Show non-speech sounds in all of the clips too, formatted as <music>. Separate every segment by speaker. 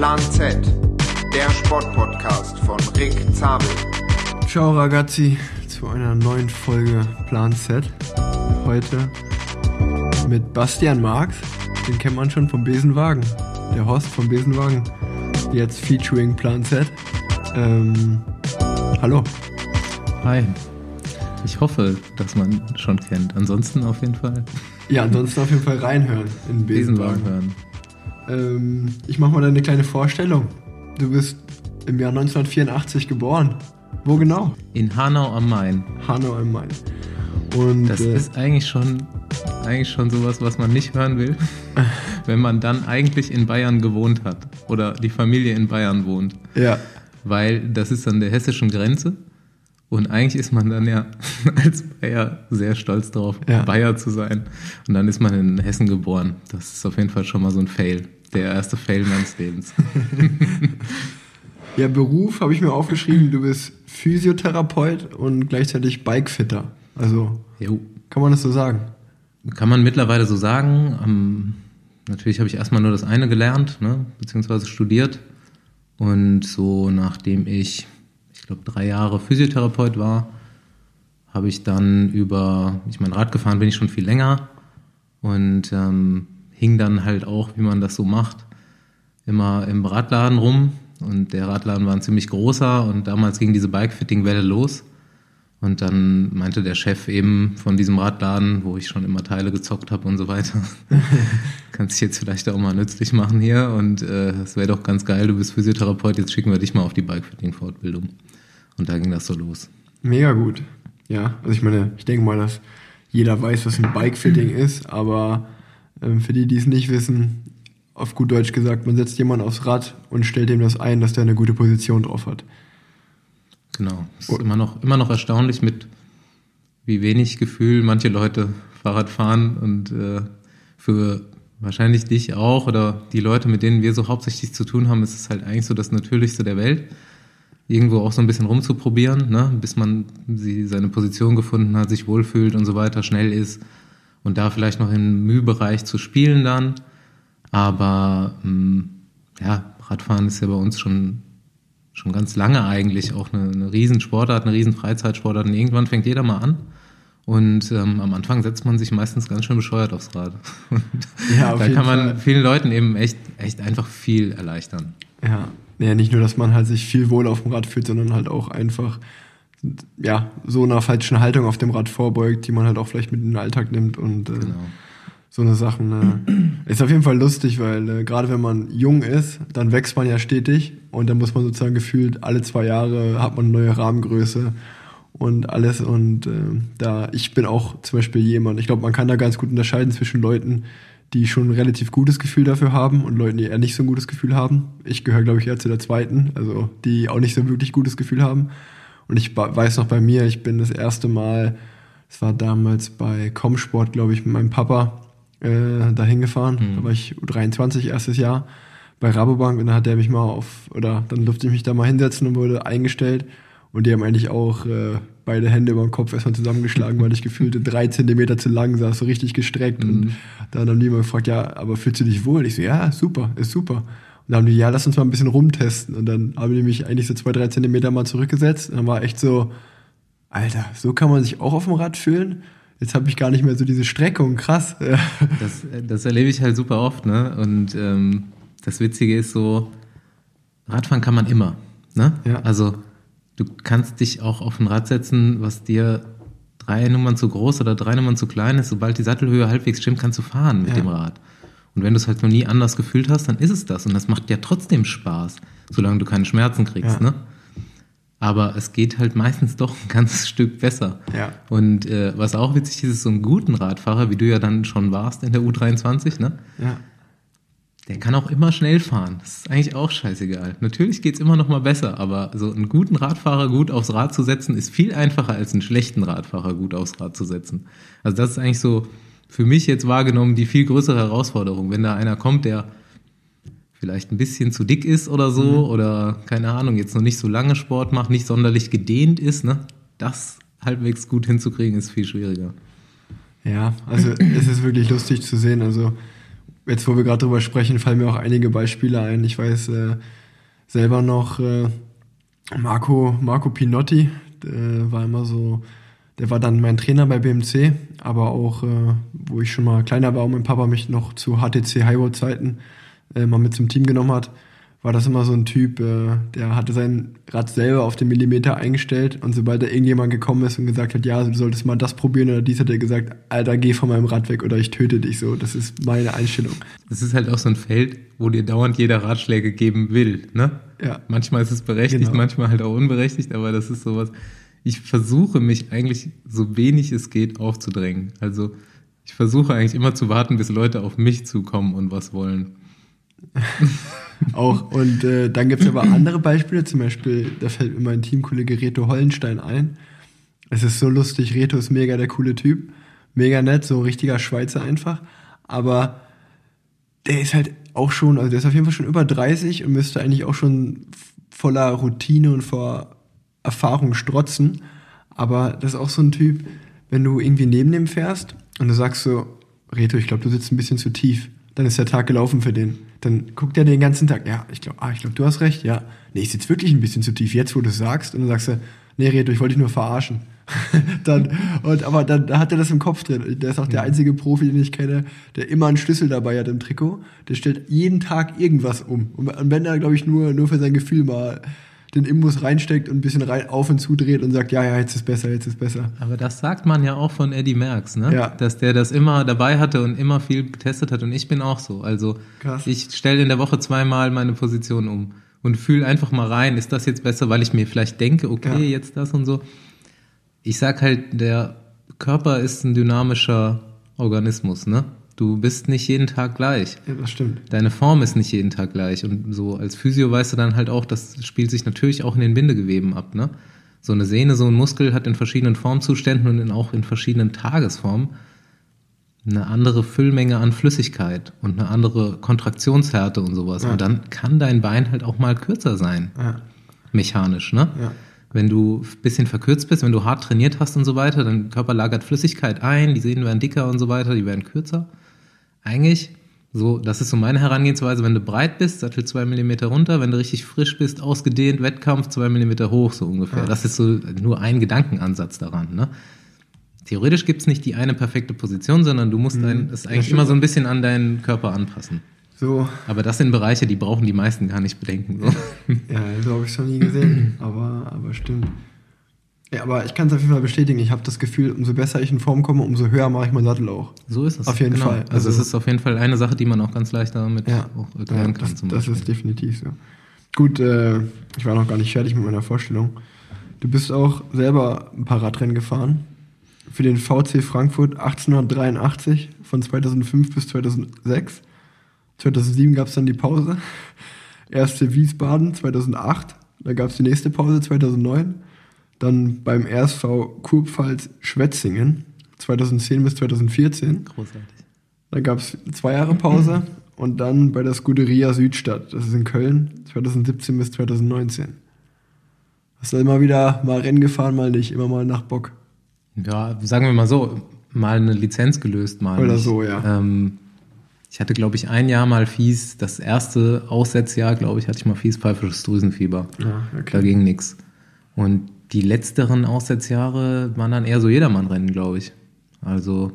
Speaker 1: Plan Z, der Sportpodcast von Rick Zabel.
Speaker 2: Ciao ragazzi zu einer neuen Folge Plan Z. Heute mit Bastian Marx, den kennt man schon vom Besenwagen. Der Horst vom Besenwagen, jetzt featuring Plan Z. Ähm, hallo.
Speaker 3: Hi. Ich hoffe, dass man schon kennt. Ansonsten auf jeden Fall.
Speaker 2: Ja, ansonsten auf jeden Fall reinhören in den Besenwagen. Besenwagen hören. Ähm, ich mache mal eine kleine Vorstellung. Du bist im Jahr 1984 geboren. Wo genau?
Speaker 3: In Hanau am Main.
Speaker 2: Hanau am Main.
Speaker 3: Und, das äh, ist eigentlich schon, eigentlich schon sowas, was man nicht hören will, <laughs> wenn man dann eigentlich in Bayern gewohnt hat oder die Familie in Bayern wohnt.
Speaker 2: Ja.
Speaker 3: Weil das ist an der hessischen Grenze und eigentlich ist man dann ja <laughs> als Bayer sehr stolz darauf, ja. Bayer zu sein. Und dann ist man in Hessen geboren. Das ist auf jeden Fall schon mal so ein Fail. Der erste Fail meines Lebens. <laughs>
Speaker 2: ja, Beruf habe ich mir aufgeschrieben. Du bist Physiotherapeut und gleichzeitig Bikefitter. Also, jo. kann man das so sagen?
Speaker 3: Kann man mittlerweile so sagen. Ähm, natürlich habe ich erstmal nur das eine gelernt, ne, beziehungsweise studiert. Und so, nachdem ich glaube, drei Jahre Physiotherapeut war, habe ich dann über, ich meine, Rad gefahren bin ich schon viel länger und ähm, hing dann halt auch, wie man das so macht, immer im Radladen rum. Und der Radladen war ein ziemlich großer und damals ging diese Bikefitting-Welle los. Und dann meinte der Chef eben von diesem Radladen, wo ich schon immer Teile gezockt habe und so weiter, <laughs> kannst dich jetzt vielleicht auch mal nützlich machen hier und äh, das wäre doch ganz geil, du bist Physiotherapeut, jetzt schicken wir dich mal auf die Bikefitting-Fortbildung. Und da ging das so los.
Speaker 2: Mega gut. Ja, also ich meine, ich denke mal, dass jeder weiß, was ein Bikefitting <clears throat> ist, aber für die, die es nicht wissen, auf gut Deutsch gesagt, man setzt jemanden aufs Rad und stellt ihm das ein, dass der eine gute Position drauf hat.
Speaker 3: Genau. Es ist oh. immer noch, immer noch erstaunlich, mit wie wenig Gefühl manche Leute Fahrrad fahren und äh, für wahrscheinlich dich auch oder die Leute, mit denen wir so hauptsächlich zu tun haben, ist es halt eigentlich so das Natürlichste der Welt irgendwo auch so ein bisschen rumzuprobieren, ne? bis man sie seine Position gefunden hat, sich wohlfühlt und so weiter, schnell ist und da vielleicht noch im Mühbereich zu spielen dann. Aber ähm, ja, Radfahren ist ja bei uns schon, schon ganz lange eigentlich auch eine, eine Riesensportart, eine Riesenfreizeitsportart und irgendwann fängt jeder mal an. Und ähm, am Anfang setzt man sich meistens ganz schön bescheuert aufs Rad. <laughs> Und ja, da kann man Fall. vielen Leuten eben echt, echt einfach viel erleichtern.
Speaker 2: Ja, ja, nicht nur, dass man halt sich viel wohl auf dem Rad fühlt, sondern halt auch einfach ja, so einer falschen Haltung auf dem Rad vorbeugt, die man halt auch vielleicht mit in den Alltag nimmt und äh, genau. so eine Sachen. Äh, ist auf jeden Fall lustig, weil äh, gerade wenn man jung ist, dann wächst man ja stetig und dann muss man sozusagen gefühlt alle zwei Jahre hat man eine neue Rahmengröße und alles und äh, da ich bin auch zum Beispiel jemand, ich glaube, man kann da ganz gut unterscheiden zwischen Leuten, die schon ein relativ gutes Gefühl dafür haben und Leuten, die eher nicht so ein gutes Gefühl haben. Ich gehöre, glaube ich, eher zu der zweiten, also die auch nicht so wirklich gutes Gefühl haben. Und ich weiß noch bei mir, ich bin das erste Mal, es war damals bei Comsport, glaube ich, mit meinem Papa äh, dahin gefahren. Mhm. Da war ich 23 erstes Jahr bei Rabobank und dann hat er mich mal auf, oder dann durfte ich mich da mal hinsetzen und wurde eingestellt. Und die haben eigentlich auch äh, beide Hände über den Kopf erstmal zusammengeschlagen, weil ich <laughs> gefühlt drei Zentimeter zu lang saß, so richtig gestreckt. Mhm. Und dann haben die immer gefragt, ja, aber fühlst du dich wohl? Ich so, ja, super, ist super. Und dann haben die, ja, lass uns mal ein bisschen rumtesten. Und dann haben die mich eigentlich so zwei, drei Zentimeter mal zurückgesetzt. Und dann war echt so, Alter, so kann man sich auch auf dem Rad fühlen. Jetzt habe ich gar nicht mehr so diese Streckung, krass. <laughs>
Speaker 3: Das, das erlebe ich halt super oft, ne? Und ähm, das Witzige ist so, Radfahren kann man immer, ne? Ja. Also du kannst dich auch auf ein Rad setzen, was dir drei Nummern zu groß oder drei Nummern zu klein ist. Sobald die Sattelhöhe halbwegs stimmt, kannst du fahren mit ja. dem Rad. Und wenn du es halt noch nie anders gefühlt hast, dann ist es das. Und das macht ja trotzdem Spaß, solange du keine Schmerzen kriegst. Ja. Ne? Aber es geht halt meistens doch ein ganzes <laughs> Stück besser.
Speaker 2: Ja.
Speaker 3: Und äh, was auch witzig ist, ist so einen guten Radfahrer, wie du ja dann schon warst in der U23, ne?
Speaker 2: Ja
Speaker 3: der kann auch immer schnell fahren. Das ist eigentlich auch scheißegal. Natürlich geht's immer noch mal besser, aber so einen guten Radfahrer gut aufs Rad zu setzen, ist viel einfacher als einen schlechten Radfahrer gut aufs Rad zu setzen. Also das ist eigentlich so für mich jetzt wahrgenommen die viel größere Herausforderung. Wenn da einer kommt, der vielleicht ein bisschen zu dick ist oder so mhm. oder keine Ahnung, jetzt noch nicht so lange Sport macht, nicht sonderlich gedehnt ist, ne? Das halbwegs gut hinzukriegen ist viel schwieriger.
Speaker 2: Ja, also es ist wirklich lustig zu sehen. Also jetzt wo wir gerade drüber sprechen, fallen mir auch einige Beispiele ein. Ich weiß äh, selber noch äh, Marco, Marco Pinotti, der war immer so, der war dann mein Trainer bei BMC, aber auch, äh, wo ich schon mal kleiner war und mein Papa mich noch zu HTC Highroad Zeiten äh, mal mit zum Team genommen hat, war das immer so ein Typ, äh, der hatte sein Rad selber auf den Millimeter eingestellt und sobald da irgendjemand gekommen ist und gesagt hat, ja, du solltest mal das probieren oder dies, hat er gesagt, Alter, geh von meinem Rad weg oder ich töte dich so. Das ist meine Einstellung.
Speaker 3: Das ist halt auch so ein Feld, wo dir dauernd jeder Ratschläge geben will, ne?
Speaker 2: Ja.
Speaker 3: Manchmal ist es berechtigt,
Speaker 2: Genau.
Speaker 3: manchmal halt auch unberechtigt, aber das ist sowas. Ich versuche mich eigentlich so wenig es geht aufzudrängen. Also ich versuche eigentlich immer zu warten, bis Leute auf mich zukommen und was wollen. <laughs>
Speaker 2: Auch. Und äh, dann gibt's aber andere Beispiele, zum Beispiel, da fällt mir mein Teamkollege Reto Hollenstein ein. Es ist so lustig, Reto ist mega der coole Typ, mega nett, so ein richtiger Schweizer einfach. Aber der ist halt auch schon, also der ist auf jeden Fall schon über 30 und müsste eigentlich auch schon voller Routine und vor Erfahrung strotzen. Aber das ist auch so ein Typ, wenn du irgendwie neben dem fährst und du sagst so, Reto, ich glaube, du sitzt ein bisschen zu tief, dann ist der Tag gelaufen für den. Dann guckt er den ganzen Tag, ja, ich glaube, ah, ich glaube, du hast recht, ja. Nee, ich sitze wirklich ein bisschen zu tief, jetzt wo du es sagst. Und dann sagst du, nee, Reto, ich wollte dich nur verarschen. <laughs> dann, und, aber dann da hat er das im Kopf drin. Der ist auch der einzige Profi, den ich kenne, der immer einen Schlüssel dabei hat im Trikot. Der stellt jeden Tag irgendwas um. Und wenn er, glaube ich, nur, nur für sein Gefühl mal den Imbus reinsteckt und ein bisschen rein auf und zudreht und sagt, ja, ja, jetzt ist besser, jetzt ist besser.
Speaker 3: Aber das sagt man ja auch von Eddie Merckx, ne?
Speaker 2: Ja.
Speaker 3: Dass der das immer dabei hatte und immer viel getestet hat und ich bin auch so. Also
Speaker 2: Krass.
Speaker 3: ich stelle in der Woche zweimal meine Position um und fühle einfach mal rein, ist das jetzt besser, weil ich mir vielleicht denke, okay,
Speaker 2: Ja.
Speaker 3: jetzt das und so. Ich sag halt, der Körper ist ein dynamischer Organismus, ne? Du bist nicht jeden Tag gleich.
Speaker 2: Ja, das stimmt.
Speaker 3: Deine Form ist nicht jeden Tag gleich. Und so als Physio weißt du dann halt auch, das spielt sich natürlich auch in den Bindegeweben ab, ne? So eine Sehne, so ein Muskel hat in verschiedenen Formzuständen und in, auch in verschiedenen Tagesformen eine andere Füllmenge an Flüssigkeit und eine andere Kontraktionshärte und sowas.
Speaker 2: Ja.
Speaker 3: Und dann kann dein Bein halt auch mal kürzer sein,
Speaker 2: Ja,
Speaker 3: mechanisch, ne?
Speaker 2: ja.
Speaker 3: Wenn du ein bisschen verkürzt bist, wenn du hart trainiert hast und so weiter, dein Körper lagert Flüssigkeit ein, die Sehnen werden dicker und so weiter, die werden kürzer. Eigentlich, so, das ist so meine Herangehensweise, wenn du breit bist, Sattel zwei Millimeter runter, wenn du richtig frisch bist, ausgedehnt, Wettkampf zwei Millimeter hoch, so ungefähr.
Speaker 2: Ja.
Speaker 3: Das ist so nur ein Gedankenansatz daran, ne? Theoretisch gibt's nicht die eine perfekte Position, sondern du musst ein, das
Speaker 2: Ja,
Speaker 3: eigentlich immer so ein bisschen an deinen Körper anpassen.
Speaker 2: So,
Speaker 3: Aber das sind Bereiche, die brauchen die meisten gar nicht bedenken. So.
Speaker 2: ja, so habe ich schon nie gesehen, <clears throat> aber, aber stimmt. Ja, aber ich kann es auf jeden Fall bestätigen. Ich habe das Gefühl, umso besser ich in Form komme, umso höher mache ich meinen Sattel auch.
Speaker 3: So ist es.
Speaker 2: Auf jeden
Speaker 3: genau.
Speaker 2: Fall.
Speaker 3: Also, es
Speaker 2: Also-
Speaker 3: ist auf jeden Fall eine Sache, die man auch ganz leicht damit
Speaker 2: Ja,
Speaker 3: auch erklären
Speaker 2: ja
Speaker 3: kann.
Speaker 2: das, das ist definitiv so. Gut, äh, ich war noch gar nicht fertig mit meiner Vorstellung. Du bist auch selber ein paar Radrennen gefahren. Für den VC Frankfurt 1883 von 2005 bis 2006. 2007 gab es dann die Pause. Erste Wiesbaden 2008. Da gab es die nächste Pause 2009. Dann beim RSV Kurpfalz Schwetzingen 2010 bis 2014.
Speaker 3: Großartig.
Speaker 2: Dann gab es zwei Jahre Pause <laughs> und dann bei der Scuderia Südstadt, das ist in Köln, 2017 bis 2019. Hast du immer wieder mal Rennen gefahren, mal nicht, immer mal nach Bock.
Speaker 3: Ja, sagen wir mal so, mal eine Lizenz gelöst, mal
Speaker 2: Oder
Speaker 3: nicht.
Speaker 2: so, ja.
Speaker 3: Ähm, ich hatte, glaube ich, ein Jahr mal fies, das erste Aussetzjahr, glaube ich, hatte ich mal fies pfeifisches Drüsenfieber.
Speaker 2: Ja,
Speaker 3: Da ging nix. Und die letzteren Aussetzjahre waren dann eher so Jedermannrennen, glaube ich. Also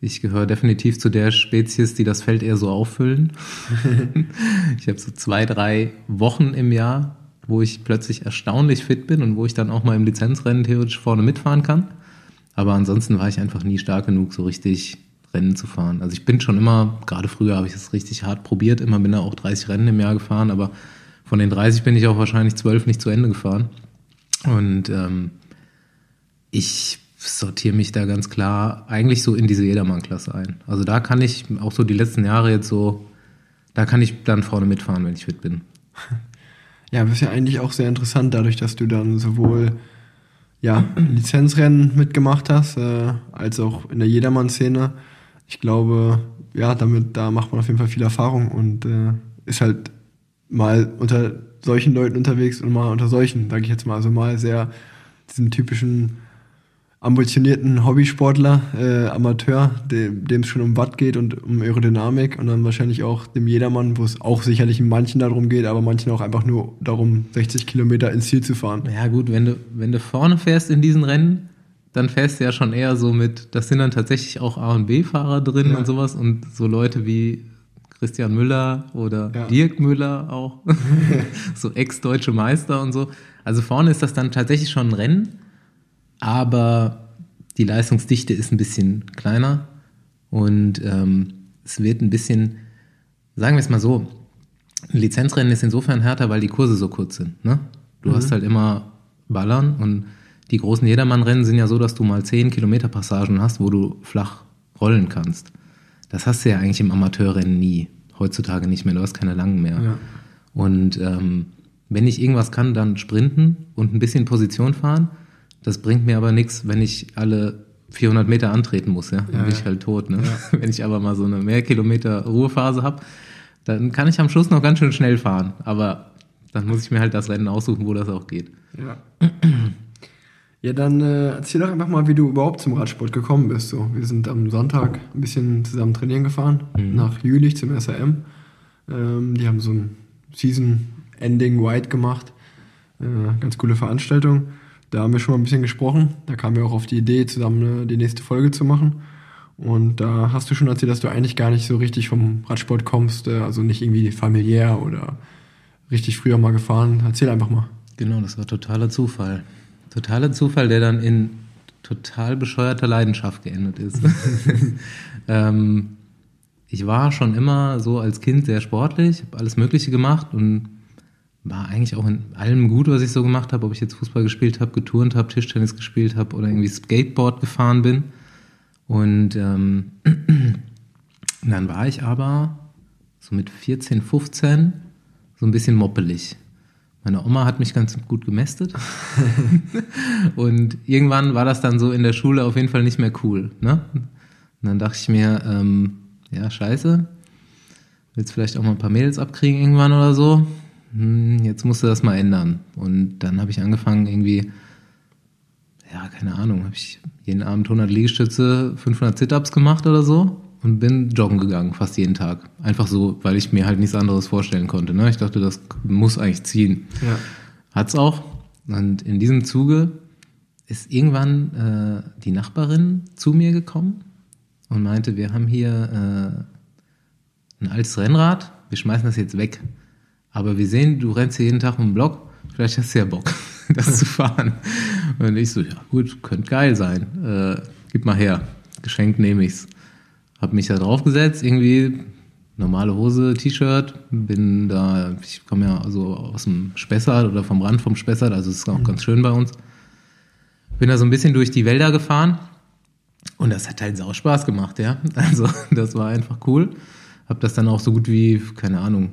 Speaker 3: ich gehöre definitiv zu der Spezies, die das Feld eher so auffüllen. <laughs> ich habe so zwei, drei Wochen im Jahr, wo ich plötzlich erstaunlich fit bin und wo ich dann auch mal im Lizenzrennen theoretisch vorne mitfahren kann. Aber ansonsten war ich einfach nie stark genug, so richtig Rennen zu fahren. Also ich bin schon immer, gerade früher habe ich es richtig hart probiert, immer bin da auch 30 Rennen im Jahr gefahren, aber von den 30 bin ich auch wahrscheinlich 12 nicht zu Ende gefahren. Und ähm, ich sortiere mich da ganz klar eigentlich so in diese Jedermann-Klasse ein. Also da kann ich auch so die letzten Jahre jetzt so, da kann ich dann vorne mitfahren, wenn ich fit bin. <laughs>
Speaker 2: Ja, das ist ja eigentlich auch sehr interessant, dadurch, dass du dann sowohl ja, Lizenzrennen mitgemacht hast, äh, als auch in der Jedermann-Szene. Ich glaube, ja, damit, da macht man auf jeden Fall viel Erfahrung und äh, ist halt mal unter solchen Leuten unterwegs und mal unter solchen, sage ich jetzt mal, also mal sehr diesen typischen ambitionierten Hobbysportler, äh, Amateur, dem es schon um Watt geht und um Aerodynamik und dann wahrscheinlich auch dem Jedermann, wo es auch sicherlich in manchen darum geht, aber manchen auch einfach nur darum, 60 Kilometer ins Ziel zu fahren.
Speaker 3: Ja gut, wenn du, wenn du vorne fährst in diesen Rennen, dann fährst du ja schon eher so mit, das sind dann tatsächlich auch A- und B-Fahrer drin ja. und sowas und so Leute wie Christian Müller oder ja. Dirk Müller auch, <laughs> so ex-deutsche Meister und so. Also vorne ist das dann tatsächlich schon ein Rennen aber die Leistungsdichte ist ein bisschen kleiner und ähm, es wird ein bisschen, sagen wir es mal so, ein Lizenzrennen ist insofern härter, weil die Kurse so kurz sind. Ne? Du mhm. hast halt immer Ballern und die großen Jedermann-Rennen sind ja so, dass du mal 10 Kilometer Passagen hast, wo du flach rollen kannst. Das hast du ja eigentlich im Amateurrennen nie. Heutzutage nicht mehr, du hast keine langen mehr. Ja. Und ähm, wenn ich irgendwas kann, dann sprinten und ein bisschen Position fahren. Das bringt mir aber nichts, wenn ich alle 400 Meter antreten muss, ja. Dann ja, bin ich halt tot. Ne? Ja. <laughs> Wenn ich aber mal so eine mehr Kilometer Ruhephase habe, dann kann ich am Schluss noch ganz schön schnell fahren. Aber dann muss ich mir halt das Rennen aussuchen, wo das auch geht.
Speaker 2: Ja. <clears throat> Ja, dann äh, erzähl doch einfach mal, wie du überhaupt zum Radsport gekommen bist. So, wir sind am Sonntag ein bisschen zusammen trainieren gefahren, mhm. nach Jülich zum SRM. Ähm, die haben so ein Season-Ending White gemacht. Äh, ganz coole Veranstaltung. Da haben wir schon mal ein bisschen gesprochen. Da kamen wir auch auf die Idee, zusammen die nächste Folge zu machen. Und da hast du schon erzählt, dass du eigentlich gar nicht so richtig vom Radsport kommst, äh, also nicht irgendwie familiär oder richtig früher mal gefahren. Erzähl einfach mal.
Speaker 3: Genau, das war totaler Zufall. Totaler Zufall, der dann in total bescheuerter Leidenschaft geendet ist. <laughs> ähm, ich war schon immer so als Kind sehr sportlich, habe alles Mögliche gemacht und war eigentlich auch in allem gut, was ich so gemacht habe, ob ich jetzt Fußball gespielt habe, geturnt habe, Tischtennis gespielt habe oder irgendwie Skateboard gefahren bin. Und ähm, <clears throat> dann war ich aber so mit 14, 15 so ein bisschen moppelig. Meine Oma hat mich ganz gut gemästet. <laughs> und irgendwann war das dann so in der Schule auf jeden Fall nicht mehr cool. Ne? Und dann dachte ich mir, ähm, ja, scheiße, willst vielleicht auch mal ein paar Mädels abkriegen irgendwann oder so? hm, jetzt musst du das mal ändern. Und dann habe ich angefangen, irgendwie, ja, keine Ahnung, habe ich jeden Abend 100 Liegestütze, 500 Sit-Ups gemacht oder so und bin joggen gegangen, fast jeden Tag. Einfach so, weil ich mir halt nichts anderes vorstellen konnte. Ne? Ich dachte, das muss eigentlich ziehen. Ja. Hat's auch. Und in diesem Zuge ist irgendwann äh, die Nachbarin zu mir gekommen und meinte, wir haben hier äh, ein altes Rennrad, wir schmeißen das jetzt weg. Aber wir sehen, du rennst hier jeden Tag um den Block, vielleicht hast du ja Bock, <laughs> das zu fahren. Und ich so, ja gut, könnte geil sein. Äh, gib mal her. Geschenkt nehme ich's. Hab mich da draufgesetzt, irgendwie normale Hose, T-Shirt, bin da, ich komme ja also aus dem Spessart oder vom Rand vom Spessart, also es ist auch mhm. ganz schön bei uns. Bin da so ein bisschen durch die Wälder gefahren und das hat halt sau Spaß gemacht, ja. <laughs> Also das war einfach cool. Hab das dann auch so gut wie, keine Ahnung,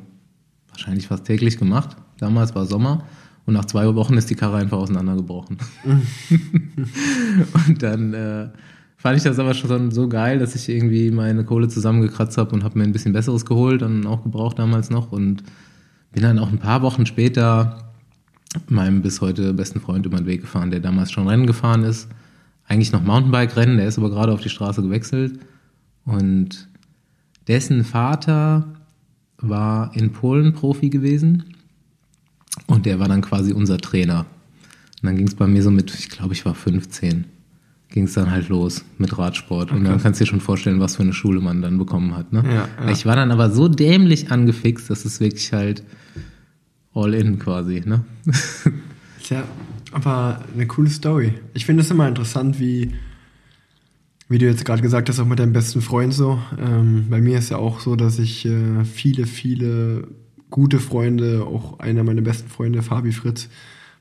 Speaker 3: wahrscheinlich fast täglich gemacht. Damals war Sommer und nach zwei Wochen ist die Karre einfach auseinandergebrochen. <laughs> und dann äh, fand ich das aber schon so geil, dass ich irgendwie meine Kohle zusammengekratzt habe und habe mir ein bisschen besseres geholt, dann auch gebraucht damals noch und bin dann auch ein paar Wochen später meinem bis heute besten Freund über den Weg gefahren, der damals schon Rennen gefahren ist. Eigentlich noch Mountainbike-Rennen, der ist aber gerade auf die Straße gewechselt. Und dessen Vater war in Polen Profi gewesen und der war dann quasi unser Trainer. Und dann ging es bei mir so mit, ich glaube, ich war 15, ging es dann halt los mit Radsport. Okay. Und dann kannst du dir schon vorstellen, was für eine Schule man dann bekommen hat. Ne? Ja, ja. Ich war dann aber so dämlich angefixt, dass es wirklich halt all in quasi. Ne? <laughs>
Speaker 2: Tja, aber eine coole Story. Ich finde es immer interessant, wie wie du jetzt gerade gesagt hast, auch mit deinem besten Freund so. Ähm, bei mir ist ja auch so, dass ich äh, viele, viele gute Freunde, auch einer meiner besten Freunde, Fabi Fritz,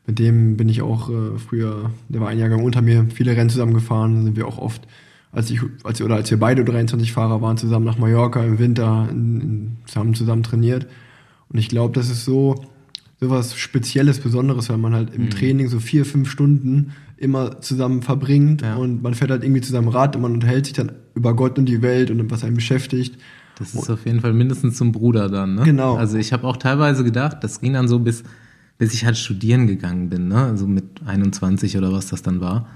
Speaker 2: mit dem bin ich auch äh, früher, der war ein Jahrgang unter mir, viele Rennen zusammen gefahren, sind wir auch oft, als ich, als, oder als wir beide 23 Fahrer waren, zusammen nach Mallorca im Winter, in, in, haben zusammen trainiert. Und ich glaube, das ist so, so was Spezielles, Besonderes, weil man halt im mhm. Training so vier, fünf Stunden immer zusammen verbringt ja. und man fährt halt irgendwie zusammen Rad und man unterhält sich dann über Gott und die Welt und was einen beschäftigt.
Speaker 3: Das ist auf jeden Fall mindestens zum Bruder dann, ne? Genau. Also ich habe auch teilweise gedacht, das ging dann so bis, bis ich halt studieren gegangen bin, ne? Also mit 21 oder was das dann war.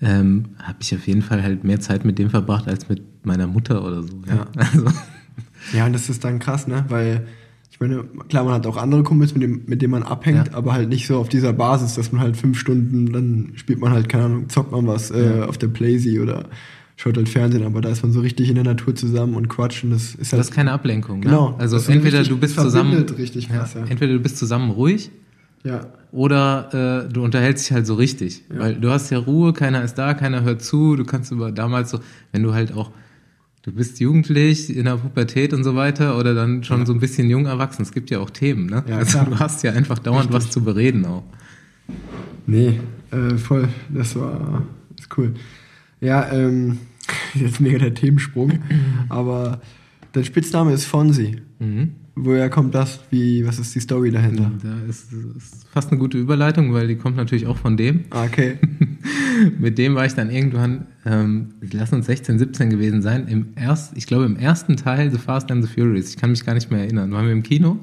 Speaker 3: ähm, habe ich auf jeden Fall halt mehr Zeit mit dem verbracht als mit meiner Mutter oder so. Ja,
Speaker 2: ja. <laughs> Also. ja und das ist dann krass, ne? Weil ich meine, klar, man hat auch andere Kumpels, mit, dem, mit denen man abhängt, ja. aber halt nicht so auf dieser Basis, dass man halt fünf Stunden, dann spielt man halt, keine Ahnung, zockt man was äh, auf der Playsee oder schaut halt Fernsehen, aber da ist man so richtig in der Natur zusammen und quatscht und das ist
Speaker 3: halt. Das ist keine Ablenkung, ne? Genau. Also entweder du bist zusammen.
Speaker 2: Richtig krass,
Speaker 3: ja. Entweder du bist zusammen ruhig.
Speaker 2: Ja.
Speaker 3: Oder äh, du unterhältst dich halt so richtig. Ja. Weil du hast ja Ruhe, keiner ist da, keiner hört zu, du kannst über damals so, wenn du halt auch, du bist jugendlich in der Pubertät und so weiter oder dann schon ja. so ein bisschen jung erwachsen. Es gibt ja auch Themen, ne?
Speaker 2: Ja,
Speaker 3: also du hast ja einfach dauernd richtig. was zu bereden auch.
Speaker 2: Nee, äh, voll. Das war ist cool. Ja, ähm, <laughs> jetzt mega der Themensprung, aber dein Spitzname ist Fonsi. Mhm. Woher kommt das? Wie, was ist die Story dahinter?
Speaker 3: Da ist, ist, fast eine gute Überleitung, weil die kommt natürlich auch von dem.
Speaker 2: Ah, okay. <laughs>
Speaker 3: Mit dem war ich dann irgendwann, ähm, lass uns 16, 17 gewesen sein, im erst, ich glaube im ersten Teil The Fast and the Furious. Ich kann mich gar nicht mehr erinnern. Waren wir im Kino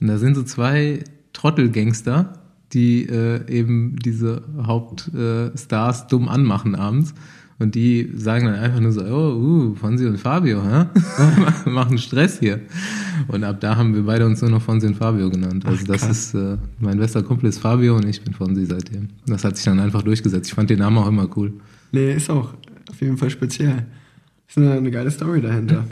Speaker 3: und da sind so zwei Trottelgangster, die äh, eben diese Hauptstars äh, dumm anmachen abends. Und die sagen dann einfach nur so, oh, uh, Fonsi und Fabio, hä? <laughs> machen Stress hier. Und ab da haben wir beide uns nur noch Fonsi und Fabio genannt. Also Ach, das ist, äh, mein bester Kumpel ist Fabio und ich bin Fonsi seitdem. Das hat sich dann einfach durchgesetzt. Ich fand den Namen auch immer cool.
Speaker 2: Nee, ist auch auf jeden Fall speziell. Ist eine, eine geile Story dahinter.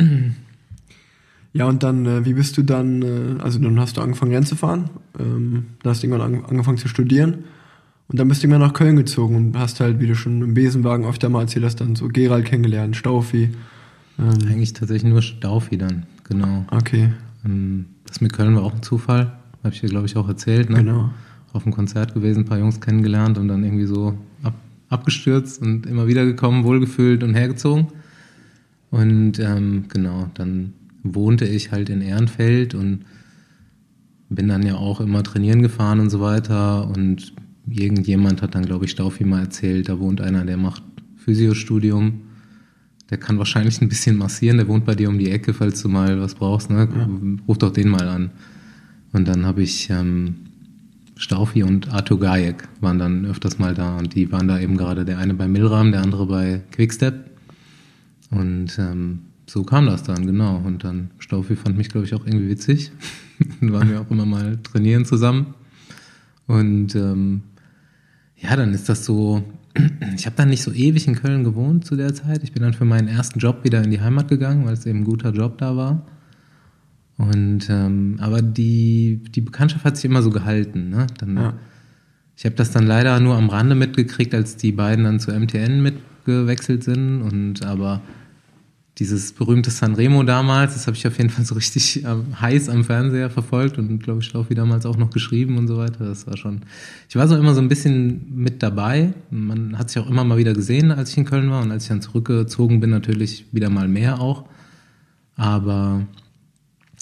Speaker 2: <clears throat> ja, und dann, äh, wie bist du dann, äh, also dann hast du angefangen Rennen zu fahren, ähm, dann hast du irgendwann an, angefangen zu studieren. Und dann bist du immer nach Köln gezogen und hast halt, wie du schon im Besenwagen öfter mal erzählt hast, dann so Gerald kennengelernt, Staufi.
Speaker 3: Ähm. Eigentlich tatsächlich nur Staufi dann, genau.
Speaker 2: Okay.
Speaker 3: Ähm, das mit Köln war auch ein Zufall, habe ich dir, glaube ich, auch erzählt. Ne?
Speaker 2: Genau.
Speaker 3: Auf einem Konzert gewesen, ein paar Jungs kennengelernt und dann irgendwie so ab, abgestürzt und immer wieder gekommen, wohlgefühlt und hergezogen. Und ähm, genau, dann wohnte ich halt in Ehrenfeld und bin dann ja auch immer trainieren gefahren und so weiter und irgendjemand hat dann, glaube ich, Staufi mal erzählt, da wohnt einer, der macht Physiostudium. Der kann wahrscheinlich ein bisschen massieren, der wohnt bei dir um die Ecke, falls du mal was brauchst. Ne? Ja. Ruf doch den mal an. Und dann habe ich ähm, Staufi und Arthur Gajek waren dann öfters mal da und die waren da eben gerade der eine bei Milram, der andere bei Quickstep. Und ähm, so kam das dann, genau. Und dann Staufi fand mich, glaube ich, auch irgendwie witzig. <laughs> dann waren wir auch immer mal trainieren zusammen. Und ähm, ja, dann ist das so, <clears throat> ich habe dann nicht so ewig in Köln gewohnt zu der Zeit. Ich bin dann für meinen ersten Job wieder in die Heimat gegangen, weil es eben ein guter Job da war. Und ähm, aber die, die Bekanntschaft hat sich immer so gehalten. Ne? Dann, ja. Ich habe das dann leider nur am Rande mitgekriegt, als die beiden dann zu MTN mitgewechselt sind. Und aber dieses berühmte Sanremo damals, das habe ich auf jeden Fall so richtig äh, heiß am Fernseher verfolgt und glaube ich Schlaufi damals auch noch geschrieben und so weiter. Das war schon. Ich war so immer so ein bisschen mit dabei. Man hat sich auch immer mal wieder gesehen, als ich in Köln war und als ich dann zurückgezogen bin, natürlich wieder mal mehr auch. Aber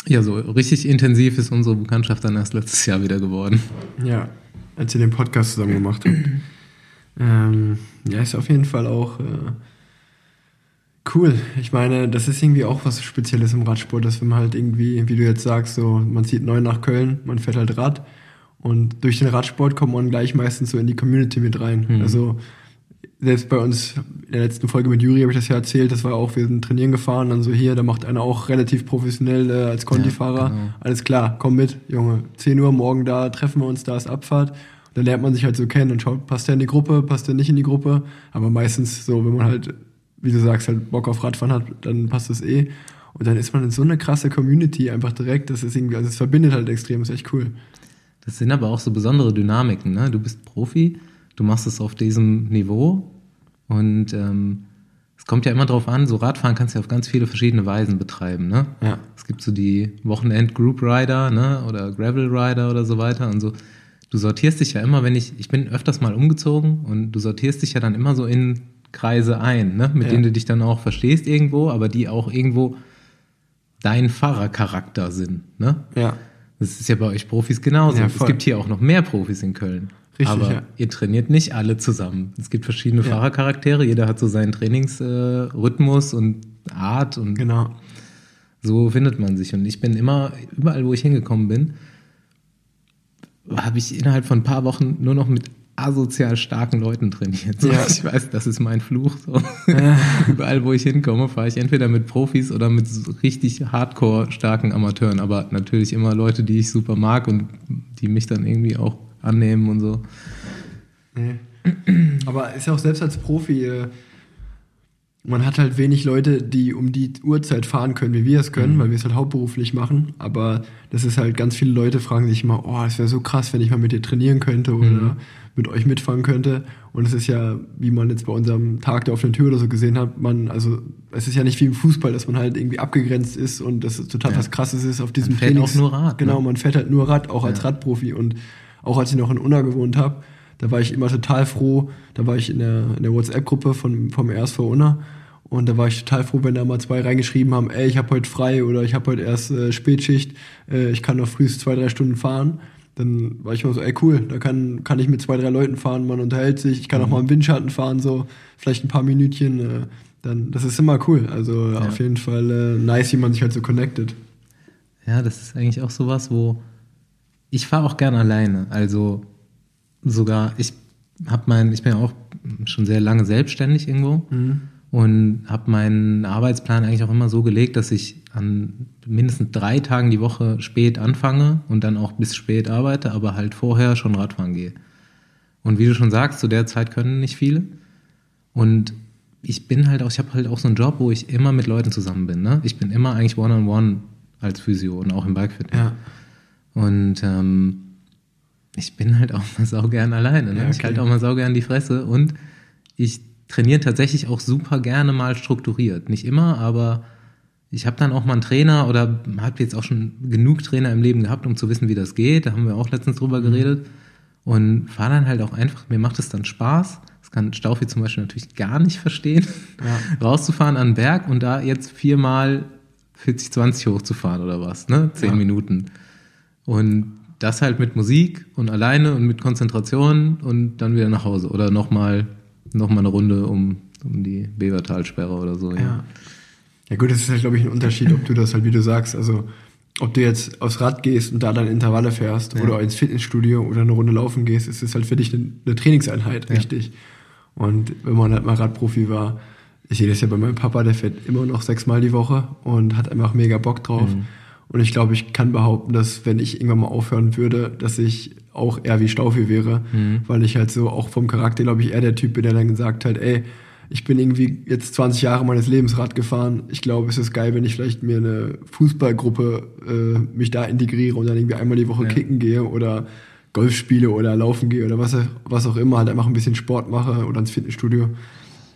Speaker 3: ja, so richtig intensiv ist unsere Bekanntschaft dann erst letztes Jahr wieder geworden.
Speaker 2: Ja, als ihr den Podcast zusammen gemacht habt. <clears throat> ähm, ja, ist auf jeden Fall auch. Äh Cool. Ich meine, das ist irgendwie auch was Spezielles im Radsport, dass wenn man halt irgendwie, wie du jetzt sagst, so, man zieht neu nach Köln, man fährt halt Rad und durch den Radsport kommt man gleich meistens so in die Community mit rein. Mhm. Also selbst bei uns in der letzten Folge mit Juri habe ich das ja erzählt, das war auch, wir sind trainieren gefahren, dann so hier, da macht einer auch relativ professionell äh, als Kontifahrer. Ja, genau. Alles klar, komm mit, Junge, 10 Uhr morgen da, treffen wir uns, da ist Abfahrt. Und dann lernt man sich halt so kennen und schaut, passt der in die Gruppe, passt der nicht in die Gruppe. Aber meistens so, wenn man halt wie du sagst, halt Bock auf Radfahren hat, dann passt das eh. Und dann ist man in so eine krasse Community einfach direkt, das ist irgendwie, also es verbindet halt extrem, ist echt cool.
Speaker 3: Das sind aber auch so besondere Dynamiken, ne? Du bist Profi, du machst es auf diesem Niveau und ähm, es kommt ja immer drauf an, so Radfahren kannst du ja auf ganz viele verschiedene Weisen betreiben, ne?
Speaker 2: Ja.
Speaker 3: Es gibt so die Wochenend-Group-Rider, ne? Oder Gravel-Rider oder so weiter und so. Du sortierst dich ja immer, wenn ich, ich bin öfters mal umgezogen und du sortierst dich ja dann immer so in Kreise ein, ne? mit ja. denen du dich dann auch verstehst irgendwo, aber die auch irgendwo dein Fahrercharakter sind. Ne?
Speaker 2: Ja.
Speaker 3: Das ist ja bei euch Profis genauso. Ja, es gibt hier auch noch mehr Profis in Köln. Richtig, aber ja. ihr trainiert nicht alle zusammen. Es gibt verschiedene ja. Fahrercharaktere, jeder hat so seinen Trainingsrhythmus äh, und Art und
Speaker 2: genau.
Speaker 3: so findet man sich. Und ich bin immer, überall wo ich hingekommen bin, habe ich innerhalb von ein paar Wochen nur noch mit asozial starken Leuten trainiert. So, ja. Ich weiß, das ist mein Fluch. So. Ja. <laughs> Überall, wo ich hinkomme, fahre ich entweder mit Profis oder mit so richtig hardcore starken Amateuren. Aber natürlich immer Leute, die ich super mag und die mich dann irgendwie auch annehmen und so.
Speaker 2: Aber ist ja auch selbst als Profi, äh, man hat halt wenig Leute, die um die Uhrzeit fahren können, wie wir es können, mhm. weil wir es halt hauptberuflich machen. Aber das ist halt, ganz viele Leute fragen sich immer, oh, es wäre so krass, wenn ich mal mit dir trainieren könnte oder mhm. Mit euch mitfahren könnte. Und es ist ja, wie man jetzt bei unserem Tag der offenen Tür oder so gesehen hat, man, also es ist ja nicht wie im Fußball, dass man halt irgendwie abgegrenzt ist und das total ja. was krasses ist auf diesem
Speaker 3: man fährt Trainings. auch nur Rad.
Speaker 2: Genau, ne? man fährt halt nur Rad, auch ja. als Radprofi. Und auch als ich noch in Unna gewohnt habe, da war ich immer total froh, da war ich in der, in der WhatsApp-Gruppe vom, vom RSV Unna und da war ich total froh, wenn da mal zwei reingeschrieben haben, ey, ich habe heute frei oder ich habe heute erst äh, Spätschicht, äh, ich kann noch frühest zwei, drei Stunden fahren. Dann war ich immer so, ey cool, da kann, kann ich mit zwei, drei Leuten fahren, man unterhält sich, ich kann mhm. auch mal im Windschatten fahren, so vielleicht ein paar Minütchen. Äh, dann, das ist immer cool. Also ja. auf jeden Fall äh, nice, wie man sich halt so connected.
Speaker 3: Ja, das ist eigentlich auch sowas, wo ich fahre auch gerne alleine. Also sogar, ich habe mein, ich bin ja auch schon sehr lange selbstständig irgendwo. Mhm und habe meinen Arbeitsplan eigentlich auch immer so gelegt, dass ich an mindestens drei Tagen die Woche spät anfange und dann auch bis spät arbeite, aber halt vorher schon Radfahren gehe. Und wie du schon sagst, zu der Zeit können nicht viele. Und ich bin halt auch, ich habe halt auch so einen Job, wo ich immer mit Leuten zusammen bin. Ne? Ich bin immer eigentlich one-on-one -on -one als Physio und auch im Bikefitness. Ja. Und ähm, ich bin halt auch mal <laughs> saugern alleine. Ne? Ja, okay. Ich halte auch mal saugern die Fresse und ich trainiere tatsächlich auch super gerne mal strukturiert. Nicht immer, aber ich habe dann auch mal einen Trainer oder habe jetzt auch schon genug Trainer im Leben gehabt, um zu wissen, wie das geht. Da haben wir auch letztens drüber mhm. geredet. Und fahre dann halt auch einfach, mir macht es dann Spaß. Das kann Staufi zum Beispiel natürlich gar nicht verstehen, ja. <laughs> rauszufahren an den Berg und da jetzt viermal 40, 20 hochzufahren oder was, ne? Zehn ja. Minuten. Und das halt mit Musik und alleine und mit Konzentration und dann wieder nach Hause oder nochmal noch mal eine Runde um, um die Bevertalsperre oder so.
Speaker 2: Ja. ja. ja. gut, das ist halt, glaube ich, ein Unterschied, ob du das halt, wie du sagst, also ob du jetzt aufs Rad gehst und da dann Intervalle fährst ja. oder ins Fitnessstudio oder eine Runde laufen gehst, ist es halt für dich eine, eine Trainingseinheit, ja. richtig. Und wenn man halt mal Radprofi war, ich sehe das ja bei meinem Papa, der fährt immer noch sechsmal die Woche und hat einfach mega Bock drauf. Mhm. Und ich glaube, ich kann behaupten, dass wenn ich irgendwann mal aufhören würde, dass ich auch eher wie Staufi wäre, mhm. weil ich halt so auch vom Charakter, glaube ich, eher der Typ bin, der dann gesagt hat, ey, ich bin irgendwie jetzt 20 Jahre meines Lebens Rad gefahren. Ich glaube, es ist geil, wenn ich vielleicht mir eine Fußballgruppe äh, mich da integriere und dann irgendwie einmal die Woche ja. kicken gehe oder Golf spiele oder laufen gehe oder was, was auch immer, halt einfach ein bisschen Sport mache oder ins Fitnessstudio.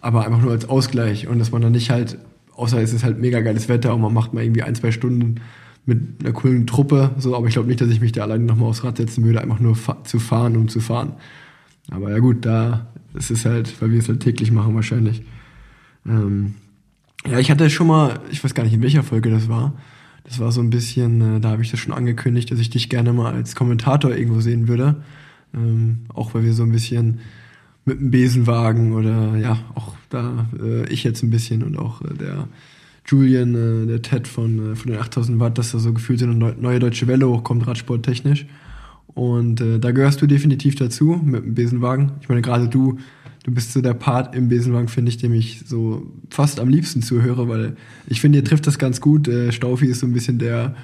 Speaker 2: Aber einfach nur als Ausgleich und dass man dann nicht halt, außer es ist halt mega geiles Wetter und man macht mal irgendwie ein, zwei Stunden mit einer coolen Truppe, so, aber ich glaube nicht, dass ich mich da alleine nochmal aufs Rad setzen würde, einfach nur fa zu fahren, um zu fahren. Aber ja gut, da ist es halt, weil wir es halt täglich machen wahrscheinlich. Ähm, ja, ich hatte schon mal, ich weiß gar nicht, in welcher Folge das war. Das war so ein bisschen, äh, da habe ich das schon angekündigt, dass ich dich gerne mal als Kommentator irgendwo sehen würde. Ähm, auch weil wir so ein bisschen mit dem Besenwagen oder ja, auch da äh, ich jetzt ein bisschen und auch äh, der Julian, äh, der Ted von, äh, von den 8000 Watt, dass da so gefühlt eine neue deutsche Welle hochkommt, radsporttechnisch. Und äh, da gehörst du definitiv dazu mit dem Besenwagen. Ich meine, gerade du, du bist so der Part im Besenwagen, finde ich, dem ich so fast am liebsten zuhöre, weil ich finde, ihr trifft das ganz gut. Äh, Staufi ist so ein bisschen der,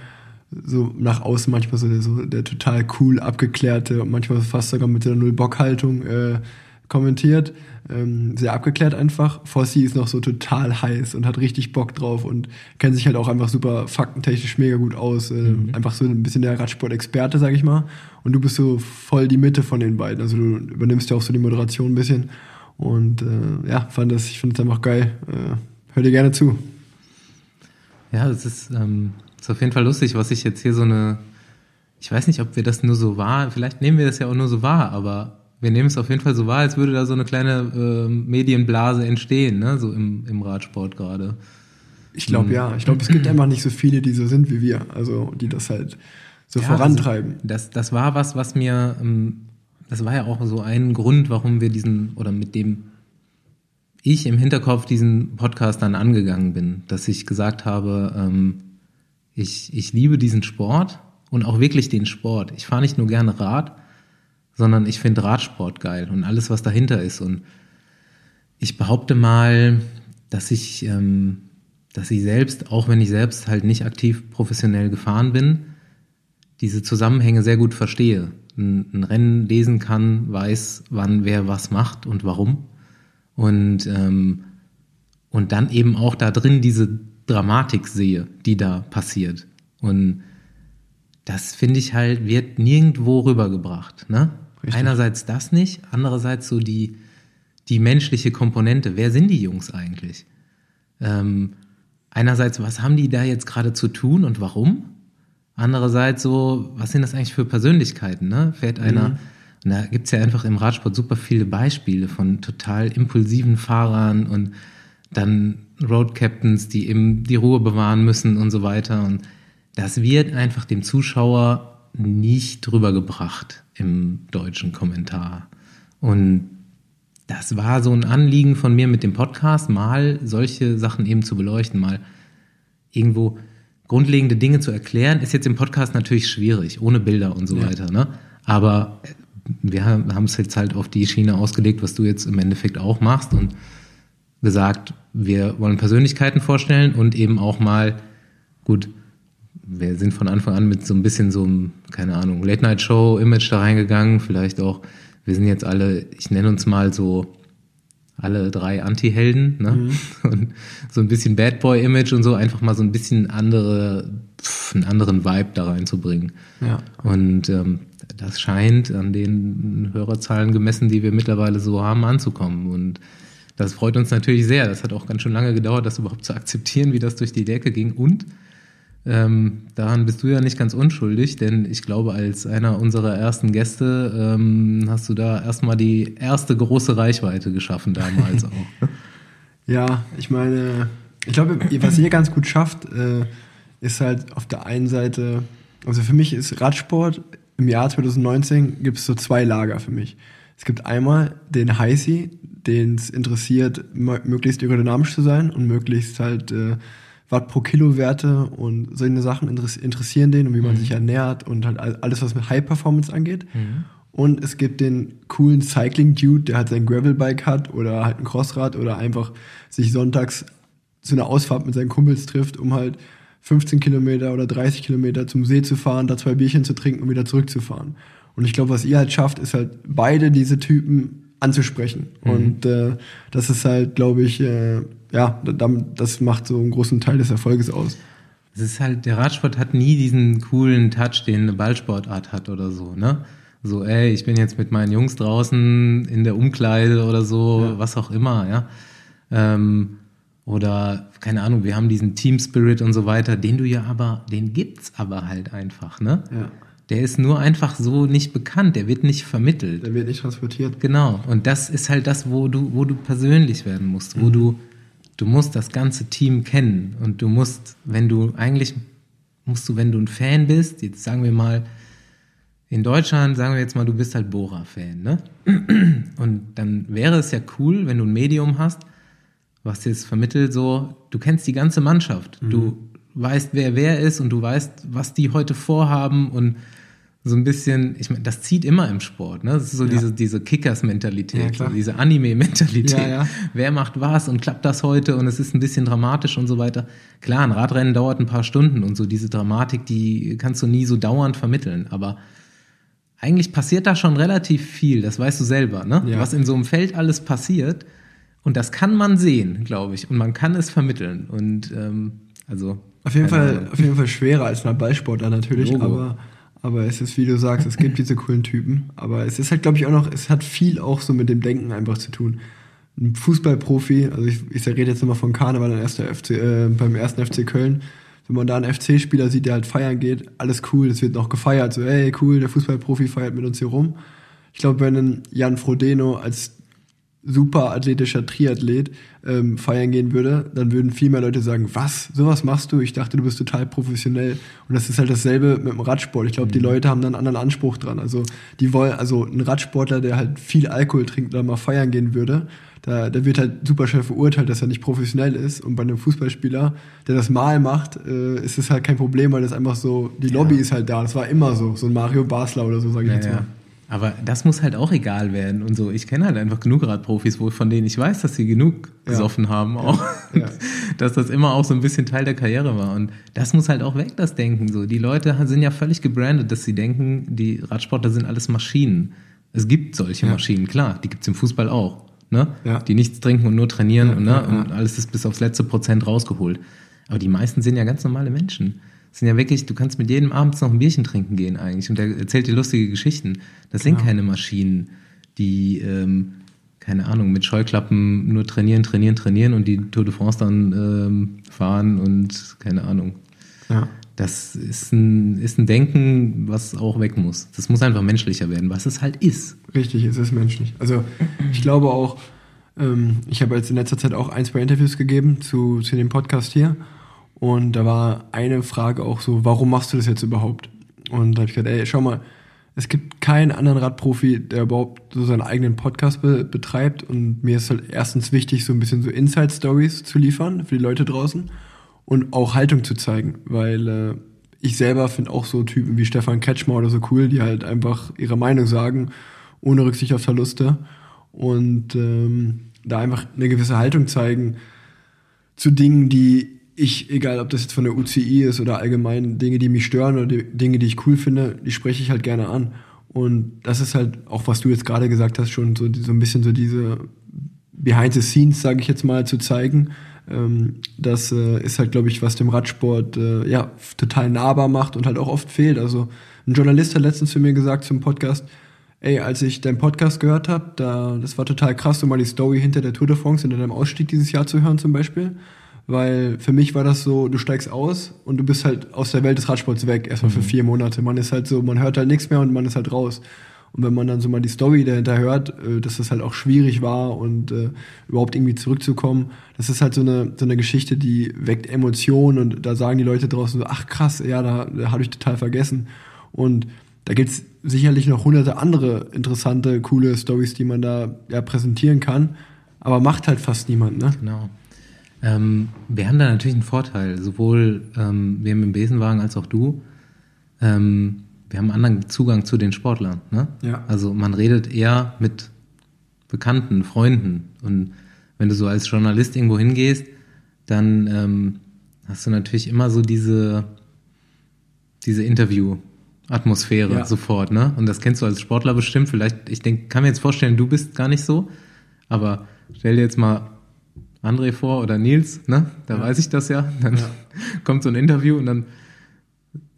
Speaker 2: so nach außen manchmal so der, so der total cool abgeklärte und manchmal fast sogar mit der Null-Bock-Haltung äh, kommentiert. Ähm, sehr abgeklärt einfach. Fossi ist noch so total heiß und hat richtig Bock drauf und kennt sich halt auch einfach super faktentechnisch mega gut aus. Äh, mhm. Einfach so ein bisschen der Radsport-Experte, sag ich mal. Und du bist so voll die Mitte von den beiden. Also du übernimmst ja auch so die Moderation ein bisschen. Und äh, ja, fand das, ich finde es einfach geil. Äh, hör dir gerne zu.
Speaker 3: Ja, das ist, ähm, ist auf jeden Fall lustig, was ich jetzt hier so eine, ich weiß nicht, ob wir das nur so wahr, vielleicht nehmen wir das ja auch nur so wahr, aber wir nehmen es auf jeden Fall so wahr, als würde da so eine kleine äh, Medienblase entstehen, ne? so im, im Radsport gerade.
Speaker 2: Ich glaube ja. Ich glaube, es gibt einfach nicht so viele, die so sind wie wir, also die das halt so ja, vorantreiben. Also
Speaker 3: das, das war was, was mir, ähm, das war ja auch so ein Grund, warum wir diesen, oder mit dem ich im Hinterkopf diesen Podcast dann angegangen bin, dass ich gesagt habe, ähm, ich, ich liebe diesen Sport und auch wirklich den Sport. Ich fahre nicht nur gerne Rad, sondern ich finde Radsport geil und alles, was dahinter ist. Und ich behaupte mal, dass ich, ähm, dass ich selbst, auch wenn ich selbst halt nicht aktiv professionell gefahren bin, diese Zusammenhänge sehr gut verstehe. Ein, ein Rennen lesen kann, weiß, wann wer was macht und warum. Und, ähm, und dann eben auch da drin diese Dramatik sehe, die da passiert. Und das finde ich halt, wird nirgendwo rübergebracht. Ne? Einerseits das nicht, andererseits so die, die menschliche Komponente. Wer sind die Jungs eigentlich? Ähm, einerseits, was haben die da jetzt gerade zu tun und warum? Andererseits so, was sind das eigentlich für Persönlichkeiten? Ne? Fährt einer, mhm. und da gibt's ja einfach im Radsport super viele Beispiele von total impulsiven Fahrern und dann Road Captains, die eben die Ruhe bewahren müssen und so weiter. Und das wird einfach dem Zuschauer nicht drüber gebracht im deutschen Kommentar. Und das war so ein Anliegen von mir mit dem Podcast, mal solche Sachen eben zu beleuchten, mal irgendwo grundlegende Dinge zu erklären, ist jetzt im Podcast natürlich schwierig, ohne Bilder und so ja. weiter. Ne? Aber wir haben es jetzt halt auf die Schiene ausgelegt, was du jetzt im Endeffekt auch machst und gesagt, wir wollen Persönlichkeiten vorstellen und eben auch mal, gut, wir sind von Anfang an mit so ein bisschen so einem, keine Ahnung, Late-Night-Show-Image da reingegangen, vielleicht auch wir sind jetzt alle, ich nenne uns mal so alle drei Anti-Helden, ne? Mhm. <laughs> Und so ein bisschen Bad Boy-Image und so, einfach mal so ein bisschen andere, pf, einen anderen Vibe da reinzubringen. Ja. Und ähm, das scheint an den Hörerzahlen gemessen, die wir mittlerweile so haben, anzukommen. Und das freut uns natürlich sehr. Das hat auch ganz schön lange gedauert, das überhaupt zu akzeptieren, wie das durch die Decke ging. Und ähm, daran bist du ja nicht ganz unschuldig, denn ich glaube, als einer unserer ersten Gäste ähm, hast du da erstmal die erste große Reichweite geschaffen damals auch. <laughs>
Speaker 2: Ja, ich meine, ich glaube, was ihr ganz gut schafft, äh, ist halt auf der einen Seite, also für mich ist Radsport im Jahr 2019 gibt es so zwei Lager für mich. Es gibt einmal den Heißi, den es interessiert, möglichst aerodynamisch zu sein und möglichst halt äh, Watt pro Kilo Werte und solche Sachen interessieren den und wie man mhm. sich ernährt und halt alles, was mit High Performance angeht. Mhm. Und es gibt den coolen Cycling Dude, der halt sein Gravelbike hat oder halt ein Crossrad oder einfach sich sonntags zu einer Ausfahrt mit seinen Kumpels trifft, um halt 15 Kilometer oder 30 Kilometer zum See zu fahren, da zwei Bierchen zu trinken und wieder zurückzufahren. Und ich glaube, was ihr halt schafft, ist halt beide diese Typen anzusprechen. Mhm. Und äh, das ist halt, glaube ich, äh, ja, das macht so einen großen Teil des Erfolges aus.
Speaker 3: Es ist halt, der Radsport hat nie diesen coolen Touch, den eine Ballsportart hat oder so, ne? So, ey, ich bin jetzt mit meinen Jungs draußen in der Umkleide oder so, ja. was auch immer, ja. Ähm, oder, keine Ahnung, wir haben diesen Team Spirit und so weiter, den du ja aber, den gibt's aber halt einfach, ne? Ja. Der ist nur einfach so nicht bekannt, der wird nicht vermittelt.
Speaker 2: Der wird nicht transportiert.
Speaker 3: Genau. Und das ist halt das, wo du, wo du persönlich werden musst, wo mhm. du du musst das ganze Team kennen und du musst, wenn du eigentlich musst du, wenn du ein Fan bist, jetzt sagen wir mal, in Deutschland sagen wir jetzt mal, du bist halt Bora-Fan, ne? Und dann wäre es ja cool, wenn du ein Medium hast, was jetzt vermittelt so, du kennst die ganze Mannschaft, mhm. du weißt, wer wer ist und du weißt, was die heute vorhaben und so ein bisschen, ich meine, das zieht immer im Sport, ne? Das ist so ja. diese, diese Kickers-Mentalität, ja, so diese Anime-Mentalität. Ja, Wer macht was und klappt das heute und es ist ein bisschen dramatisch und so weiter. Klar, ein Radrennen dauert ein paar Stunden und so diese Dramatik, die kannst du nie so dauernd vermitteln, aber eigentlich passiert da schon relativ viel, das weißt du selber, ne? Was in so einem Feld alles passiert. Und das kann man sehen, glaube ich. Und man kann es vermitteln. Und ähm, also.
Speaker 2: Auf jeden Fall, auf jeden Fall schwerer als ein Ballsportler natürlich, Logo. aber aber es ist, wie du sagst, es gibt diese coolen Typen. Aber es ist halt, glaube ich, auch noch, es hat viel auch so mit dem Denken einfach zu tun. Ein Fußballprofi, also ich, ich rede jetzt immer von Karneval erster FC, äh, beim ersten FC Köln. Wenn man da einen FC-Spieler sieht, der halt feiern geht, alles cool, es wird noch gefeiert, so, ey, cool, der Fußballprofi feiert mit uns hier rum. Ich glaube, wenn ein Jan Frodeno als super athletischer Triathlet ähm, feiern gehen würde, dann würden viel mehr Leute sagen, was, sowas machst du? Ich dachte, du bist total professionell. Und das ist halt dasselbe mit dem Radsport. Ich glaube, mhm. die Leute haben dann einen anderen Anspruch dran. Also die wollen, also ein Radsportler, der halt viel Alkohol trinkt oder mal feiern gehen würde, da, der wird halt super schnell verurteilt, dass er nicht professionell ist. Und bei einem Fußballspieler, der das mal macht, äh, ist es halt kein Problem, weil das einfach so, die Lobby ja. ist halt da. Das war immer so, so ein Mario Basler oder so, sage ich ja, jetzt mal.
Speaker 3: Aber das muss halt auch egal werden und so. Ich kenne halt einfach genug Radprofis, wo von denen ich weiß, dass sie genug ja. gesoffen haben, auch. Ja. Ja. <laughs> dass das immer auch so ein bisschen Teil der Karriere war. Und das muss halt auch weg, das Denken. So, die Leute sind ja völlig gebrandet, dass sie denken, die Radsportler sind alles Maschinen. Es gibt solche Maschinen, klar, die gibt es im Fußball auch. Ne? Die nichts trinken und nur trainieren und, ne? und alles ist bis aufs letzte Prozent rausgeholt. Aber die meisten sind ja ganz normale Menschen. Das sind ja wirklich, du kannst mit jedem abends noch ein Bierchen trinken gehen eigentlich und der erzählt dir lustige Geschichten. Das sind genau. keine Maschinen, die, ähm, keine Ahnung, mit Scheuklappen nur trainieren, trainieren, trainieren und die Tour de France dann ähm, fahren und keine Ahnung. Ja. Das ist ein, ist ein Denken, was auch weg muss. Das muss einfach menschlicher werden, was es halt ist.
Speaker 2: Richtig, es ist menschlich. Also ich glaube auch, ähm, ich habe jetzt in letzter Zeit auch ein, zwei Interviews gegeben zu, zu dem Podcast hier. Und da war eine Frage auch so, warum machst du das jetzt überhaupt? Und da habe ich gesagt, ey, schau mal, es gibt keinen anderen Radprofi, der überhaupt so seinen eigenen Podcast be betreibt. Und mir ist halt erstens wichtig, so ein bisschen so Inside-Stories zu liefern für die Leute draußen und auch Haltung zu zeigen, weil äh, ich selber finde auch so Typen wie Stefan Kretschmer oder so cool, die halt einfach ihre Meinung sagen, ohne Rücksicht auf Verluste und ähm, da einfach eine gewisse Haltung zeigen zu Dingen, die ich, egal ob das jetzt von der UCI ist oder allgemein Dinge, die mich stören oder die Dinge, die ich cool finde, die spreche ich halt gerne an. Und das ist halt auch, was du jetzt gerade gesagt hast, schon so, so ein bisschen so diese Behind the Scenes, sage ich jetzt mal, zu zeigen. Ähm, das äh, ist halt, glaube ich, was dem Radsport äh, ja total nahbar macht und halt auch oft fehlt. Also ein Journalist hat letztens zu mir gesagt zum Podcast, ey, als ich deinen Podcast gehört habe, da das war total krass, so mal die Story hinter der Tour de France in deinem Ausstieg dieses Jahr zu hören zum Beispiel weil für mich war das so, du steigst aus und du bist halt aus der Welt des Radsports weg, erstmal mhm. für vier Monate. Man ist halt so, man hört halt nichts mehr und man ist halt raus. Und wenn man dann so mal die Story dahinter hört, äh, dass das halt auch schwierig war und äh, überhaupt irgendwie zurückzukommen, das ist halt so eine, so eine Geschichte, die weckt Emotionen und da sagen die Leute draußen so, ach krass, ja, da, da habe ich total vergessen. Und da gibt's sicherlich noch hunderte andere interessante, coole Stories, die man da ja präsentieren kann, aber macht halt fast niemand, ne?
Speaker 3: Genau. Ähm, wir haben da natürlich einen Vorteil, sowohl ähm, wir im Besenwagen als auch du. Ähm, wir haben einen anderen Zugang zu den Sportlern. Ne? Ja. Also man redet eher mit Bekannten, Freunden. Und wenn du so als Journalist irgendwo hingehst, dann ähm, hast du natürlich immer so diese, diese Interview-Atmosphäre ja. sofort. Ne? Und das kennst du als Sportler bestimmt. Vielleicht, ich denk, kann mir jetzt vorstellen, du bist gar nicht so. Aber stell dir jetzt mal André vor oder Nils, ne? Da ja. weiß ich das ja. Dann ja. <laughs> kommt so ein Interview und dann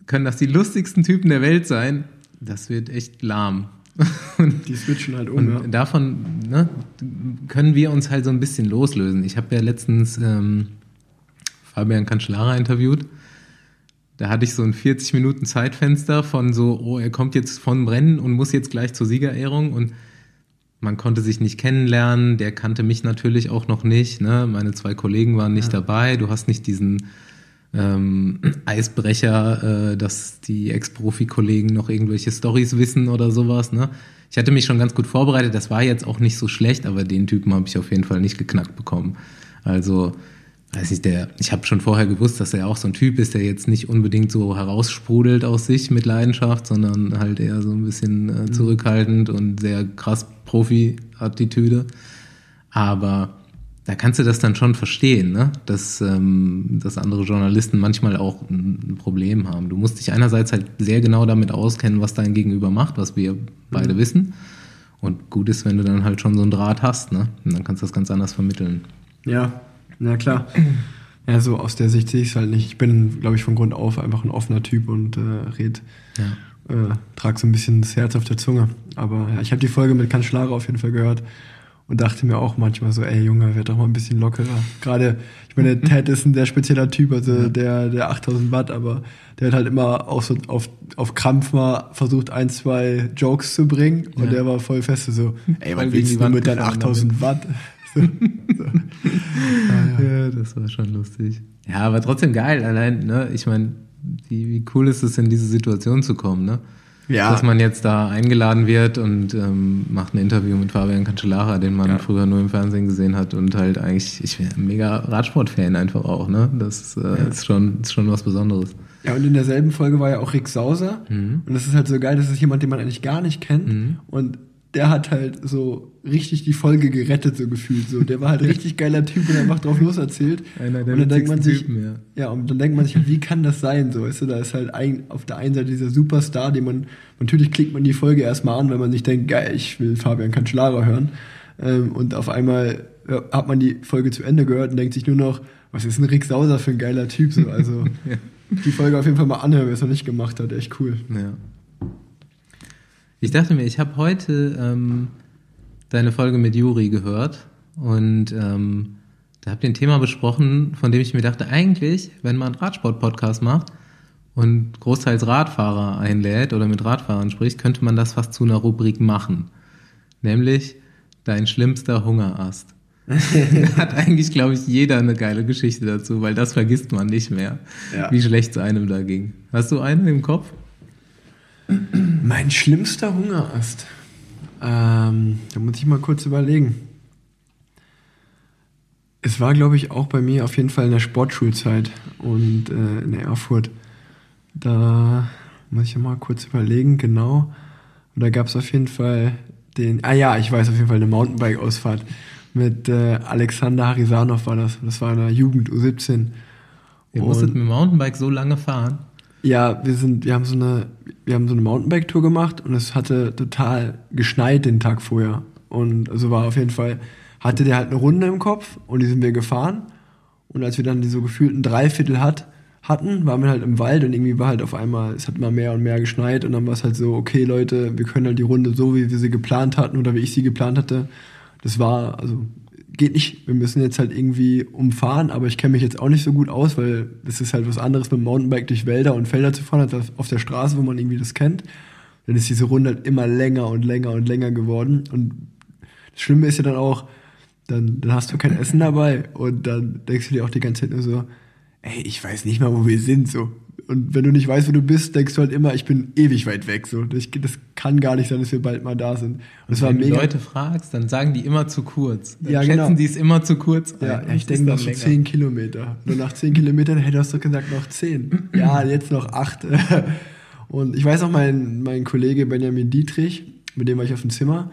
Speaker 3: können das die lustigsten Typen der Welt sein. Das wird echt lahm. <laughs>
Speaker 2: Und, die switchen halt um. Und
Speaker 3: ja. davon ne, können wir uns halt so ein bisschen loslösen. Ich habe ja letztens ähm, Fabian Cancellara interviewt. Da hatte ich so ein 40 Minuten Zeitfenster von so, oh, er kommt jetzt von Brennen und muss jetzt gleich zur Siegerehrung und man konnte sich nicht kennenlernen, der kannte mich natürlich auch noch nicht, ne? meine zwei Kollegen waren nicht ja. dabei, du hast nicht diesen ähm, <clears throat> Eisbrecher, äh, dass die Ex-Profi-Kollegen noch irgendwelche Stories wissen oder sowas. Ne? Ich hatte mich schon ganz gut vorbereitet, das war jetzt auch nicht so schlecht, aber den Typen habe ich auf jeden Fall nicht geknackt bekommen. Also weiß ich, der, ich habe schon vorher gewusst, dass er auch so ein Typ ist, der jetzt nicht unbedingt so heraussprudelt aus sich mit Leidenschaft, sondern halt eher so ein bisschen äh, mhm. zurückhaltend und sehr krass Profi-Attitüde. Aber da kannst du das dann schon verstehen, ne? dass, ähm, dass andere Journalisten manchmal auch ein Problem haben. Du musst dich einerseits halt sehr genau damit auskennen, was dein Gegenüber macht, was wir beide mhm. wissen. Und gut ist, wenn du dann halt schon so einen Draht hast, ne? Und dann kannst du das ganz anders vermitteln.
Speaker 2: Ja, na klar. Ja, so aus der Sicht sehe ich es halt nicht. Ich bin, glaube ich, von Grund auf einfach ein offener Typ und äh, red, ja. äh, trage so ein bisschen das Herz auf der Zunge. Aber ja, ich habe die Folge mit Kanzlare auf jeden Fall gehört und dachte mir auch manchmal so, ey Junge, werd doch mal ein bisschen lockerer. Gerade, ich meine, <laughs> Ted ist ein sehr spezieller Typ, also ja. der, der 8000 Watt, aber der hat halt immer auch so auf, auf Krampf mal versucht, ein, zwei Jokes zu bringen und der war voll fest so, <laughs> ey, was willst du mit deinen 8000 Watt? So. <laughs>
Speaker 3: ja, das war schon lustig. Ja, aber trotzdem geil. Allein, ne, ich meine, wie, wie cool ist es, in diese Situation zu kommen, ne? Ja. Dass man jetzt da eingeladen wird und ähm, macht ein Interview mit Fabian Cancellara, den man ja. früher nur im Fernsehen gesehen hat und halt eigentlich, ich bin ein mega Radsportfan einfach auch, ne? Das äh, ja. ist, schon, ist schon was Besonderes.
Speaker 2: Ja, und in derselben Folge war ja auch Rick Sauser. Mhm. Und das ist halt so geil, das ist jemand, den man eigentlich gar nicht kennt. Mhm. Und der hat halt so richtig die Folge gerettet, so gefühlt. So, der war halt <laughs> richtig geiler Typ und einfach drauf loserzählt. Einer der und dann denkt man sich, Typen, ja. ja. und dann denkt man sich, wie kann das sein? So, weißt du, da ist halt ein, auf der einen Seite dieser Superstar, den man, natürlich klickt man die Folge erstmal an, wenn man sich denkt, geil, ich will Fabian Cancellara hören. Ähm, und auf einmal ja, hat man die Folge zu Ende gehört und denkt sich nur noch, was ist ein Rick Sauser für ein geiler Typ? So, also <laughs> ja. die Folge auf jeden Fall mal anhören, wer es noch nicht gemacht hat, echt cool.
Speaker 3: Ja. Ich dachte mir, ich habe heute ähm, deine Folge mit Juri gehört und ähm, da habt ihr ein Thema besprochen, von dem ich mir dachte, eigentlich, wenn man einen Radsport-Podcast macht und großteils Radfahrer einlädt oder mit Radfahrern spricht, könnte man das fast zu einer Rubrik machen. Nämlich dein schlimmster Hungerast. <laughs> hat eigentlich, glaube ich, jeder eine geile Geschichte dazu, weil das vergisst man nicht mehr, ja. wie schlecht es einem da ging. Hast du einen im Kopf?
Speaker 2: Mein schlimmster Hungerast. Ähm, da muss ich mal kurz überlegen. Es war, glaube ich, auch bei mir auf jeden Fall in der Sportschulzeit und äh, in Erfurt. Da muss ich mal kurz überlegen, genau. Und da gab es auf jeden Fall den, ah ja, ich weiß auf jeden Fall eine Mountainbike-Ausfahrt mit äh, Alexander Harisanov war das. Das war in der Jugend U17.
Speaker 3: Ihr musstet mit dem Mountainbike so lange fahren?
Speaker 2: Ja, wir sind, wir haben so eine, wir haben so eine Mountainbike-Tour gemacht und es hatte total geschneit den Tag vorher. Und also war auf jeden Fall, hatte der halt eine Runde im Kopf und die sind wir gefahren. Und als wir dann die so gefühlten Dreiviertel hat, hatten, waren wir halt im Wald und irgendwie war halt auf einmal, es hat immer mehr und mehr geschneit und dann war es halt so, okay Leute, wir können halt die Runde so, wie wir sie geplant hatten oder wie ich sie geplant hatte. Das war, also geht nicht. Wir müssen jetzt halt irgendwie umfahren, aber ich kenne mich jetzt auch nicht so gut aus, weil das ist halt was anderes mit dem Mountainbike durch Wälder und Felder zu fahren, als auf der Straße, wo man irgendwie das kennt. Dann ist diese Runde halt immer länger und länger und länger geworden. Und das Schlimme ist ja dann auch, dann, dann hast du kein Essen dabei und dann denkst du dir auch die ganze Zeit nur so, ey, ich weiß nicht mal, wo wir sind, so. Und wenn du nicht weißt, wo du bist, denkst du halt immer, ich bin ewig weit weg. So, das, das kann gar nicht sein, dass wir bald mal da sind. Und,
Speaker 3: und wenn du Leute fragst, dann sagen die immer zu kurz. Dann ja, schätzen genau. die es immer zu kurz
Speaker 2: ein. Ja, ich denke noch so zehn Kilometer. Nur nach zehn Kilometern hättest du gesagt noch zehn. ja, jetzt noch acht. <laughs> und ich weiß auch, mein, mein Kollege Benjamin Dietrich, mit dem war ich auf dem Zimmer,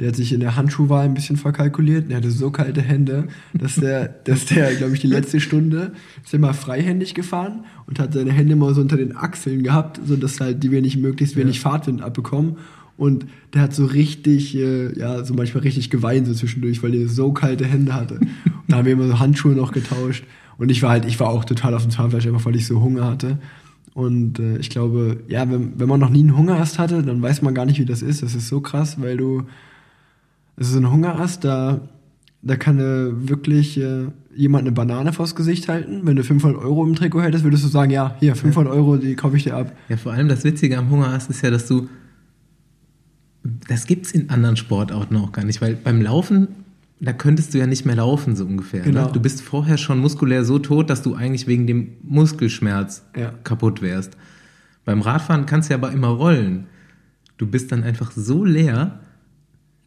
Speaker 2: der hat sich in der Handschuhwahl ein bisschen verkalkuliert. Der hatte so kalte Hände, dass der, <laughs> dass der, glaube ich, die letzte Stunde ist immer freihändig gefahren und hat seine Hände mal so unter den Achseln gehabt, so dass halt die wenig möglichst wenig ja. Fahrtwind abbekommen. Und der hat so richtig, äh, ja, so manchmal richtig geweint so zwischendurch, weil er so kalte Hände hatte. Und da haben wir immer so Handschuhe noch getauscht. Und ich war halt, ich war auch total auf dem Zahnfleisch, einfach weil ich so Hunger hatte. Und äh, ich glaube, ja, wenn, wenn man noch nie einen Hungerast hatte, dann weiß man gar nicht, wie das ist. Das ist so krass, weil du es ist ein Hungerast, da, da kann äh, wirklich äh, jemand eine Banane vors Gesicht halten. Wenn du 500 Euro im Trikot hättest, würdest du sagen, ja, hier, 500 Euro, die kaufe ich dir ab.
Speaker 3: Ja, vor allem das Witzige am Hungerast ist ja, dass du, das gibt es in anderen Sportarten auch gar nicht, weil beim Laufen, da könntest du ja nicht mehr laufen, so ungefähr. Ne? Genau. Ne? Du bist vorher schon muskulär so tot, dass du eigentlich wegen dem Muskelschmerz ja. kaputt wärst. Beim Radfahren kannst du ja aber immer rollen. Du bist dann einfach so leer,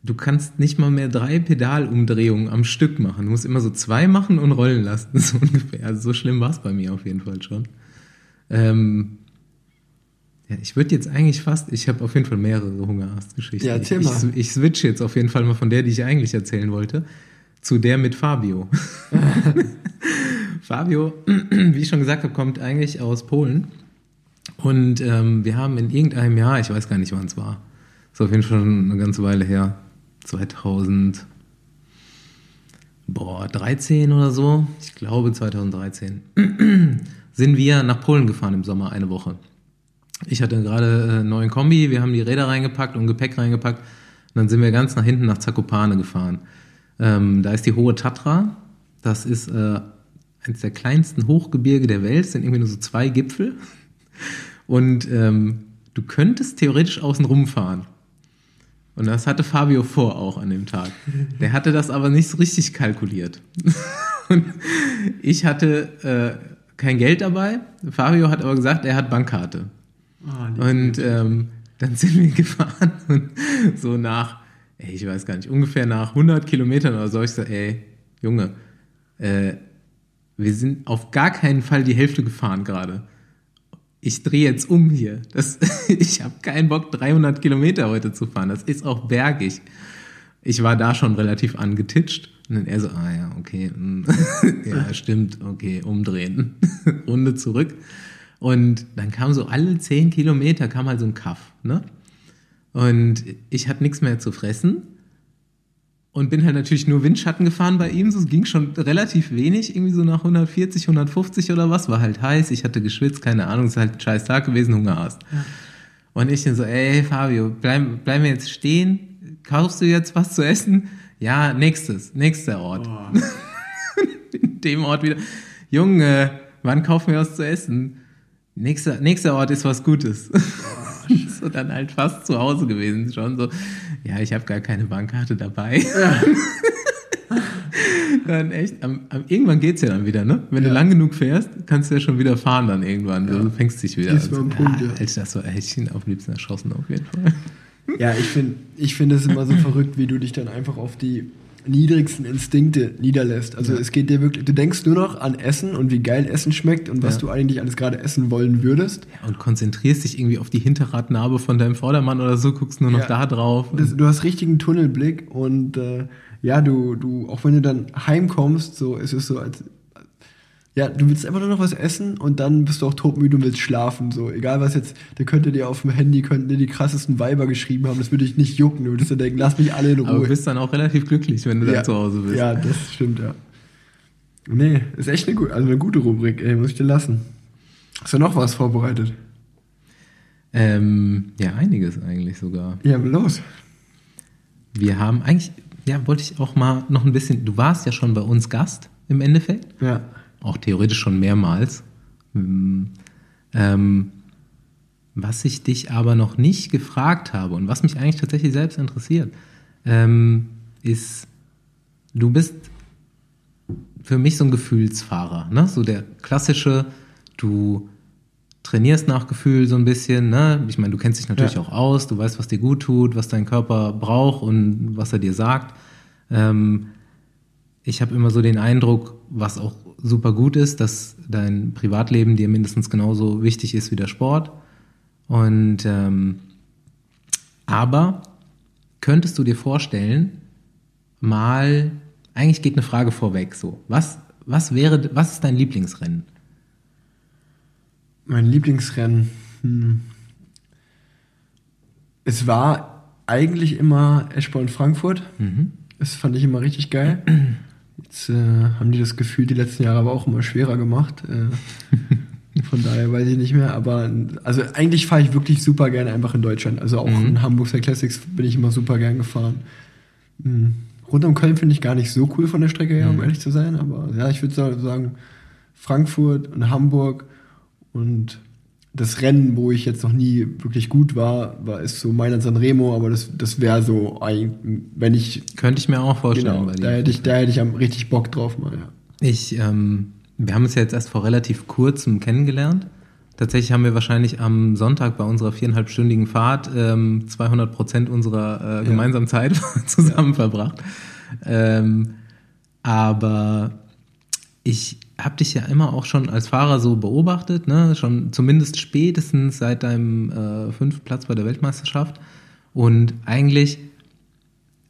Speaker 3: du kannst nicht mal mehr drei Pedalumdrehungen am Stück machen. Du musst immer so zwei machen und rollen lassen, <laughs> so ungefähr. Also so schlimm war es bei mir auf jeden Fall schon. Ähm, ja, ich würde jetzt eigentlich fast, ich habe auf jeden Fall mehrere Hungerast-Geschichten. Ja, mal. Ich, ich switch jetzt auf jeden Fall mal von der, die ich eigentlich erzählen wollte, zu der mit Fabio. <laughs> Fabio, <clears throat> wie ich schon gesagt habe, kommt eigentlich aus Polen. Und ähm, wir haben in irgendeinem Jahr, ich weiß gar nicht, wann es war, ist auf jeden Fall schon eine ganze Weile her, 2013 oder so, ich glaube 2013, <clears throat> sind wir nach Polen gefahren im Sommer eine Woche. Ich hatte gerade einen neuen Kombi, wir haben die Räder reingepackt und Gepäck reingepackt und dann sind wir ganz nach hinten nach Zakopane gefahren. Ähm, da ist die Hohe Tatra, das ist äh, eines der kleinsten Hochgebirge der Welt, sind irgendwie nur so zwei Gipfel und ähm, du könntest theoretisch außen rumfahren. Und das hatte Fabio vor auch an dem Tag. Der hatte das aber nicht so richtig kalkuliert. <laughs> Und ich hatte äh, kein Geld dabei. Fabio hat aber gesagt, er hat Bankkarte. Oh, und ähm, dann sind wir <laughs> gefahren und so nach, ey, ich weiß gar nicht, ungefähr nach 100 Kilometern oder so, ich so, ey, Junge, äh, wir sind auf gar keinen Fall die Hälfte gefahren gerade. Ich drehe jetzt um hier. Das, <laughs> ich habe keinen Bock, 300 Kilometer heute zu fahren. Das ist auch bergig. Ich war da schon relativ angetitscht. Und dann er so, ah ja, okay, hm. <laughs> ja, stimmt, okay, umdrehen. <laughs> Runde zurück. Und dann kam so alle 10 Kilometer kam halt so ein Kaff, ne? Und ich hatte nichts mehr zu fressen und bin halt natürlich nur Windschatten gefahren bei ihm. So, es ging schon relativ wenig, irgendwie so nach 140, 150 oder was. War halt heiß, ich hatte geschwitzt, keine Ahnung, es ist halt ein scheiß Tag gewesen, Hunger hast. Ja. Und ich dann so, ey Fabio, bleib, bleiben wir jetzt stehen? Kaufst du jetzt was zu essen? Ja, nächstes, nächster Ort. Oh. <laughs> In dem Ort wieder. Junge, wann kaufen wir was zu essen? Nächster, nächster Ort ist was Gutes. Oh, <laughs> so dann halt fast zu Hause gewesen schon so ja, ich habe gar keine Bankkarte dabei. Ja. <laughs> dann echt, am, am, irgendwann geht's ja dann wieder, ne? Wenn ja. du lang genug fährst, kannst du ja schon wieder fahren dann irgendwann. Ja. Du fängst dich wieder. Das war ein Punkt, ja. Hätte das so, hätte ich ihn auf liebsten erschossen auf jeden Fall.
Speaker 2: Ja, ich finde ich finde es immer so <clears throat> verrückt, wie du dich dann einfach auf die niedrigsten Instinkte niederlässt. Also ja. es geht dir wirklich, du denkst nur noch an Essen und wie geil Essen schmeckt und was ja. du eigentlich alles gerade essen wollen würdest.
Speaker 3: Ja, und konzentrierst dich irgendwie auf die Hinterradnarbe von deinem Vordermann oder so, guckst nur noch da drauf.
Speaker 2: Das, du hast richtigen Tunnelblick und äh, ja, du, du, auch wenn du dann heimkommst, so ist es so, als ja, du willst einfach nur noch was essen und dann bist du auch todmüde und willst schlafen. So, egal was jetzt, der könnte dir auf dem Handy, könnten dir die krassesten Weiber geschrieben haben, das würde dich nicht jucken. Du würdest dir denken, lass mich alle in Ruhe. Aber
Speaker 3: du bist dann auch relativ glücklich, wenn du ja, dann zu Hause bist.
Speaker 2: Ja, das stimmt, ja. Nee, ist echt eine, also eine gute Rubrik, ey, muss ich dir lassen. Hast du noch was vorbereitet?
Speaker 3: Ähm, ja, einiges eigentlich sogar.
Speaker 2: Ja, los.
Speaker 3: Wir haben eigentlich, ja, wollte ich auch mal noch ein bisschen, du warst ja schon bei uns Gast im Endeffekt.
Speaker 2: Ja
Speaker 3: auch theoretisch schon mehrmals. Ähm, ähm, was ich dich aber noch nicht gefragt habe und was mich eigentlich tatsächlich selbst interessiert, ähm, ist, du bist für mich so ein Gefühlsfahrer, ne? So der klassische, du trainierst nach Gefühl so ein bisschen, ne? Ich meine, du kennst dich natürlich ja. auch aus, du weißt, was dir gut tut, was dein Körper braucht und was er dir sagt. Ähm, ich habe immer so den Eindruck, was auch super gut ist, dass dein Privatleben dir mindestens genauso wichtig ist wie der Sport. Und ähm, aber könntest du dir vorstellen, mal, eigentlich geht eine Frage vorweg so. Was, was wäre, was ist dein Lieblingsrennen?
Speaker 2: Mein Lieblingsrennen. Hm. Es war eigentlich immer Eschborn Frankfurt. Mhm. Das fand ich immer richtig geil. <clears throat> Jetzt äh, haben die das Gefühl die letzten Jahre aber auch immer schwerer gemacht. Äh, <laughs> von daher weiß ich nicht mehr. Aber also eigentlich fahre ich wirklich super gerne einfach in Deutschland. Also auch mhm. in Hamburg Classics bin ich immer super gern gefahren. Mhm. Rund um Köln finde ich gar nicht so cool von der Strecke her, um mhm. ehrlich zu sein. Aber ja, ich würde sagen, Frankfurt und Hamburg und das Rennen, wo ich jetzt noch nie wirklich gut war, war ist so Mailand San Remo, aber das, das wäre so, wenn ich.
Speaker 3: Könnte ich mir auch vorstellen.
Speaker 2: Genau, da hätte ich, da hätte ich am richtig Bock drauf mal, ja.
Speaker 3: Ich, ähm, wir haben uns ja jetzt erst vor relativ kurzem kennengelernt. Tatsächlich haben wir wahrscheinlich am Sonntag bei unserer viereinhalbstündigen Fahrt ähm, 200 Prozent unserer äh, gemeinsamen ja. Zeit <laughs> zusammen ja. verbracht. Ähm, aber ich habe dich ja immer auch schon als Fahrer so beobachtet, ne? schon zumindest spätestens seit deinem äh, fünften Platz bei der Weltmeisterschaft. Und eigentlich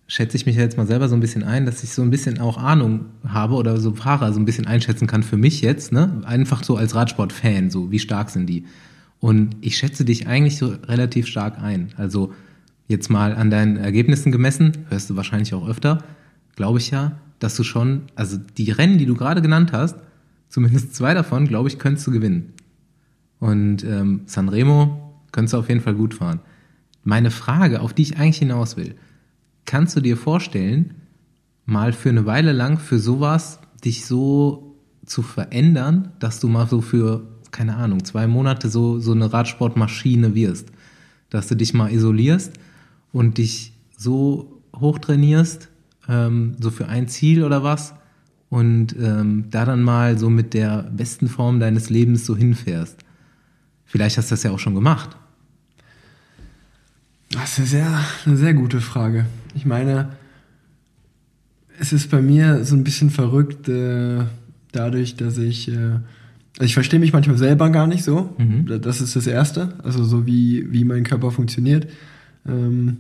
Speaker 3: schätze ich mich jetzt mal selber so ein bisschen ein, dass ich so ein bisschen auch Ahnung habe oder so Fahrer so ein bisschen einschätzen kann für mich jetzt, ne? Einfach so als Radsport-Fan, so wie stark sind die. Und ich schätze dich eigentlich so relativ stark ein. Also jetzt mal an deinen Ergebnissen gemessen, hörst du wahrscheinlich auch öfter, glaube ich ja, dass du schon, also die Rennen, die du gerade genannt hast, zumindest zwei davon, glaube ich, könntest du gewinnen. Und ähm, Sanremo könntest du auf jeden Fall gut fahren. Meine Frage, auf die ich eigentlich hinaus will, kannst du dir vorstellen, mal für eine Weile lang für sowas dich so zu verändern, dass du mal so für, keine Ahnung, zwei Monate so, so eine Radsportmaschine wirst? Dass du dich mal isolierst und dich so hochtrainierst, ähm, so für ein Ziel oder was, und ähm, da dann mal so mit der besten Form deines Lebens so hinfährst. Vielleicht hast du das ja auch schon gemacht.
Speaker 2: Das ist eine sehr, eine sehr gute Frage. Ich meine, es ist bei mir so ein bisschen verrückt, äh, dadurch, dass ich äh, also ich verstehe mich manchmal selber gar nicht so. Mhm. Das ist das Erste. Also so wie, wie mein Körper funktioniert. Ähm,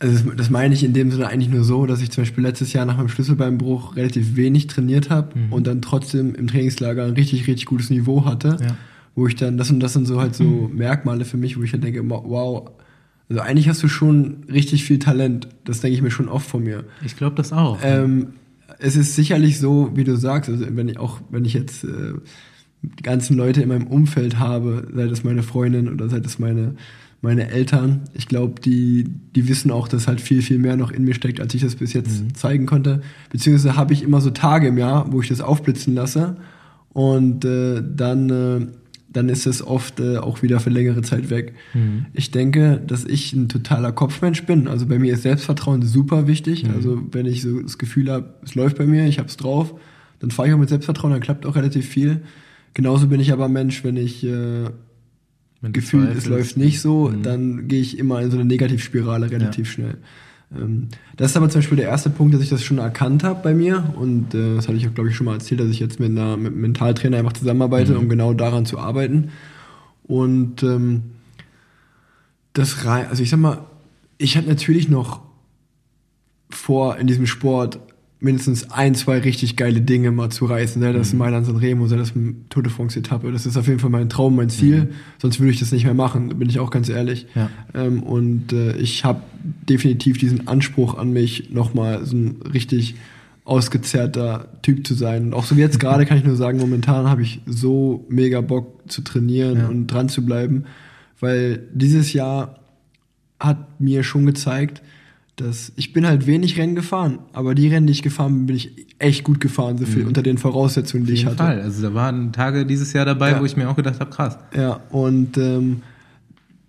Speaker 2: also das meine ich in dem Sinne eigentlich nur so, dass ich zum Beispiel letztes Jahr nach meinem Schlüsselbeinbruch relativ wenig trainiert habe mhm. und dann trotzdem im Trainingslager ein richtig, richtig gutes Niveau hatte. Ja. Wo ich dann, das und das sind so halt so mhm. Merkmale für mich, wo ich dann denke, wow, also eigentlich hast du schon richtig viel Talent. Das denke ich mir schon oft von mir.
Speaker 3: Ich glaube das auch.
Speaker 2: Ähm, es ist sicherlich so, wie du sagst, also wenn ich auch, wenn ich jetzt äh, die ganzen Leute in meinem Umfeld habe, sei das meine Freundin oder sei das meine, meine Eltern, ich glaube, die, die wissen auch, dass halt viel, viel mehr noch in mir steckt, als ich das bis jetzt mhm. zeigen konnte. Beziehungsweise habe ich immer so Tage im Jahr, wo ich das aufblitzen lasse und äh, dann äh, dann ist es oft äh, auch wieder für längere Zeit weg. Mhm. Ich denke, dass ich ein totaler Kopfmensch bin. Also bei mir ist Selbstvertrauen super wichtig. Mhm. Also wenn ich so das Gefühl habe, es läuft bei mir, ich habe es drauf, dann fahre ich auch mit Selbstvertrauen, dann klappt auch relativ viel. Genauso bin ich aber Mensch, wenn ich äh, Gefühl, es läuft nicht so, mhm. dann gehe ich immer in so eine Negativspirale relativ ja. schnell. Ähm, das ist aber zum Beispiel der erste Punkt, dass ich das schon erkannt habe bei mir und äh, das hatte ich auch, glaube ich, schon mal erzählt, dass ich jetzt mit, einer, mit einem Mentaltrainer einfach zusammenarbeite, mhm. um genau daran zu arbeiten. Und ähm, das rein, also ich sag mal, ich hatte natürlich noch vor, in diesem Sport mindestens ein, zwei richtig geile Dinge mal zu reißen. Ne? Das mhm. ist Mailand San Remo, das ist eine Tour de France Etappe. Das ist auf jeden Fall mein Traum, mein Ziel. Mhm. Sonst würde ich das nicht mehr machen, bin ich auch ganz ehrlich. Ja. Ähm, und äh, ich habe definitiv diesen Anspruch an mich, nochmal so ein richtig ausgezerrter Typ zu sein. Und auch so wie jetzt <laughs> gerade kann ich nur sagen, momentan habe ich so mega Bock zu trainieren ja. und dran zu bleiben, weil dieses Jahr hat mir schon gezeigt, dass ich bin halt wenig Rennen gefahren, aber die Rennen, die ich gefahren bin, bin ich echt gut gefahren, so viel mhm. unter den Voraussetzungen, die ich hatte. Fall.
Speaker 3: Also da waren Tage dieses Jahr dabei, ja. wo ich mir auch gedacht habe, krass.
Speaker 2: Ja, und ähm,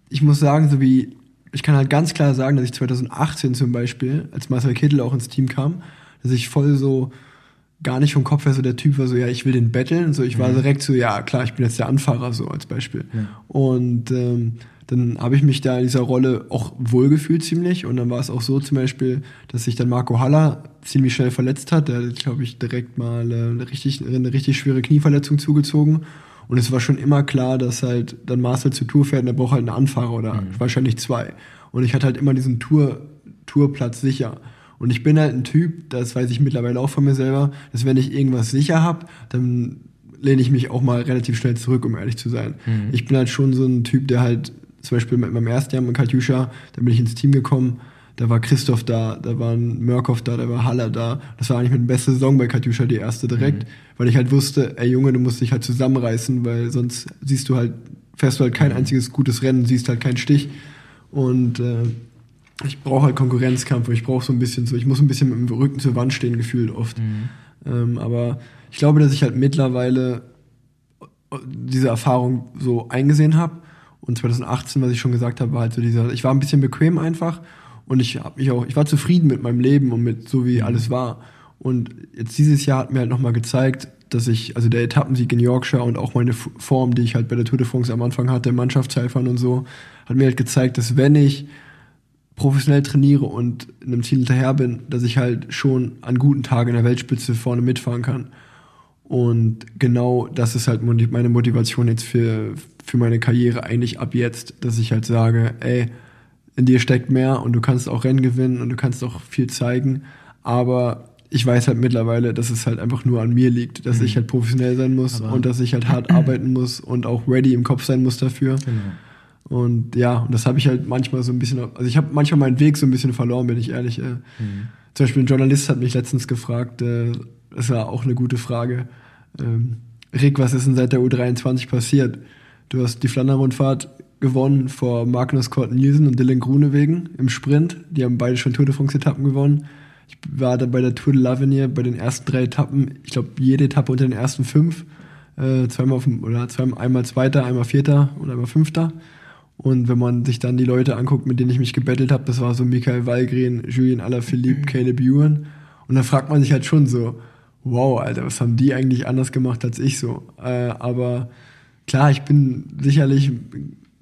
Speaker 2: ich muss sagen, so wie ich kann halt ganz klar sagen, dass ich 2018 zum Beispiel, als Marcel Kittel auch ins Team kam, dass ich voll so gar nicht vom Kopf her so der Typ war, so ja, ich will den betteln. So, ich war mhm. direkt so, ja, klar, ich bin jetzt der Anfahrer, so als Beispiel. Ja. Und ähm, dann habe ich mich da in dieser Rolle auch wohlgefühlt ziemlich. Und dann war es auch so zum Beispiel, dass sich dann Marco Haller ziemlich schnell verletzt hat. Der hat, glaube ich, direkt mal äh, eine, richtig, eine richtig schwere Knieverletzung zugezogen. Und es war schon immer klar, dass halt dann Marcel zur Tour fährt und er braucht halt einen Anfahrer oder mhm. wahrscheinlich zwei. Und ich hatte halt immer diesen Tour, Tourplatz sicher. Und ich bin halt ein Typ, das weiß ich mittlerweile auch von mir selber, dass wenn ich irgendwas sicher habe, dann lehne ich mich auch mal relativ schnell zurück, um ehrlich zu sein. Mhm. Ich bin halt schon so ein Typ, der halt zum Beispiel mit meinem ersten Jahr mit Katjuscha, da bin ich ins Team gekommen, da war Christoph da, da war ein Mörkow da, da war Haller da. Das war eigentlich meine beste Saison bei Katjuscha, die erste direkt, mhm. weil ich halt wusste, ey Junge, du musst dich halt zusammenreißen, weil sonst siehst du halt, fährst du halt kein mhm. einziges gutes Rennen, siehst halt keinen Stich. Und äh, ich brauche halt Konkurrenzkampf, ich brauche so ein bisschen so, ich muss ein bisschen mit dem Rücken zur Wand stehen, gefühlt oft. Mhm. Ähm, aber ich glaube, dass ich halt mittlerweile diese Erfahrung so eingesehen habe und 2018, was ich schon gesagt habe, war halt so dieser, ich war ein bisschen bequem einfach und ich habe mich auch, ich war zufrieden mit meinem Leben und mit so wie alles war. Und jetzt dieses Jahr hat mir halt nochmal gezeigt, dass ich, also der Etappensieg in Yorkshire und auch meine Form, die ich halt bei der Tour de France am Anfang hatte, Mannschaftshelfern und so, hat mir halt gezeigt, dass wenn ich professionell trainiere und in einem Ziel hinterher bin, dass ich halt schon an guten Tagen in der Weltspitze vorne mitfahren kann. Und genau das ist halt meine Motivation jetzt für, für meine Karriere eigentlich ab jetzt, dass ich halt sage, ey, in dir steckt mehr und du kannst auch Rennen gewinnen und du kannst auch viel zeigen, aber ich weiß halt mittlerweile, dass es halt einfach nur an mir liegt, dass mhm. ich halt professionell sein muss aber und dass ich halt hart arbeiten <clears throat> muss und auch ready im Kopf sein muss dafür. Genau. Und ja, und das habe ich halt manchmal so ein bisschen, also ich habe manchmal meinen Weg so ein bisschen verloren, bin ich ehrlich. Äh. Mhm. Zum Beispiel ein Journalist hat mich letztens gefragt, äh, das war auch eine gute Frage. Ähm, Rick, was ist denn seit der U23 passiert? Du hast die Flandern-Rundfahrt gewonnen vor Magnus Cort Nielsen und Dylan Grunewegen im Sprint. Die haben beide schon Tour de France-Etappen gewonnen. Ich war da bei der Tour de l'Avenir bei den ersten drei Etappen. Ich glaube, jede Etappe unter den ersten fünf. Äh, zweimal auf, oder zweimal, einmal Zweiter, einmal Vierter und einmal Fünfter. Und wenn man sich dann die Leute anguckt, mit denen ich mich gebettelt habe, das war so Michael Wallgren, Julien Alaphilippe. Caleb Ewan. Und da fragt man sich halt schon so, wow, Alter, was haben die eigentlich anders gemacht als ich so? Äh, aber klar, ich bin sicherlich,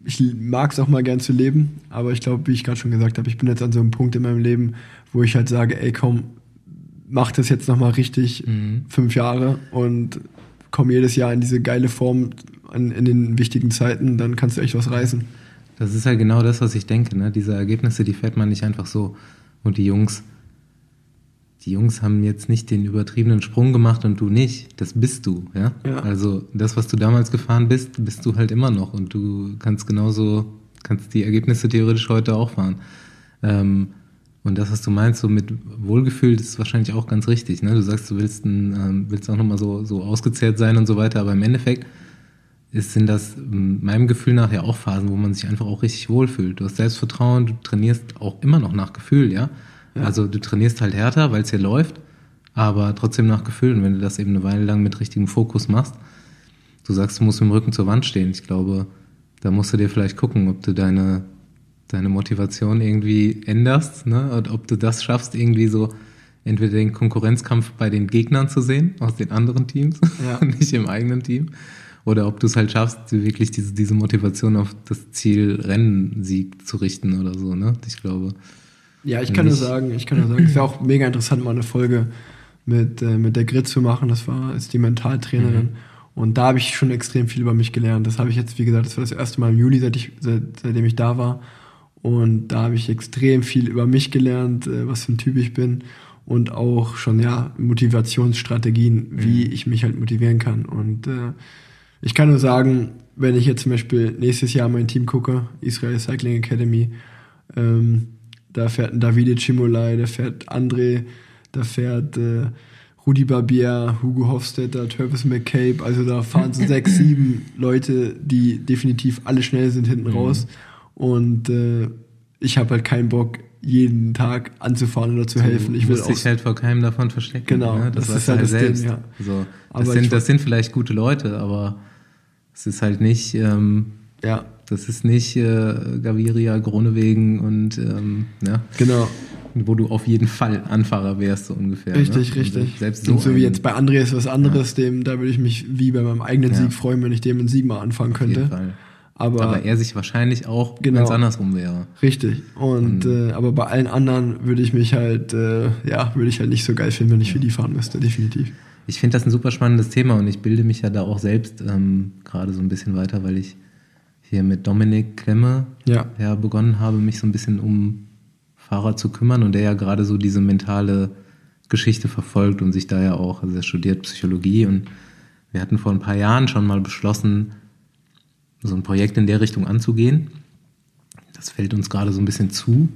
Speaker 2: ich mag es auch mal gern zu leben, aber ich glaube, wie ich gerade schon gesagt habe, ich bin jetzt an so einem Punkt in meinem Leben, wo ich halt sage, ey komm, mach das jetzt nochmal richtig, mhm. fünf Jahre und komm jedes Jahr in diese geile Form an, in den wichtigen Zeiten, dann kannst du echt was reißen.
Speaker 3: Das ist halt genau das, was ich denke. Ne? Diese Ergebnisse, die fährt man nicht einfach so. Und die Jungs, die Jungs haben jetzt nicht den übertriebenen Sprung gemacht und du nicht. Das bist du, ja?
Speaker 2: Ja.
Speaker 3: Also das, was du damals gefahren bist, bist du halt immer noch und du kannst genauso, kannst die Ergebnisse theoretisch heute auch fahren. Ähm, und das, was du meinst, so mit Wohlgefühl, das ist wahrscheinlich auch ganz richtig. Ne? Du sagst, du willst, ein, ähm, willst auch nochmal so, so ausgezehrt sein und so weiter, aber im Endeffekt ist, sind das ähm, meinem Gefühl nach ja auch Phasen, wo man sich einfach auch richtig wohlfühlt. Du hast Selbstvertrauen, du trainierst auch immer noch nach Gefühl, ja. Also du trainierst halt härter, weil es hier läuft, aber trotzdem nach Gefühl. Und wenn du das eben eine Weile lang mit richtigem Fokus machst, du sagst, du musst mit dem Rücken zur Wand stehen. Ich glaube, da musst du dir vielleicht gucken, ob du deine, deine Motivation irgendwie änderst, ne? Und ob du das schaffst, irgendwie so entweder den Konkurrenzkampf bei den Gegnern zu sehen, aus den anderen Teams, <laughs>
Speaker 2: Ja.
Speaker 3: und nicht im eigenen Team. Oder ob du es halt schaffst, wirklich diese, diese Motivation auf das Ziel Rennensieg zu richten oder so, ne? Ich glaube.
Speaker 2: Ja, ich kann nur sagen, ich kann nur sagen, es wäre auch <laughs> mega interessant, mal eine Folge mit, äh, mit der Grit zu machen. Das war ist die Mentaltrainerin.
Speaker 3: Mhm.
Speaker 2: Und da habe ich schon extrem viel über mich gelernt. Das habe ich jetzt, wie gesagt, das war das erste Mal im Juli, seit ich, seit, seitdem ich da war. Und da habe ich extrem viel über mich gelernt, äh, was für ein Typ ich bin. Und auch schon, ja, Motivationsstrategien, wie ich mich halt motivieren kann. Und äh, ich kann nur sagen, wenn ich jetzt zum Beispiel nächstes Jahr mein Team gucke, Israel Cycling Academy, ähm, da fährt ein Davide Cimolai, da fährt André, da fährt äh, Rudi Barbier, Hugo Hofstetter, Travis McCabe, also da fahren so sechs, <laughs> sieben Leute, die definitiv alle schnell sind hinten raus. Und äh, ich habe halt keinen Bock, jeden Tag anzufahren oder zu helfen. Ich will
Speaker 3: dich halt vor keinem davon verstecken.
Speaker 2: Genau,
Speaker 3: ne?
Speaker 2: das
Speaker 3: das,
Speaker 2: ist halt
Speaker 3: halt
Speaker 2: das Ding,
Speaker 3: selbst.
Speaker 2: ja.
Speaker 3: So,
Speaker 2: Aber
Speaker 3: das,
Speaker 2: ich
Speaker 3: sind, das sind vielleicht gute Leute, aber es ist halt nicht, ähm,
Speaker 2: ja,
Speaker 3: das ist nicht äh, Gaviria, Gronewegen und ähm, ja,
Speaker 2: genau.
Speaker 3: wo du auf jeden Fall Anfahrer wärst, so ungefähr.
Speaker 2: Richtig,
Speaker 3: ne?
Speaker 2: richtig.
Speaker 3: Und selbst so,
Speaker 2: und so wie jetzt bei André ist was anderes, dem, da würde ich mich wie bei meinem eigenen
Speaker 3: Ja.
Speaker 2: Sieg freuen, wenn ich dem in Sieg mal anfangen
Speaker 3: auf jeden
Speaker 2: könnte.
Speaker 3: Fall.
Speaker 2: Aber,
Speaker 3: Aber er sich wahrscheinlich auch,
Speaker 2: Genau.
Speaker 3: wenn es andersrum wäre.
Speaker 2: richtig. Und äh, aber bei allen anderen würde ich mich halt, äh, ja, würde ich halt nicht so geil finden, wenn ich für die fahren müsste, definitiv.
Speaker 3: Ich finde das ein super spannendes Thema und ich bilde mich ja da auch selbst ähm, gerade so ein bisschen weiter, weil ich hier mit Dominik Klemme
Speaker 2: Ja.
Speaker 3: ja begonnen habe, mich so ein bisschen um Fahrer zu kümmern und der ja gerade so diese mentale Geschichte verfolgt und sich da ja auch, also er studiert Psychologie und wir hatten vor ein paar Jahren schon mal beschlossen, so ein Projekt in der Richtung anzugehen. Das fällt uns gerade so ein bisschen zu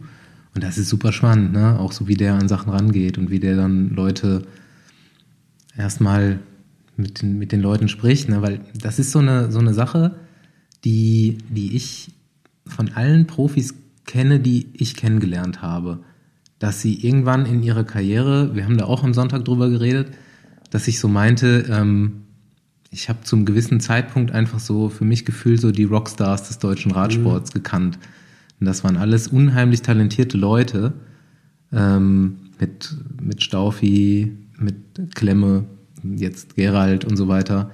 Speaker 3: und das ist super spannend, ne? auch so wie der an Sachen rangeht und wie der dann Leute erstmal mit den, mit den Leuten spricht, ne? weil das ist so eine, so eine Sache, die, die ich von allen Profis kenne, die ich kennengelernt habe, dass sie irgendwann in ihrer Karriere, wir haben da auch am Sonntag drüber geredet, dass ich so meinte, ähm, ich habe zum gewissen Zeitpunkt einfach so für mich gefühlt so die Rockstars des deutschen Radsports gekannt. Und das waren alles unheimlich talentierte Leute, ähm, mit, mit Staufi, mit Klemme, jetzt Gerald und so weiter.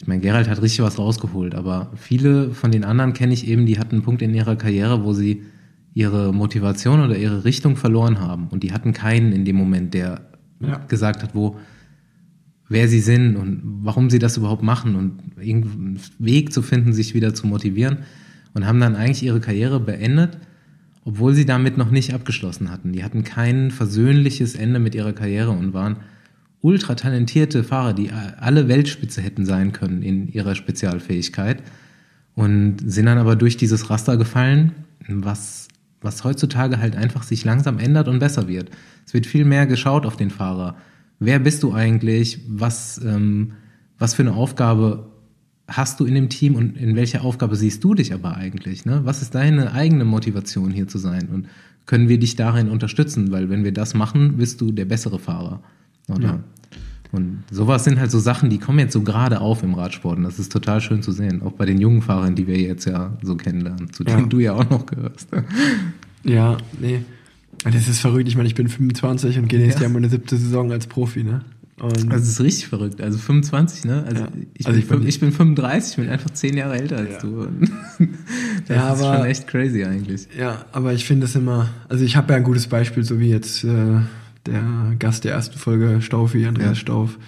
Speaker 3: Ich meine, Gerald hat richtig was rausgeholt, aber viele von den anderen kenne ich eben, die hatten einen Punkt in ihrer Karriere, wo sie ihre Motivation oder ihre Richtung verloren haben. Und die hatten keinen in dem Moment, der
Speaker 2: Ja.
Speaker 3: gesagt hat, wo, wer sie sind und warum sie das überhaupt machen und irgendeinen Weg zu finden, sich wieder zu motivieren und haben dann eigentlich ihre Karriere beendet, obwohl sie damit noch nicht abgeschlossen hatten. Die hatten kein versöhnliches Ende mit ihrer Karriere und waren ultra talentierte Fahrer, die alle Weltspitze hätten sein können in ihrer Spezialfähigkeit und sind dann aber durch dieses Raster gefallen, was, was heutzutage halt einfach sich langsam ändert und besser wird. Es wird viel mehr geschaut auf den Fahrer. Wer bist du eigentlich? Was, ähm, was für eine Aufgabe hast du in dem Team und in welcher Aufgabe siehst du dich aber eigentlich? Ne? Was ist deine eigene Motivation hier zu sein? Und können wir dich darin unterstützen? Weil wenn wir das machen, bist du der bessere Fahrer. Oder?
Speaker 2: Ja.
Speaker 3: Und sowas sind halt so Sachen, die kommen jetzt so gerade auf im Radsport. Und das ist total schön zu sehen. Auch bei den jungen Fahrern, die wir jetzt ja so kennenlernen, zu denen
Speaker 2: Ja.
Speaker 3: du ja auch noch gehörst.
Speaker 2: Ja, nee. Das ist verrückt. Ich meine, ich bin 25 und gehe nächstes
Speaker 3: Ja.
Speaker 2: Jahr meine siebte Saison als Profi, ne? Und
Speaker 3: Also es ist richtig verrückt. Also 25, ne? Also,
Speaker 2: Ja.
Speaker 3: ich,
Speaker 2: Also
Speaker 3: bin,
Speaker 2: ich bin-
Speaker 3: ich bin 35, ich bin einfach zehn Jahre älter als
Speaker 2: Ja.
Speaker 3: du. <laughs> das
Speaker 2: Ja,
Speaker 3: ist
Speaker 2: aber-
Speaker 3: schon echt crazy eigentlich.
Speaker 2: Ja, aber ich finde es immer, also ich habe ja ein gutes Beispiel, so wie jetzt äh, der Gast der ersten Folge, Staufi, Andreas
Speaker 3: Ja.
Speaker 2: Stauf.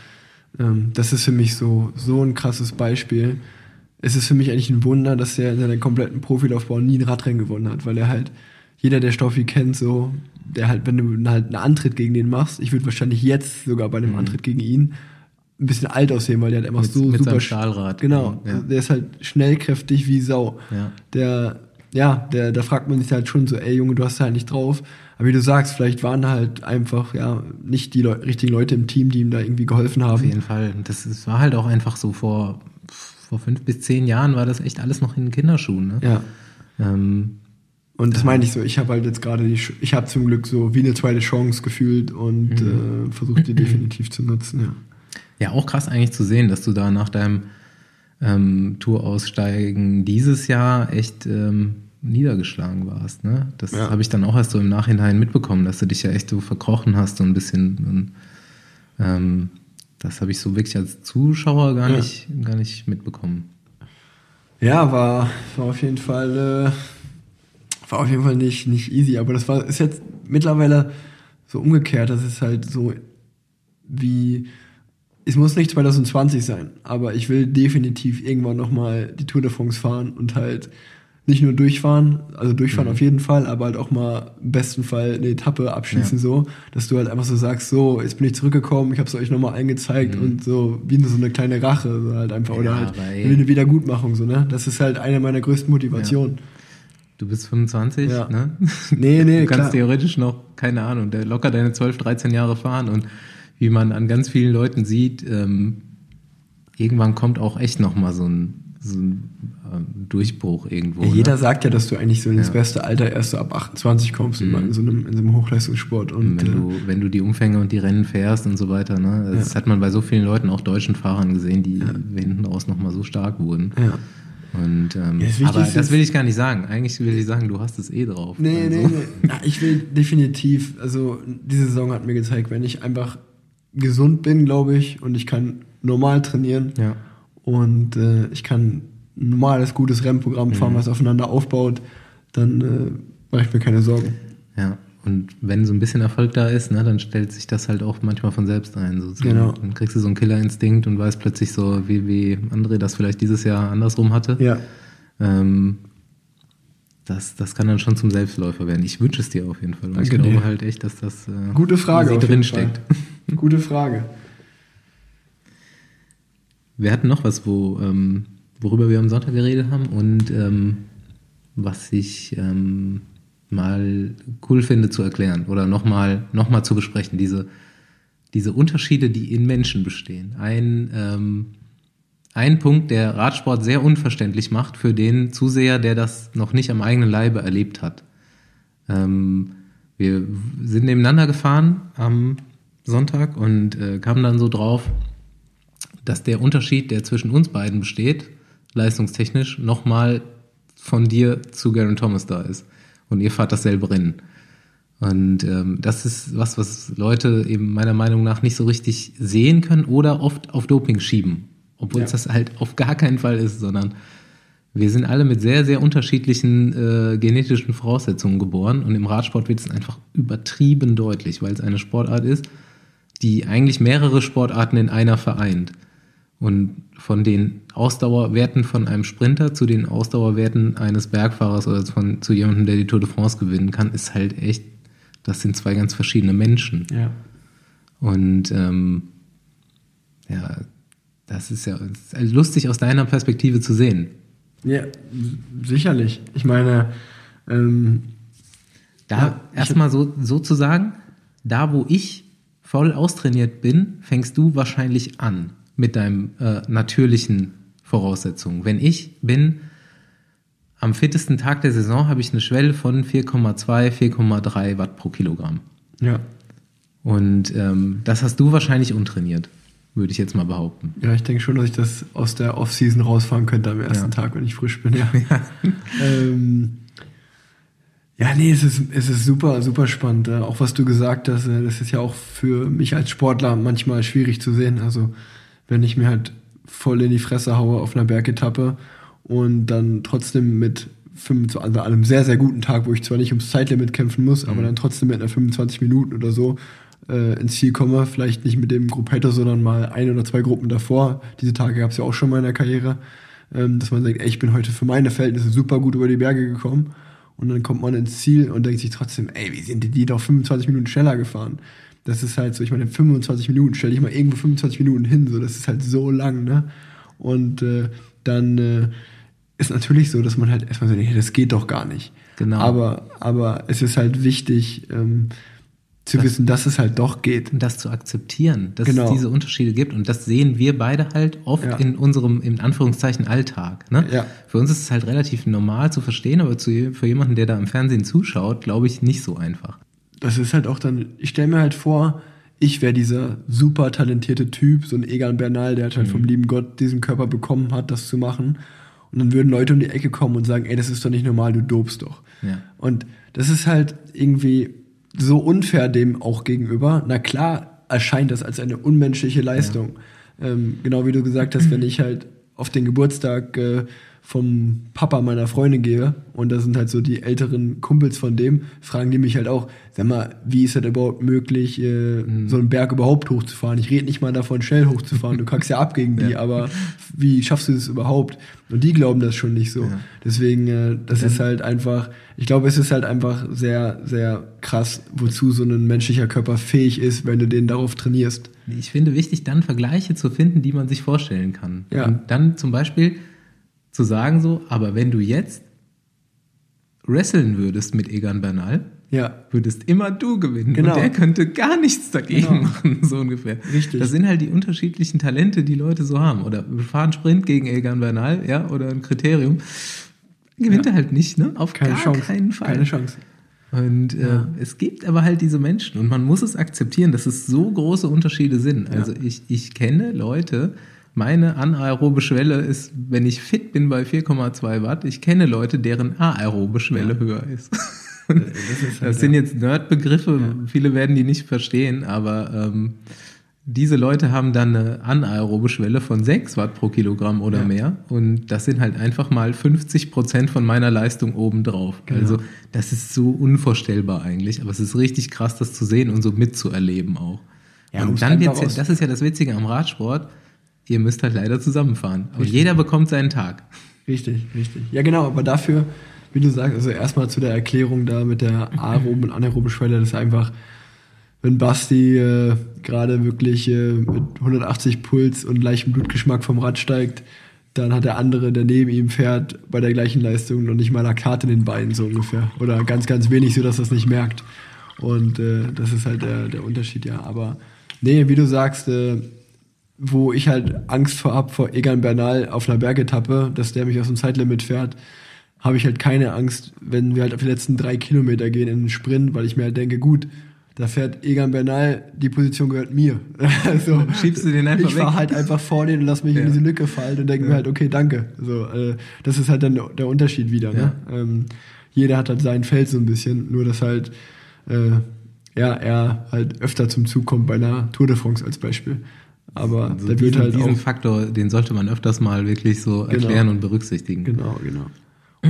Speaker 2: Ähm, das ist für mich so, so ein krasses Beispiel. Es ist für mich eigentlich ein Wunder, dass er in seiner kompletten Profilaufbau nie ein Radrennen gewonnen hat, weil er halt, jeder, der Stoffi kennt, so, der halt, wenn du halt einen Antritt gegen den machst, ich würde wahrscheinlich jetzt sogar bei einem mhm. Antritt gegen ihn ein bisschen alt aussehen, weil der hat einfach mit, so
Speaker 3: mit
Speaker 2: super
Speaker 3: Stahlrad.
Speaker 2: Genau, ja. der ist halt schnellkräftig wie Sau.
Speaker 3: Ja.
Speaker 2: Der ja, der, da fragt man sich halt schon so, ey Junge, du hast halt nicht drauf. Aber wie du sagst, vielleicht waren halt einfach ja nicht die Le richtigen Leute im Team, die ihm da irgendwie geholfen haben. Auf
Speaker 3: jeden Fall. Das, das war halt auch einfach so vor, vor fünf bis zehn Jahren war das echt alles noch in Kinderschuhen. Ne?
Speaker 2: Ja. Ähm, und das meine ich so, ich habe halt jetzt gerade die, ich habe zum Glück so wie eine zweite Chance gefühlt und mhm. äh, versucht die <clears throat> definitiv zu nutzen, ja.
Speaker 3: Ja, auch krass eigentlich zu sehen, dass du da nach deinem ähm, Touraussteigen dieses Jahr echt ähm, niedergeschlagen warst. Ne? Das ja. habe ich dann auch erst so im Nachhinein mitbekommen, dass du dich ja echt so verkrochen hast, so ein bisschen. Und, ähm, das habe ich so wirklich als Zuschauer gar, ja. nicht, gar nicht mitbekommen.
Speaker 2: Ja, war, war auf jeden Fall, äh, war auf jeden Fall nicht, nicht easy, aber das war, ist jetzt mittlerweile so umgekehrt, das ist halt so wie, es muss nicht 2020 sein, aber ich will definitiv irgendwann nochmal die Tour de France fahren und halt nicht nur durchfahren, also durchfahren mhm. auf jeden Fall, aber halt auch mal im besten Fall eine Etappe abschließen ja. so, dass du halt einfach so sagst, so, jetzt bin ich zurückgekommen, ich habe es euch nochmal eingezeigt mhm. und so wie so eine kleine Rache so halt einfach ja, oder halt eine Wiedergutmachung so, ne? Das ist halt eine meiner größten Motivationen. Ja.
Speaker 3: Du bist 25,
Speaker 2: ja.
Speaker 3: ne?
Speaker 2: Nee, nee,
Speaker 3: Du kannst klar. theoretisch noch, keine Ahnung, der locker deine 12, 13 Jahre fahren und wie man an ganz vielen Leuten sieht, ähm, irgendwann kommt auch echt noch mal so ein, so ein ähm, Durchbruch irgendwo.
Speaker 2: Ja, jeder ne? sagt ja, dass du eigentlich so ins ja. beste Alter erst so ab 28 kommst mhm. in, so einem, in so einem Hochleistungssport. Und,
Speaker 3: wenn, äh, du, wenn du die Umfänge und die Rennen fährst und so weiter, ne? das ja. hat man bei so vielen Leuten, auch deutschen Fahrern gesehen, die hinten raus nochmal so stark wurden.
Speaker 2: Ja.
Speaker 3: Und, ähm, ja, aber das will ich gar nicht sagen. Eigentlich will ich sagen, du hast es eh drauf.
Speaker 2: Nee, also. nee, nee. Ja, ich will definitiv, also diese Saison hat mir gezeigt, wenn ich einfach gesund bin, glaube ich, und ich kann normal trainieren
Speaker 3: ja.
Speaker 2: und äh, ich kann ein normales, gutes Rennprogramm fahren, mhm. was aufeinander aufbaut, dann äh, mache ich mir keine Sorgen.
Speaker 3: Ja, und wenn so ein bisschen Erfolg da ist, ne, dann stellt sich das halt auch manchmal von selbst ein. So.
Speaker 2: Genau.
Speaker 3: Dann kriegst du so einen Killerinstinkt und weißt plötzlich so, wie, wie André das vielleicht dieses Jahr andersrum hatte.
Speaker 2: Ja.
Speaker 3: Ähm, das, das kann dann schon zum Selbstläufer werden. Ich wünsche es dir auf jeden Fall. Und
Speaker 2: Danke
Speaker 3: ich glaube
Speaker 2: dir.
Speaker 3: halt echt, dass das äh,
Speaker 2: Gute Frage
Speaker 3: drin steckt.
Speaker 2: Gute Frage. <laughs>
Speaker 3: Wir hatten noch was, wo ähm, worüber wir am Sonntag geredet haben und ähm, was ich ähm, mal cool finde zu erklären oder nochmal noch mal zu besprechen. Diese, diese Unterschiede, die in Menschen bestehen. Ein, ähm, ein Punkt, der Radsport sehr unverständlich macht für den Zuseher, der das noch nicht am eigenen Leibe erlebt hat. Ähm, wir sind nebeneinander gefahren am Sonntag und äh, kamen dann so drauf, dass der Unterschied, der zwischen uns beiden besteht, leistungstechnisch nochmal von dir zu Garen Thomas da ist. Und ihr fahrt dasselbe Rennen. Und ähm, das ist was, was Leute eben meiner Meinung nach nicht so richtig sehen können oder oft auf Doping schieben. Obwohl ja. es das halt auf gar keinen Fall ist, sondern wir sind alle mit sehr, sehr unterschiedlichen äh, genetischen Voraussetzungen geboren. Und im Radsport wird es einfach übertrieben deutlich, weil es eine Sportart ist, die eigentlich mehrere Sportarten in einer vereint. Und von den Ausdauerwerten von einem Sprinter zu den Ausdauerwerten eines Bergfahrers oder von, zu jemandem, der die Tour de France gewinnen kann, ist halt echt, das sind zwei ganz verschiedene Menschen.
Speaker 2: Ja.
Speaker 3: Und ähm, ja, das ist ja lustig aus deiner Perspektive zu sehen.
Speaker 2: Ja, sicherlich. Ich meine, ähm,
Speaker 3: da ja, erstmal so sozusagen, da wo ich voll austrainiert bin, fängst du wahrscheinlich an mit deinem äh, natürlichen Voraussetzungen. Wenn ich bin am fittesten Tag der Saison, habe ich eine Schwelle von 4,2, 4,3 Watt pro Kilogramm.
Speaker 2: Ja.
Speaker 3: Und ähm, das hast du wahrscheinlich untrainiert, würde ich jetzt mal behaupten.
Speaker 2: Ja, ich denke schon, dass ich das aus der Off-Season rausfahren könnte am ersten ja. Tag, wenn ich frisch bin. Ja. <laughs> ja. ähm, ja, nee, es ist, es ist super, super spannend. Auch was du gesagt hast, äh, das ist ja auch für mich als Sportler manchmal schwierig zu sehen. Also wenn ich mir halt voll in die Fresse haue auf einer Bergetappe und dann trotzdem mit 25, also an einem sehr, sehr guten Tag, wo ich zwar nicht ums Zeitlimit kämpfen muss, mhm. aber dann trotzdem mit einer 25 Minuten oder so äh, ins Ziel komme. Vielleicht nicht mit dem Gruppetto, sondern mal ein oder zwei Gruppen davor. Diese Tage gab es ja auch schon mal in der Karriere. Ähm, dass man sagt, ey, ich bin heute für meine Verhältnisse super gut über die Berge gekommen. Und dann kommt man ins Ziel und denkt sich trotzdem, ey, wie sind die, die doch 25 Minuten schneller gefahren? Das ist halt so, ich meine, 25 Minuten, stell dich mal irgendwo 25 Minuten hin, so, das ist halt so lang, ne? Und äh, dann äh, ist natürlich so, dass man halt erstmal so, nee, das geht doch gar nicht.
Speaker 3: Genau.
Speaker 2: Aber, aber es ist halt wichtig, ähm, zu
Speaker 3: Das-
Speaker 2: wissen, dass es halt doch geht.
Speaker 3: Und das zu akzeptieren, dass
Speaker 2: Genau.
Speaker 3: es diese Unterschiede gibt. Und das sehen wir beide halt oft
Speaker 2: Ja.
Speaker 3: in unserem, in Anführungszeichen, Alltag. Ne?
Speaker 2: Ja.
Speaker 3: Für uns ist es halt relativ normal zu verstehen, aber zu, für jemanden, der da im Fernsehen zuschaut, glaube ich, nicht so einfach.
Speaker 2: Das ist halt auch dann, ich stelle mir halt vor, ich wäre dieser super talentierte Typ, so ein Egan Bernal, der halt vom lieben Gott diesen Körper bekommen hat, das zu machen. Und dann würden Leute um die Ecke kommen und sagen, ey, das ist doch nicht normal, du dobst doch.
Speaker 3: Ja.
Speaker 2: Und das ist halt irgendwie so unfair dem auch gegenüber. Na klar erscheint das als eine unmenschliche Leistung. Ähm, genau wie du gesagt hast, wenn ich halt auf den Geburtstag äh, vom Papa meiner Freundin gehe und da sind halt so die älteren Kumpels von dem, fragen die mich halt auch, sag mal, wie ist das überhaupt möglich, äh, so einen Berg überhaupt hochzufahren? Ich rede nicht mal davon, schnell hochzufahren, du kackst ja ab gegen die, <laughs> aber wie schaffst du das überhaupt? Und die glauben das schon nicht so.
Speaker 3: Ja.
Speaker 2: Deswegen, äh, das ist halt einfach, ich glaube, es ist halt einfach sehr, sehr krass, wozu so ein menschlicher Körper fähig ist, wenn du den darauf trainierst.
Speaker 3: Ich finde wichtig, dann Vergleiche zu finden, die man sich vorstellen kann.
Speaker 2: Ja.
Speaker 3: Und dann zum Beispiel zu sagen so, aber wenn du jetzt wresteln würdest mit Egan Bernal,
Speaker 2: Ja,
Speaker 3: würdest immer du gewinnen.
Speaker 2: Genau.
Speaker 3: Und der könnte gar nichts dagegen
Speaker 2: Genau.
Speaker 3: machen, <laughs> so ungefähr.
Speaker 2: Richtig.
Speaker 3: Das sind halt die unterschiedlichen Talente, die Leute so haben. Oder wir fahren Sprint gegen Egan Bernal, ja, oder ein Kriterium. Gewinnt
Speaker 2: Ja.
Speaker 3: er halt nicht, ne? Auf
Speaker 2: keine
Speaker 3: gar
Speaker 2: Chance.
Speaker 3: keinen Fall.
Speaker 2: Keine Chance.
Speaker 3: Und äh, es gibt aber halt diese Menschen und man muss es akzeptieren, dass es so große Unterschiede sind. Also ich, ich kenne Leute, meine anaerobe Schwelle ist, wenn ich fit bin bei 4,2 Watt, ich kenne Leute, deren aerobe Schwelle höher ist. <laughs>
Speaker 2: Das ist
Speaker 3: das
Speaker 2: halt,
Speaker 3: sind
Speaker 2: ja.
Speaker 3: jetzt Nerdbegriffe, viele werden die nicht verstehen, aber ähm, diese Leute haben dann eine anaerobe Schwelle von 6 Watt pro Kilogramm oder
Speaker 2: Ja.
Speaker 3: mehr. Und das sind halt einfach mal 50 Prozent von meiner Leistung obendrauf.
Speaker 2: Genau.
Speaker 3: Also das ist so unvorstellbar eigentlich. Aber es ist richtig krass, das zu sehen und so mitzuerleben auch.
Speaker 2: Ja,
Speaker 3: und dann wird's, ja- das ist ja das Witzige am Radsport, ihr müsst halt leider zusammenfahren. Und jeder bekommt seinen Tag.
Speaker 2: Richtig, richtig. Ja, genau, aber dafür, wie du sagst, also erstmal zu der Erklärung da mit der aeroben und anaeroben Schwelle, das ist einfach, wenn Basti äh, gerade wirklich äh, mit 180 Puls und leichtem Blutgeschmack vom Rad steigt, dann hat der andere, der neben ihm fährt, bei der gleichen Leistung noch nicht mal Laktat in den Beinen, so ungefähr. Oder ganz, ganz wenig, so dass er es nicht merkt. Und äh, das ist halt der, der Unterschied, ja. Aber nee, wie du sagst, äh, wo ich halt Angst vor hab vor Egan Bernal auf einer Bergetappe, dass der mich aus dem Zeitlimit fährt, habe ich halt keine Angst, wenn wir halt auf die letzten drei Kilometer gehen in den Sprint, weil ich mir halt denke, gut, da fährt Egan Bernal, die Position gehört mir. <laughs> also,
Speaker 3: Schiebst du den einfach
Speaker 2: ich
Speaker 3: weg?
Speaker 2: halt einfach vor den und lass mich
Speaker 3: Ja.
Speaker 2: in diese Lücke fallen und denke mir halt, okay, danke. So, äh, das ist halt dann der Unterschied wieder. Ne? Ähm, jeder hat halt sein Feld so ein bisschen, nur dass halt äh, ja, er halt öfter zum Zug kommt bei einer Tour de France als Beispiel. Aber
Speaker 3: Also
Speaker 2: der wird
Speaker 3: diesen,
Speaker 2: halt
Speaker 3: diesen
Speaker 2: auch
Speaker 3: Faktor, den sollte man öfters mal wirklich so erklären und berücksichtigen.
Speaker 2: Genau, genau.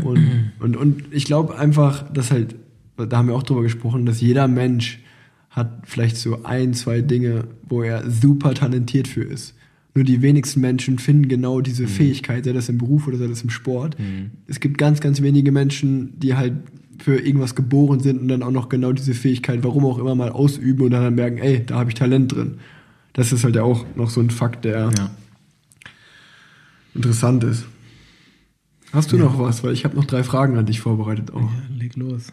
Speaker 2: Und, und, und ich glaube einfach, dass halt, da haben wir auch drüber gesprochen, dass jeder Mensch hat vielleicht so ein, zwei Dinge, wo er super talentiert für ist. Nur die wenigsten Menschen finden genau diese Fähigkeit, sei das im Beruf oder sei das im Sport. Es gibt ganz, ganz wenige Menschen, die halt für irgendwas geboren sind und dann auch noch genau diese Fähigkeit, warum auch immer mal ausüben und dann, merken, ey, da habe ich Talent drin. Das ist halt ja auch noch so ein Fakt, der
Speaker 3: Ja.
Speaker 2: interessant ist. Hast du noch was? Weil ich habe noch drei Fragen an dich vorbereitet auch.
Speaker 3: Ja, leg los.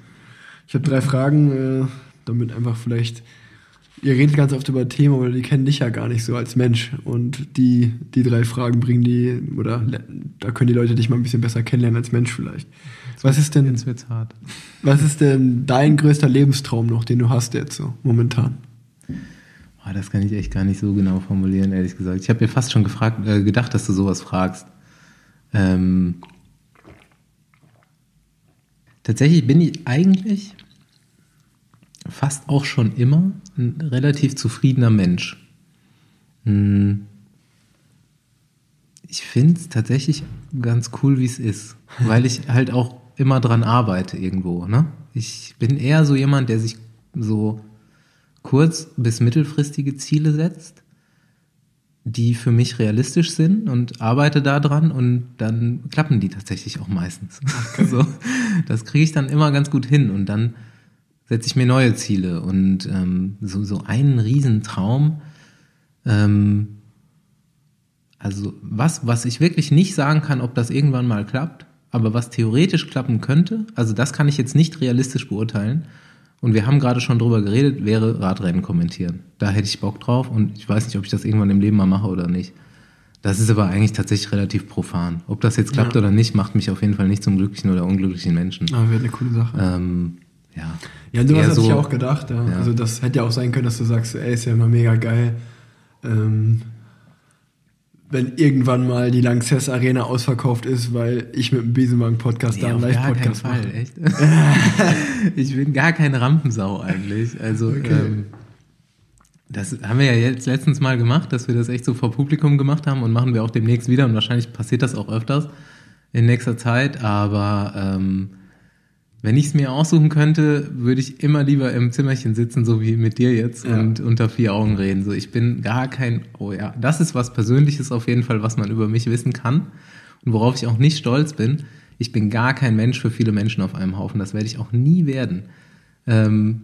Speaker 2: Ich habe drei Fragen, äh, damit einfach vielleicht. Ihr redet ganz oft über Themen, aber die kennen dich ja gar nicht so als Mensch. Und die, die drei Fragen bringen die, oder da können die Leute dich mal ein bisschen besser kennenlernen als Mensch vielleicht. Was ist denn,
Speaker 3: Jetzt wird's hart.
Speaker 2: was ist denn dein größter Lebenstraum noch, den du hast jetzt so momentan?
Speaker 3: Boah, das kann ich echt gar nicht so genau formulieren, ehrlich gesagt. Ich habe mir fast schon gefragt, äh, gedacht, dass du sowas fragst. Ähm, tatsächlich bin ich eigentlich fast auch schon immer ein relativ zufriedener Mensch. Hm. Ich finde es tatsächlich ganz cool, wie es ist, weil ich halt auch immer dran arbeite irgendwo. Ne? Ich bin eher so jemand, der sich so kurz- bis mittelfristige Ziele setzt, die für mich realistisch sind und arbeite daran und dann klappen die tatsächlich auch meistens. <laughs> so, das kriege ich dann immer ganz gut hin und dann setze ich mir neue Ziele und ähm, so, so einen Riesentraum. Ähm, also was, was ich wirklich nicht sagen kann, ob das irgendwann mal klappt, aber was theoretisch klappen könnte, also das kann ich jetzt nicht realistisch beurteilen. Und wir haben gerade schon drüber geredet, wäre Radrennen kommentieren. Da hätte ich Bock drauf und ich weiß nicht, ob ich das irgendwann im Leben mal mache oder nicht. Das ist aber eigentlich tatsächlich relativ profan. Ob das jetzt klappt ja. oder nicht, macht mich auf jeden Fall nicht zum glücklichen oder unglücklichen Menschen.
Speaker 2: Aber wäre eine coole Sache.
Speaker 3: Ähm, ja.
Speaker 2: Ja, sowas hatte so, ich auch gedacht. Ja. ja. Also das hätte ja auch sein können, dass du sagst, ey, ist ja immer mega geil. Ähm, wenn irgendwann mal die Lanxess Arena ausverkauft ist, weil ich mit dem Besenwagen-Podcast nee, da einen Live-Podcast mache. Fall, echt. <laughs>
Speaker 3: ich bin gar keine Rampensau eigentlich. Also okay. ähm, das haben wir ja jetzt letztens mal gemacht, dass wir das echt so vor Publikum gemacht haben und machen wir auch demnächst wieder und wahrscheinlich passiert das auch öfters in nächster Zeit, aber ähm, wenn ich es mir aussuchen könnte, würde ich immer lieber im Zimmerchen sitzen, so wie mit dir jetzt, ja. und unter vier Augen reden. So, ich bin gar kein, oh ja, das ist was Persönliches auf jeden Fall, was man über mich wissen kann und worauf ich auch nicht stolz bin. Ich bin gar kein Mensch für viele Menschen auf einem Haufen. Das werde ich auch nie werden. Ähm,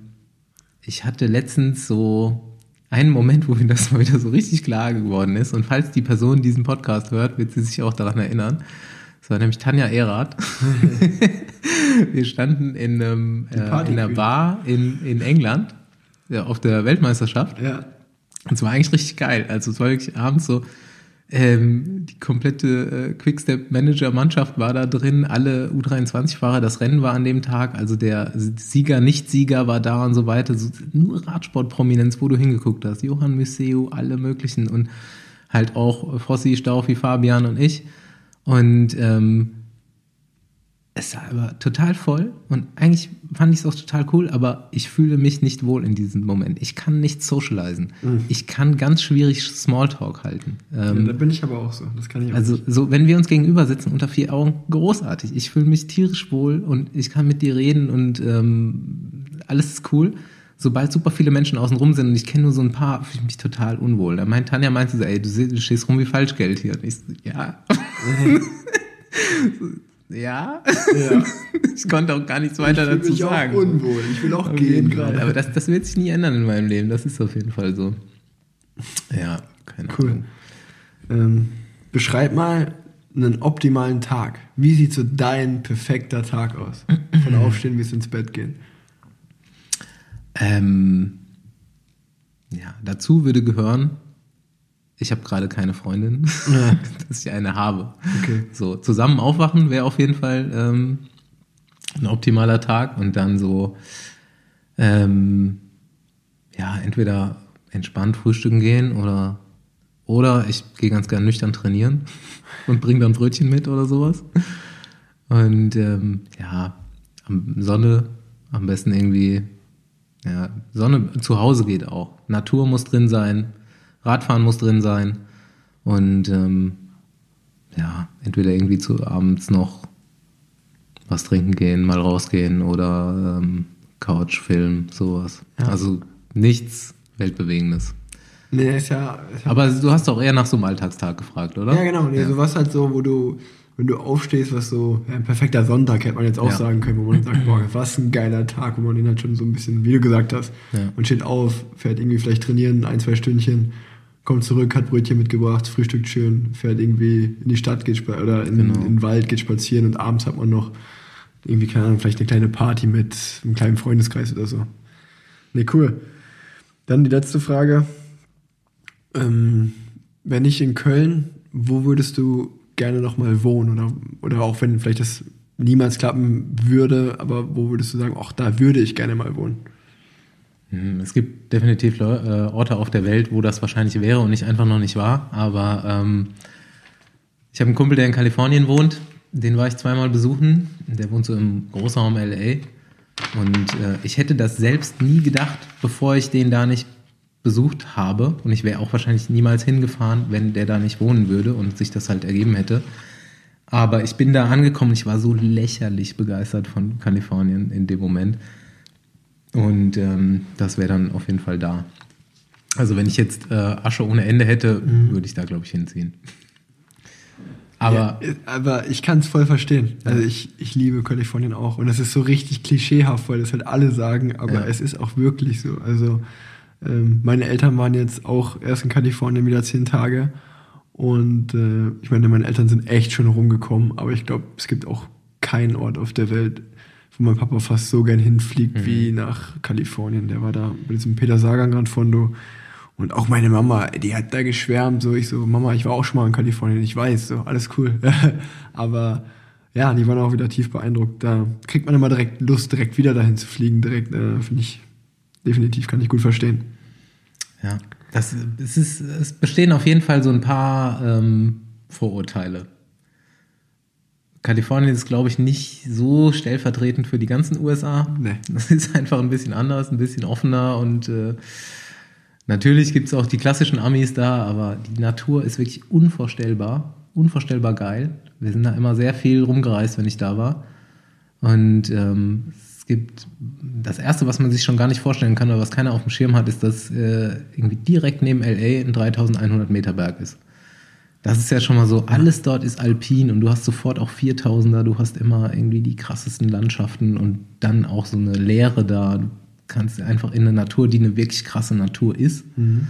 Speaker 3: ich hatte letztens so einen Moment, wo mir das <laughs> mal wieder so richtig klar geworden ist. Und falls die Person diesen Podcast hört, wird sie sich auch daran erinnern. War nämlich Tanja Erath. <laughs> wir standen in, einem, äh, in einer Bar in, in England ja, auf der Weltmeisterschaft.
Speaker 2: Ja.
Speaker 3: Und es war eigentlich richtig geil. Also es war wirklich abends so, ähm, die komplette äh, Quickstep-Manager-Mannschaft war da drin, alle U23-Fahrer, das Rennen war an dem Tag, also der Sieger, Nicht-Sieger war da und so weiter. So, nur Radsport-Prominenz, wo du hingeguckt hast. Johann Museu, alle möglichen und halt auch Fossi, Staufi, Fabian und ich. Und ähm, es war aber total voll und eigentlich fand ich es auch total cool, aber ich fühle mich nicht wohl in diesem Moment. Ich kann nicht socialisen. Mhm. Ich kann ganz schwierig Smalltalk halten.
Speaker 2: Ähm, ja, da bin ich aber auch so. Das kann ich
Speaker 3: auch Also nicht. so, wenn wir uns gegenüber sitzen unter vier Augen, großartig. Ich fühle mich tierisch wohl und ich kann mit dir reden und ähm, alles ist cool. Sobald super viele Menschen außen rum sind und ich kenne nur so ein paar, fühle ich mich total unwohl. Da meint Tanja meinte so, ey, du, du stehst rum wie Falschgeld hier. Und ich so, ja. Mhm. <laughs> Ja. ja. <laughs> Ich konnte auch gar nichts weiter ich dazu mich sagen.
Speaker 2: Auch unwohl. Ich will auch gehen gerade.
Speaker 3: Aber das, das wird sich nie ändern in meinem Leben. Das ist auf jeden Fall so. Ja, keine
Speaker 2: cool. Ahnung. Ähm, beschreib mal einen optimalen Tag. Wie sieht so dein perfekter Tag aus? Von <clears throat> Aufstehen bis ins Bett gehen.
Speaker 3: Ähm, ja, dazu würde gehören, ich habe gerade keine Freundin, ja. <laughs> dass ich eine habe.
Speaker 2: Okay.
Speaker 3: So, zusammen aufwachen wäre auf jeden Fall ähm, ein optimaler Tag und dann so, ähm, ja, entweder entspannt frühstücken gehen oder, oder ich gehe ganz gern nüchtern trainieren <laughs> und bringe dann Brötchen mit oder sowas. Und ähm, ja, Sonne am besten irgendwie, ja, Sonne zu Hause geht auch. Natur muss drin sein Radfahren muss drin sein. Und ähm, ja, entweder irgendwie zu abends noch was trinken gehen, mal rausgehen oder ähm, Couch, Film, sowas. Ja. Also nichts Weltbewegendes.
Speaker 2: Nee, ist ja,
Speaker 3: ist ja. Aber du hast doch eher nach so einem Alltagstag gefragt, oder?
Speaker 2: Ja, genau. Nee, ja. sowas halt so, wo du, wenn du aufstehst, was so, ja, ein perfekter Sonntag hätte man jetzt auch ja. sagen können, wo man sagt, boah, was ein geiler Tag, wo man den halt schon so ein bisschen, wie du gesagt hast, man steht auf, fährt irgendwie vielleicht trainieren, ein, zwei Stündchen kommt zurück, hat Brötchen mitgebracht, frühstückt schön, fährt irgendwie in die Stadt geht oder in, genau. in den Wald, geht spazieren und abends hat man noch irgendwie, keine Ahnung, vielleicht eine kleine Party mit einem kleinen Freundeskreis oder so. Nee, cool. Dann die letzte Frage. Ähm, wenn nicht in Köln, wo würdest du gerne nochmal wohnen? Oder, oder auch wenn vielleicht das niemals klappen würde, aber wo würdest du sagen, ach, da würde ich gerne mal wohnen?
Speaker 3: Hm, es gibt definitiv äh, Orte auf der Welt, wo das wahrscheinlich wäre und ich einfach noch nicht war. Aber ähm, ich habe einen Kumpel, der in Kalifornien wohnt. Den war ich zweimal besuchen. Der wohnt so im Großraum LA. Und äh, ich hätte das selbst nie gedacht, bevor ich den da nicht besucht habe. Und ich wäre auch wahrscheinlich niemals hingefahren, wenn der da nicht wohnen würde und sich das halt ergeben hätte. Aber ich bin da angekommen. Ich war so lächerlich begeistert von Kalifornien in dem Moment Und ähm, das wäre dann auf jeden Fall da. Also wenn ich jetzt äh, Asche ohne Ende hätte, mhm. würde ich da, glaube ich, hinziehen.
Speaker 2: Aber, ja, aber ich kann es voll verstehen. Also ich, ich liebe Kalifornien auch. Und es ist so richtig klischeehaft, weil das halt alle sagen, aber ja. es ist auch wirklich so. Also ähm, meine Eltern waren jetzt auch erst in Kalifornien wieder zehn Tage. Und äh, ich meine, meine Eltern sind echt schon rumgekommen, aber ich glaube, es gibt auch keinen Ort auf der Welt, wo mein Papa fast so gern hinfliegt mhm. wie nach Kalifornien. Der war da bei diesem Peter Sagan Grand Fondo und auch meine Mama, die hat da geschwärmt, so ich so, Mama, ich war auch schon mal in Kalifornien, ich weiß, so, alles cool. <laughs> Aber ja, die waren auch wieder tief beeindruckt. Da kriegt man immer direkt Lust, direkt wieder dahin zu fliegen, direkt, äh, finde ich, definitiv, kann ich gut verstehen.
Speaker 3: Ja, das, es, ist, es bestehen auf jeden Fall so ein paar ähm, Vorurteile. Kalifornien ist, glaube ich, nicht so stellvertretend für die ganzen USA. Nee. Das ist einfach ein bisschen anders, ein bisschen offener und äh, Natürlich gibt es auch die klassischen Amis da, aber die Natur ist wirklich unvorstellbar, unvorstellbar geil. Wir sind da immer sehr viel rumgereist, wenn ich da war. Und ähm, gibt das Erste, was man sich schon gar nicht vorstellen kann oder was keiner auf dem Schirm hat, ist, dass äh, irgendwie direkt neben LA ein 3100 Meter Berg ist. Das ist ja schon mal so, alles dort ist alpin und du hast sofort auch 4000er, du hast immer irgendwie die krassesten Landschaften und dann auch so eine Leere da. Du kannst einfach in der Natur, die eine wirklich krasse Natur ist, mhm.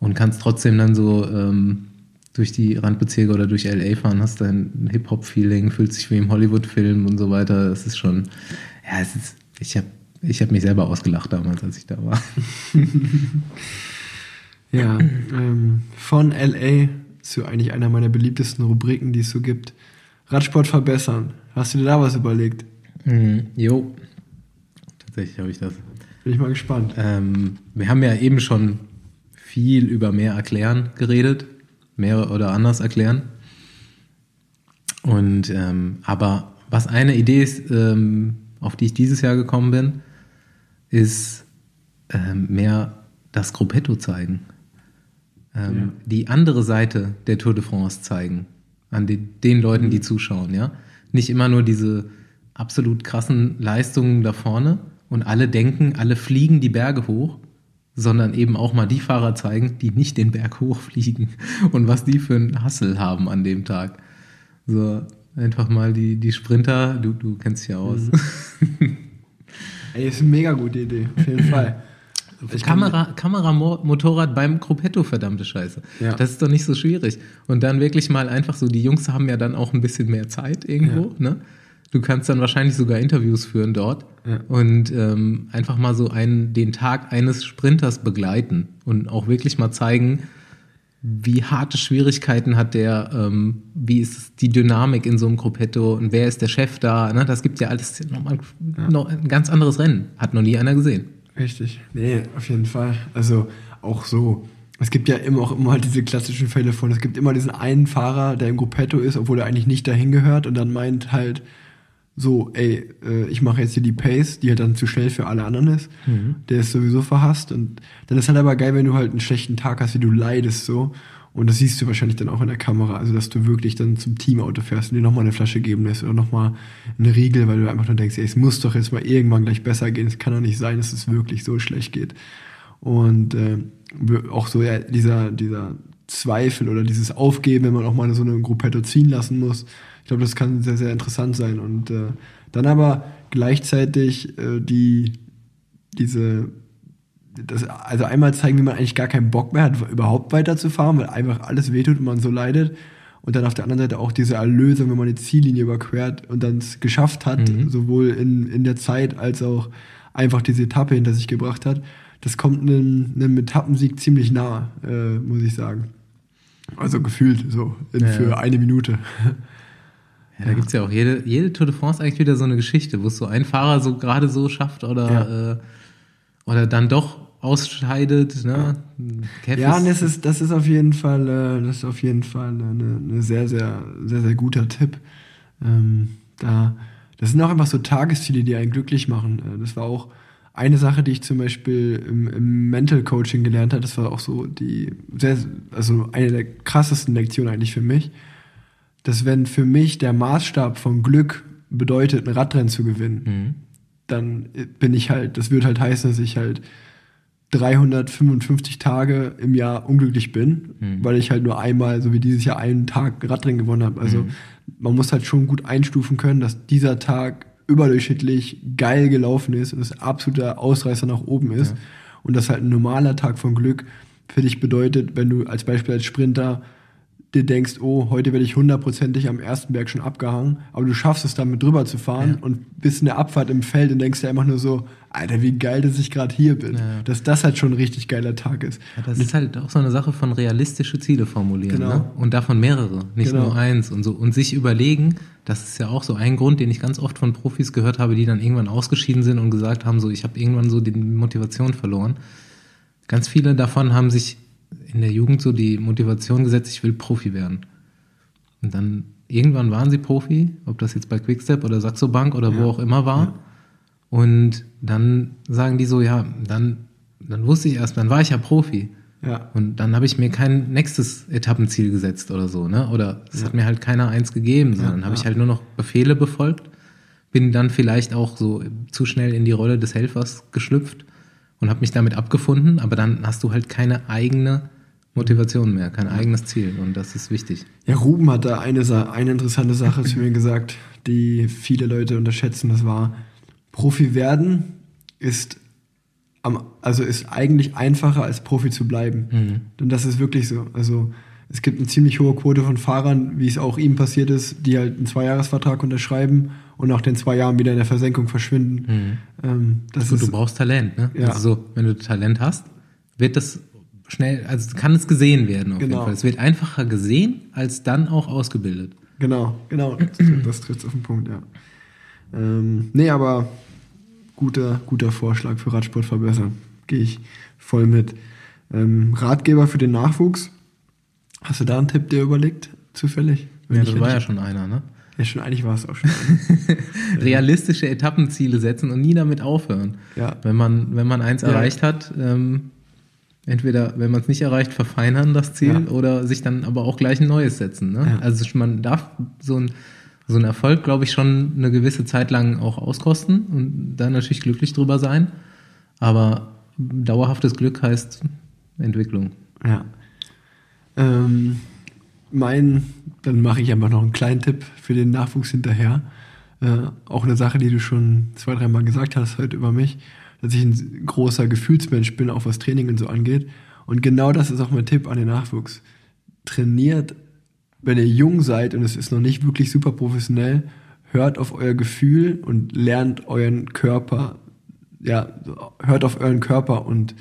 Speaker 3: und kannst trotzdem dann so ähm, durch die Randbezirke oder durch LA fahren, hast dein Hip-Hop-Feeling, fühlt sich wie im Hollywood-Film und so weiter. Das ist schon, ja, es ist, ich habe ich hab mich selber ausgelacht damals, als ich da war. <laughs>
Speaker 2: ja, ähm, von LA zu eigentlich einer meiner beliebtesten Rubriken, die es so gibt. Radsport verbessern. Hast du dir da was überlegt?
Speaker 3: Mm, jo. Tatsächlich habe ich das.
Speaker 2: Bin ich mal gespannt.
Speaker 3: Ähm, wir haben ja eben schon viel über mehr erklären geredet, mehr oder anders erklären. Und ähm, aber was eine Idee ist, ähm, auf die ich dieses Jahr gekommen bin, ist ähm, mehr das Gruppetto zeigen. Ähm, ja. Die andere Seite der Tour de France zeigen. An den, den Leuten, die mhm. zuschauen, ja. Nicht immer nur diese absolut krassen Leistungen da vorne, und alle denken, alle fliegen die Berge hoch, sondern eben auch mal die Fahrer zeigen, die nicht den Berg <laughs> hochfliegen und was die für einen Hassel haben an dem Tag. So, einfach mal die, die Sprinter, du, du kennst dich ja aus.
Speaker 2: Mhm. <laughs> Ey, ist eine mega gute Idee, auf jeden <laughs> Fall.
Speaker 3: Ich Kamera, Kamera, Motorrad beim Gruppetto, verdammte Scheiße. Ja. Das ist doch nicht so schwierig. Und dann wirklich mal einfach so, die Jungs haben ja dann auch ein bisschen mehr Zeit irgendwo, ja. ne? Du kannst dann wahrscheinlich sogar Interviews führen dort ja. und ähm, einfach mal so einen, den Tag eines Sprinters begleiten und auch wirklich mal zeigen, wie harte Schwierigkeiten hat der, ähm, wie ist die Dynamik in so einem Gruppetto und wer ist der Chef da? Ne? Das gibt ja alles nochmal ja. noch ein ganz anderes Rennen. Hat noch nie einer gesehen.
Speaker 2: Richtig. Nee, auf jeden Fall. Also auch so. Es gibt ja immer auch immer halt diese klassischen Fälle von, es gibt immer diesen einen Fahrer, der im Gruppetto ist, obwohl er eigentlich nicht dahin gehört und dann meint halt, so, ey, äh, ich mache jetzt hier die Pace, die halt dann zu schnell für alle anderen ist. Mhm. Der ist sowieso verhasst. Und dann ist halt aber geil, wenn du halt einen schlechten Tag hast, wie du leidest so. Und das siehst du wahrscheinlich dann auch in der Kamera. Also, dass du wirklich dann zum Teamauto fährst und dir nochmal eine Flasche geben lässt oder nochmal eine Riegel, weil du einfach nur denkst, ey, es muss doch jetzt mal irgendwann gleich besser gehen. Es kann doch nicht sein, dass es wirklich so schlecht geht. Und äh, auch so ja, dieser, dieser Zweifel oder dieses Aufgeben, wenn man auch mal so eine Gruppetto ziehen lassen muss ich glaube, das kann sehr, sehr interessant sein. Und äh, dann aber gleichzeitig äh, die, diese, das, also einmal zeigen, wie man eigentlich gar keinen Bock mehr hat, überhaupt weiterzufahren, weil einfach alles wehtut und man so leidet. Und dann auf der anderen Seite auch diese Erlösung, wenn man die Ziellinie überquert und dann es geschafft hat, mhm. sowohl in, in der Zeit als auch einfach diese Etappe hinter sich gebracht hat. Das kommt einem, einem Etappensieg ziemlich nah, äh, muss ich sagen. Also gefühlt so in, ja. für eine Minute.
Speaker 3: Ja, da gibt es ja auch jede, jede Tour de France eigentlich wieder so eine Geschichte, wo es so ein Fahrer so gerade so schafft oder, ja. äh, oder dann doch ausscheidet. Ne?
Speaker 2: Ja, und das ist, das ist auf jeden Fall, äh, das ist auf jeden Fall eine, eine sehr, sehr, sehr, sehr guter Tipp. Ähm, da, das sind auch einfach so Tagesziele, die einen glücklich machen. Äh, das war auch eine Sache, die ich zum Beispiel im, im Mental Coaching gelernt habe. Das war auch so die, sehr, also eine der krassesten Lektionen eigentlich für mich dass wenn für mich der Maßstab von Glück bedeutet, ein Radrennen zu gewinnen, mhm. dann bin ich halt, das wird halt heißen, dass ich halt 355 Tage im Jahr unglücklich bin, mhm. weil ich halt nur einmal, so wie dieses Jahr, einen Tag Radrennen gewonnen habe. Also mhm. man muss halt schon gut einstufen können, dass dieser Tag überdurchschnittlich geil gelaufen ist und es absoluter Ausreißer nach oben ist. Ja. Und das halt ein normaler Tag von Glück für dich bedeutet, wenn du als Beispiel als Sprinter dir denkst, oh, heute werde ich hundertprozentig am ersten Berg schon abgehangen, aber du schaffst es damit drüber zu fahren ja. und bist in der Abfahrt im Feld und denkst dir einfach nur so, Alter, wie geil, dass ich gerade hier bin. Ja. Dass das halt schon ein richtig geiler Tag ist.
Speaker 3: Ja, das und ist halt auch so eine Sache von realistische Ziele formulieren. Genau. Ne? Und davon mehrere, nicht genau. nur eins und so. Und sich überlegen, das ist ja auch so ein Grund, den ich ganz oft von Profis gehört habe, die dann irgendwann ausgeschieden sind und gesagt haben, so, ich habe irgendwann so die Motivation verloren. Ganz viele davon haben sich in der Jugend so die Motivation gesetzt, ich will Profi werden. Und dann irgendwann waren sie Profi, ob das jetzt bei Quickstep oder Saxo Bank oder ja. wo auch immer war. Ja. Und dann sagen die so, ja, dann, dann wusste ich erst, dann war ich ja Profi. Ja. Und dann habe ich mir kein nächstes Etappenziel gesetzt oder so, ne? Oder es hat mir halt keiner eins gegeben, sondern habe ich halt nur noch Befehle befolgt, bin dann vielleicht auch so zu schnell in die Rolle des Helfers geschlüpft und habe mich damit abgefunden, aber dann hast du halt keine eigene Motivation mehr, kein eigenes Ziel und das ist wichtig.
Speaker 2: Ja, Ruben hat da eine, eine interessante Sache zu mir gesagt, die viele Leute unterschätzen. Das war, Profi werden ist, am, also ist eigentlich einfacher als Profi zu bleiben. Mhm. Und das ist wirklich so. Also es gibt eine ziemlich hohe Quote von Fahrern, wie es auch ihm passiert ist, die halt einen Zweijahresvertrag unterschreiben und nach den zwei Jahren wieder in der Versenkung verschwinden.
Speaker 3: Mhm. Ähm, das also, ist, du brauchst Talent, ne? Ja. Also so, wenn du Talent hast, wird das schnell, also kann es gesehen werden auf genau. jeden Fall. Es wird einfacher gesehen, als dann auch ausgebildet.
Speaker 2: Genau, genau. Das, das trifft auf den Punkt, ja. Ähm, nee, aber guter, guter Vorschlag für Radsport verbessern. Gehe ich voll mit. Ähm, Ratgeber für den Nachwuchs. Hast du da einen Tipp dir überlegt, zufällig?
Speaker 3: Wenn ja, das war ja schon einer, ne?
Speaker 2: Ja, schon eigentlich war es auch schon. <laughs>
Speaker 3: Realistische Etappenziele setzen und nie damit aufhören. Ja. Wenn man, wenn man eins ja. erreicht hat, ähm, entweder, wenn man es nicht erreicht, verfeinern das Ziel ja. oder sich dann aber auch gleich ein neues setzen. Ne? Ja. Also man darf so ein, so ein Erfolg, glaube ich, schon eine gewisse Zeit lang auch auskosten und dann natürlich glücklich drüber sein. Aber dauerhaftes Glück heißt Entwicklung.
Speaker 2: Ja. Ähm, mein, dann mache ich einfach noch einen kleinen Tipp für den Nachwuchs hinterher. Äh, auch eine Sache, die du schon zwei, dreimal gesagt hast heute über mich dass ich ein großer Gefühlsmensch bin, auch was Training und so angeht. Und genau das ist auch mein Tipp an den Nachwuchs. Trainiert, wenn ihr jung seid und es ist noch nicht wirklich super professionell, hört auf euer Gefühl und lernt euren Körper, ja, hört auf euren Körper und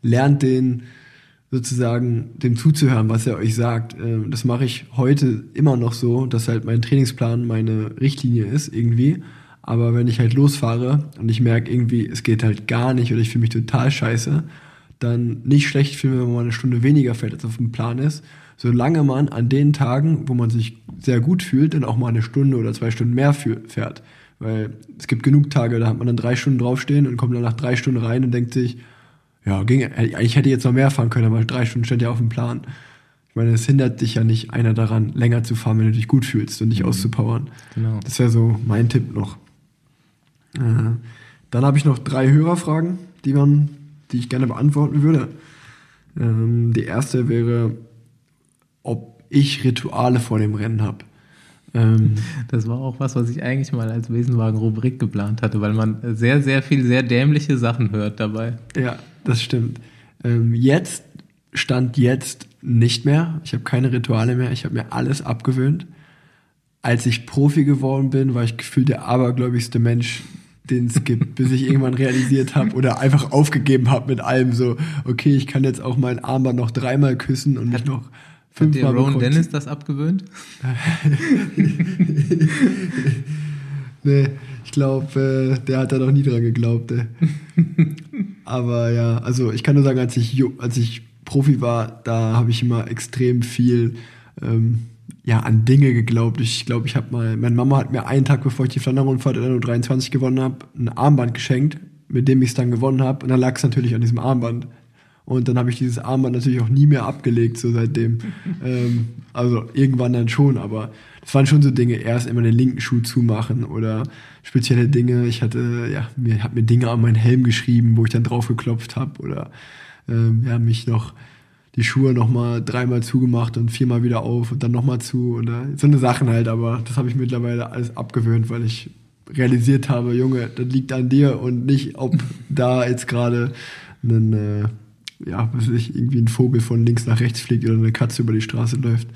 Speaker 2: lernt den sozusagen dem zuzuhören, was er euch sagt. Ähm, das mache ich heute immer noch so, dass halt mein Trainingsplan meine Richtlinie ist irgendwie. Aber wenn ich halt losfahre und ich merke irgendwie, es geht halt gar nicht oder ich fühle mich total scheiße, dann nicht schlecht fühlen, wenn man eine Stunde weniger fährt, als auf dem Plan ist. Solange man an den Tagen, wo man sich sehr gut fühlt, dann auch mal eine Stunde oder zwei Stunden mehr fährt. Weil es gibt genug Tage, da hat man dann drei Stunden draufstehen und kommt dann nach drei Stunden rein und denkt sich, ja, ging, ich hätte jetzt noch mehr fahren können, aber drei Stunden stand ja auf dem Plan. Ich meine, es hindert dich ja nicht einer daran, länger zu fahren, wenn du dich gut fühlst und dich mhm. auszupowern. Genau. Das wäre so mein Tipp noch. Äh, dann habe ich noch drei Hörerfragen, die, man, die ich gerne beantworten würde. Ähm, die erste wäre, ob ich Rituale vor dem Rennen habe.
Speaker 3: Ähm, das war auch was, was ich eigentlich mal als Wesenwagen-Rubrik geplant hatte, weil man sehr, sehr viel, sehr dämliche Sachen hört dabei.
Speaker 2: Ja, das stimmt. Ähm, jetzt, Stand jetzt nicht mehr. Ich habe keine Rituale mehr. Ich habe mir alles abgewöhnt. Als ich Profi geworden bin, war ich gefühlt der abergläubigste Mensch, den es gibt, bis ich irgendwann realisiert habe oder einfach aufgegeben habe mit allem so, okay, ich kann jetzt auch mein Armband noch dreimal küssen und nicht noch fünfmal.
Speaker 3: Hat dir Ron Dennis das abgewöhnt? <laughs>
Speaker 2: nee, ich glaube, äh, der hat da noch nie dran geglaubt. <laughs> Aber ja, also ich kann nur sagen, als ich, als ich Profi war, da habe ich immer extrem viel ähm, ja, an Dinge geglaubt. Ich glaube, ich habe mal, meine Mama hat mir einen Tag bevor ich die Flandern-Rundfahrt in der 23 gewonnen habe, ein Armband geschenkt, mit dem ich es dann gewonnen habe. Und dann lag es natürlich an diesem Armband. Und dann habe ich dieses Armband natürlich auch nie mehr abgelegt, so seitdem. <laughs> ähm, also irgendwann dann schon, aber das waren schon so Dinge, erst immer den linken Schuh zumachen oder spezielle Dinge. Ich hatte, ja, mir hat mir Dinge an meinen Helm geschrieben, wo ich dann drauf geklopft habe oder ähm, ja, mich noch die Schuhe nochmal dreimal zugemacht und viermal wieder auf und dann nochmal zu oder so eine Sachen halt, aber das habe ich mittlerweile alles abgewöhnt, weil ich realisiert habe, Junge, das liegt an dir und nicht, ob <laughs> da jetzt gerade ein, äh, ja, was weiß ich, irgendwie ein Vogel von links nach rechts fliegt oder eine Katze über die Straße läuft.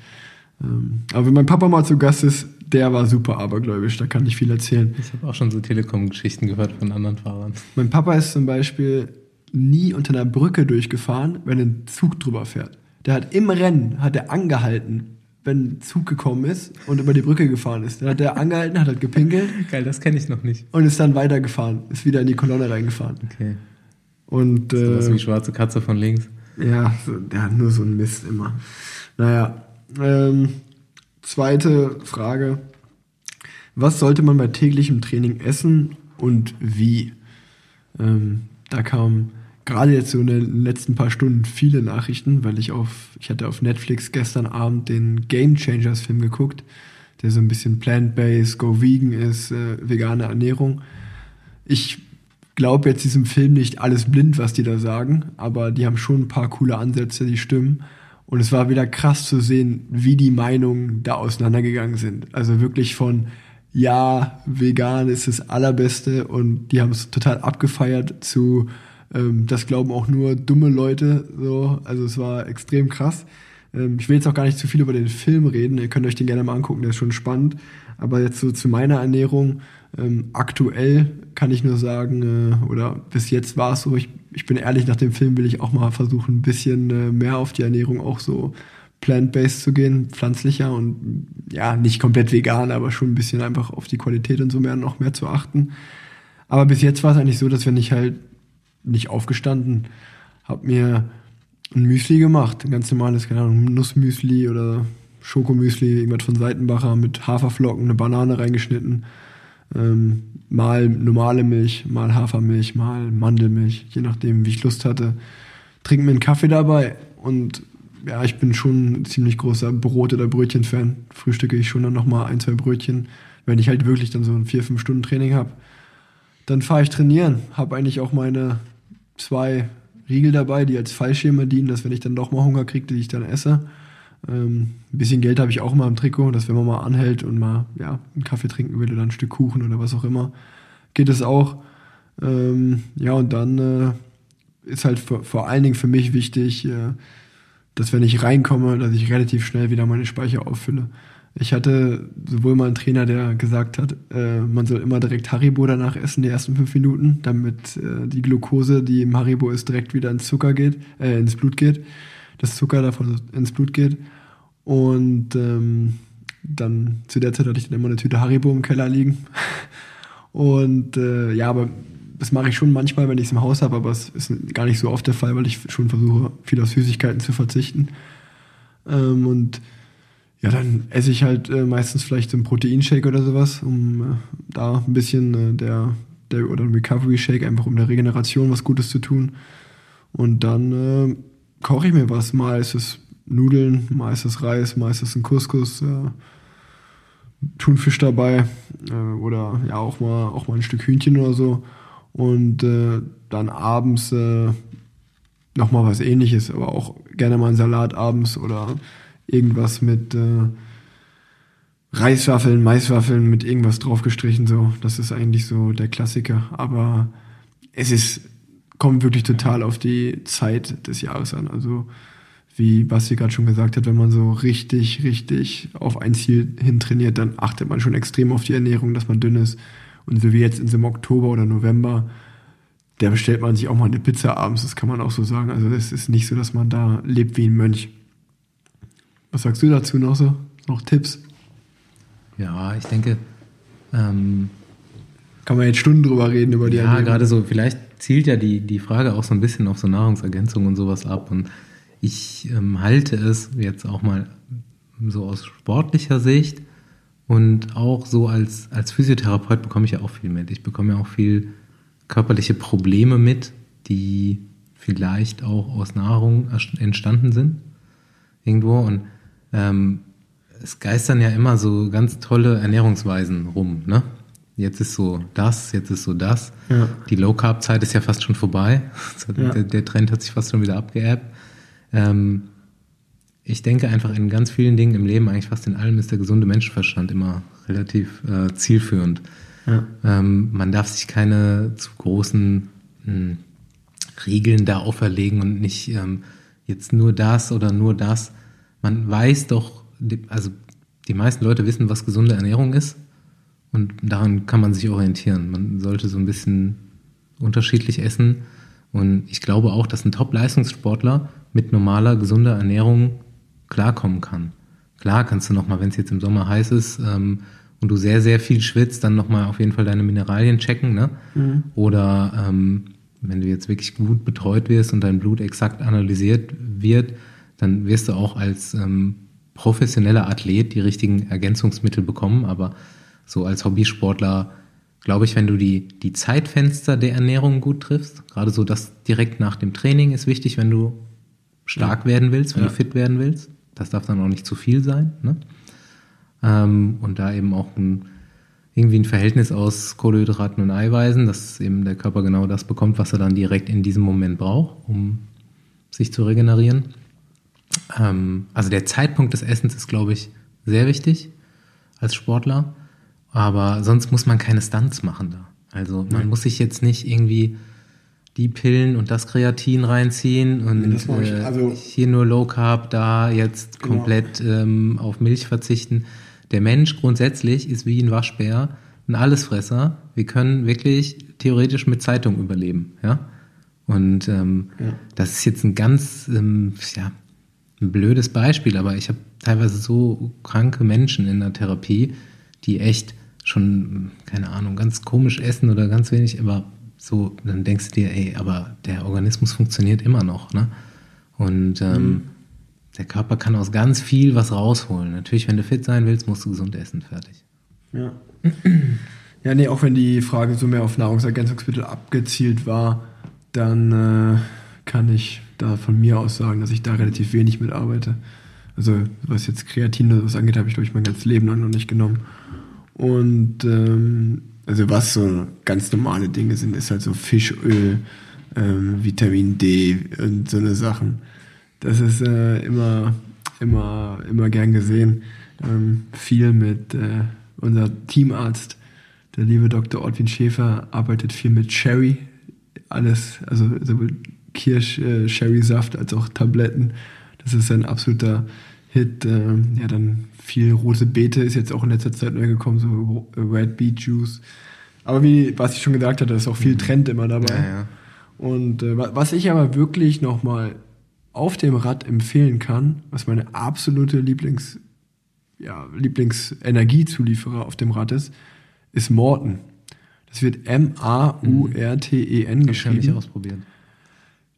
Speaker 2: Ähm, aber wenn mein Papa mal zu Gast ist, der war super abergläubisch, da kann ich viel erzählen.
Speaker 3: Ich habe auch schon so Telekom-Geschichten gehört von anderen Fahrern.
Speaker 2: Mein Papa ist zum Beispiel nie unter einer Brücke durchgefahren, wenn ein Zug drüber fährt. Der hat im Rennen, hat er angehalten, wenn ein Zug gekommen ist und über die Brücke gefahren ist. Dann hat er angehalten, hat halt gepinkelt.
Speaker 3: Geil, das kenne ich noch nicht.
Speaker 2: Und ist dann weitergefahren, ist wieder in die Kolonne reingefahren.
Speaker 3: Okay.
Speaker 2: Und,
Speaker 3: äh, was
Speaker 2: äh,
Speaker 3: wie schwarze Katze von links.
Speaker 2: Ja, so, der hat nur so ein Mist immer. Naja, ähm, zweite Frage. Was sollte man bei täglichem Training essen und wie? Ähm, da kam gerade jetzt so in den letzten paar Stunden viele Nachrichten, weil ich auf, ich hatte auf Netflix gestern Abend den Game Changers Film geguckt, der so ein bisschen plant-based, go vegan ist, äh, vegane Ernährung. Ich glaube jetzt diesem Film nicht alles blind, was die da sagen, aber die haben schon ein paar coole Ansätze, die stimmen. Und es war wieder krass zu sehen, wie die Meinungen da auseinandergegangen sind. Also wirklich von, ja, vegan ist das Allerbeste und die haben es total abgefeiert zu, ähm, das glauben auch nur dumme Leute. So. Also es war extrem krass. Ähm, ich will jetzt auch gar nicht zu viel über den Film reden. Ihr könnt euch den gerne mal angucken, der ist schon spannend. Aber jetzt so zu meiner Ernährung. Ähm, aktuell kann ich nur sagen, äh, oder bis jetzt war es so, ich, ich bin ehrlich, nach dem Film will ich auch mal versuchen, ein bisschen äh, mehr auf die Ernährung auch so plant-based zu gehen, pflanzlicher und ja, nicht komplett vegan, aber schon ein bisschen einfach auf die Qualität und so mehr noch mehr zu achten. Aber bis jetzt war es eigentlich so, dass wenn ich halt nicht aufgestanden, habe mir ein Müsli gemacht, ein ganz normales, keine Ahnung, Nussmüsli oder Schokomüsli, irgendwas von Seitenbacher mit Haferflocken, eine Banane reingeschnitten, ähm, mal normale Milch, mal Hafermilch, mal Mandelmilch, je nachdem, wie ich Lust hatte. Trinken mir einen Kaffee dabei und ja, ich bin schon ein ziemlich großer Brot- oder Brötchen-Fan. Frühstücke ich schon dann nochmal ein, zwei Brötchen, wenn ich halt wirklich dann so ein vier, fünf Stunden Training habe. Dann fahre ich trainieren, habe eigentlich auch meine zwei Riegel dabei, die als Fallschirme dienen, dass wenn ich dann doch mal Hunger kriege, die ich dann esse. Ähm, ein bisschen Geld habe ich auch mal im Trikot, dass wenn man mal anhält und mal ja, einen Kaffee trinken will oder ein Stück Kuchen oder was auch immer, geht es auch. Ähm, ja, und dann äh, ist halt vor, vor allen Dingen für mich wichtig, äh, dass wenn ich reinkomme, dass ich relativ schnell wieder meine Speicher auffülle. Ich hatte sowohl mal einen Trainer, der gesagt hat, äh, man soll immer direkt Haribo danach essen, die ersten fünf Minuten, damit äh, die Glucose, die im Haribo ist, direkt wieder ins Zucker geht, äh, ins Blut geht, das Zucker davon ins Blut geht. Und ähm, dann zu der Zeit hatte ich dann immer eine Tüte Haribo im Keller liegen. Und äh, ja, aber das mache ich schon manchmal, wenn ich es im Haus habe, aber es ist gar nicht so oft der Fall, weil ich schon versuche, viel auf Süßigkeiten zu verzichten. Ähm, und ja, dann esse ich halt äh, meistens vielleicht so einen Proteinshake oder sowas, um äh, da ein bisschen äh, der, der oder ein Recovery Shake einfach um der Regeneration was Gutes zu tun. Und dann äh, koche ich mir was. Mal ist es Nudeln, mal ist es Reis, mal ist es ein Couscous, äh, Thunfisch dabei äh, oder ja auch mal auch mal ein Stück Hühnchen oder so. Und äh, dann abends äh, nochmal was ähnliches, aber auch gerne mal einen Salat abends oder irgendwas mit äh, Reiswaffeln, Maiswaffeln mit irgendwas draufgestrichen. So, das ist eigentlich so der Klassiker. Aber es ist kommt wirklich total auf die Zeit des Jahres an. Also wie Basti gerade schon gesagt hat, wenn man so richtig, richtig auf ein Ziel hin trainiert, dann achtet man schon extrem auf die Ernährung, dass man dünn ist. Und so wie jetzt in so einem Oktober oder November, da bestellt man sich auch mal eine Pizza abends, das kann man auch so sagen. Also es ist nicht so, dass man da lebt wie ein Mönch. Was sagst du dazu noch so? Noch Tipps?
Speaker 3: Ja, ich denke. Ähm,
Speaker 2: Kann man jetzt Stunden drüber reden, über die
Speaker 3: Ja,
Speaker 2: Ernährung.
Speaker 3: gerade so, vielleicht zielt ja die, die Frage auch so ein bisschen auf so Nahrungsergänzung und sowas ab. Und ich ähm, halte es jetzt auch mal so aus sportlicher Sicht und auch so als, als Physiotherapeut bekomme ich ja auch viel mit. Ich bekomme ja auch viel körperliche Probleme mit, die vielleicht auch aus Nahrung entstanden sind irgendwo. Und ähm, es geistern ja immer so ganz tolle Ernährungsweisen rum, ne? Jetzt ist so das, jetzt ist so das. Ja. Die Low-Carb-Zeit ist ja fast schon vorbei. <laughs> Ja. Der, der, Trend hat sich fast schon wieder abgeerbt. Ähm, ich denke einfach in ganz vielen Dingen im Leben, eigentlich fast in allem, ist der gesunde Menschenverstand immer relativ äh, zielführend. Ja. Ähm, man darf sich keine zu großen mh, hm, Regeln da auferlegen und nicht ähm, jetzt nur das oder nur das. Man weiß doch, also die meisten Leute wissen, was gesunde Ernährung ist und daran kann man sich orientieren. Man sollte so ein bisschen unterschiedlich essen und ich glaube auch, dass ein Top-Leistungssportler mit normaler, gesunder Ernährung klarkommen kann. Klar kannst du nochmal, wenn es jetzt im Sommer heiß ist ähm, und du sehr, sehr viel schwitzt, dann nochmal auf jeden Fall deine Mineralien checken. Ne? Mhm. Oder ähm, wenn du jetzt wirklich gut betreut wirst und dein Blut exakt analysiert wird, dann wirst du auch als ähm, professioneller Athlet die richtigen Ergänzungsmittel bekommen. Aber so als Hobbysportler, glaube ich, wenn du die, die Zeitfenster der Ernährung gut triffst, gerade so das direkt nach dem Training ist wichtig, wenn du stark ja. werden willst, wenn ja. du fit werden willst. Das darf dann auch nicht zu viel sein. Ne? Ähm, und da eben auch ein irgendwie ein Verhältnis aus Kohlenhydraten und Eiweißen, dass eben der Körper genau das bekommt, was er dann direkt in diesem Moment braucht, um sich zu regenerieren. Ähm, also der Zeitpunkt des Essens ist, glaube ich, sehr wichtig als Sportler, aber sonst muss man keine Stunts machen da. Also man muss sich jetzt nicht irgendwie die Pillen und das Kreatin reinziehen und nee, also, hier nur Low Carb, da jetzt genau. komplett ähm, auf Milch verzichten der Mensch grundsätzlich ist wie ein Waschbär, ein Allesfresser. Wir können wirklich theoretisch mit Zeitung überleben, ja. Und ähm, ja. das ist jetzt ein ganz, ähm, ja, ein blödes Beispiel, aber ich habe teilweise so kranke Menschen in der Therapie, die echt schon, keine Ahnung, ganz komisch essen oder ganz wenig, aber so, dann denkst du dir, ey, aber der Organismus funktioniert immer noch, ne? Und ähm, mhm der Körper kann aus ganz viel was rausholen. Natürlich, wenn du fit sein willst, musst du gesund essen, fertig.
Speaker 2: Ja. <clears throat> Ja, nee, auch wenn die Frage so mehr auf Nahrungsergänzungsmittel abgezielt war, dann äh, kann ich da von mir aus sagen, dass ich da relativ wenig mit arbeite. Also was jetzt Kreatin oder was angeht, habe ich, glaube ich, mein ganzes Leben lang noch nicht genommen. Und ähm, also was so ganz normale Dinge sind, ist halt so Fischöl, ähm, Vitamin D und so eine Sachen. Das ist äh, immer, immer, immer gern gesehen. Ähm, viel mit äh, unser Teamarzt, der liebe Dr. Ortwin Schäfer, arbeitet viel mit Sherry. Alles, also sowohl Kirsch-Sherry-Saft äh, als auch Tabletten. Das ist ein absoluter Hit. Ähm, ja, dann viel rote Beete ist jetzt auch in letzter Zeit neu gekommen, so Red Beet Juice. Aber wie, was ich schon gesagt hatte, ist auch viel mhm. Trend immer dabei. Ja, ja. Und äh, was ich aber wirklich nochmal auf dem Rad empfehlen kann, was meine absolute Lieblings, ja, Lieblingsenergiezulieferer auf dem Rad ist, ist Morten. Das wird M-A-U-R-T-E-N geschrieben. Das
Speaker 3: habe ich ausprobiert.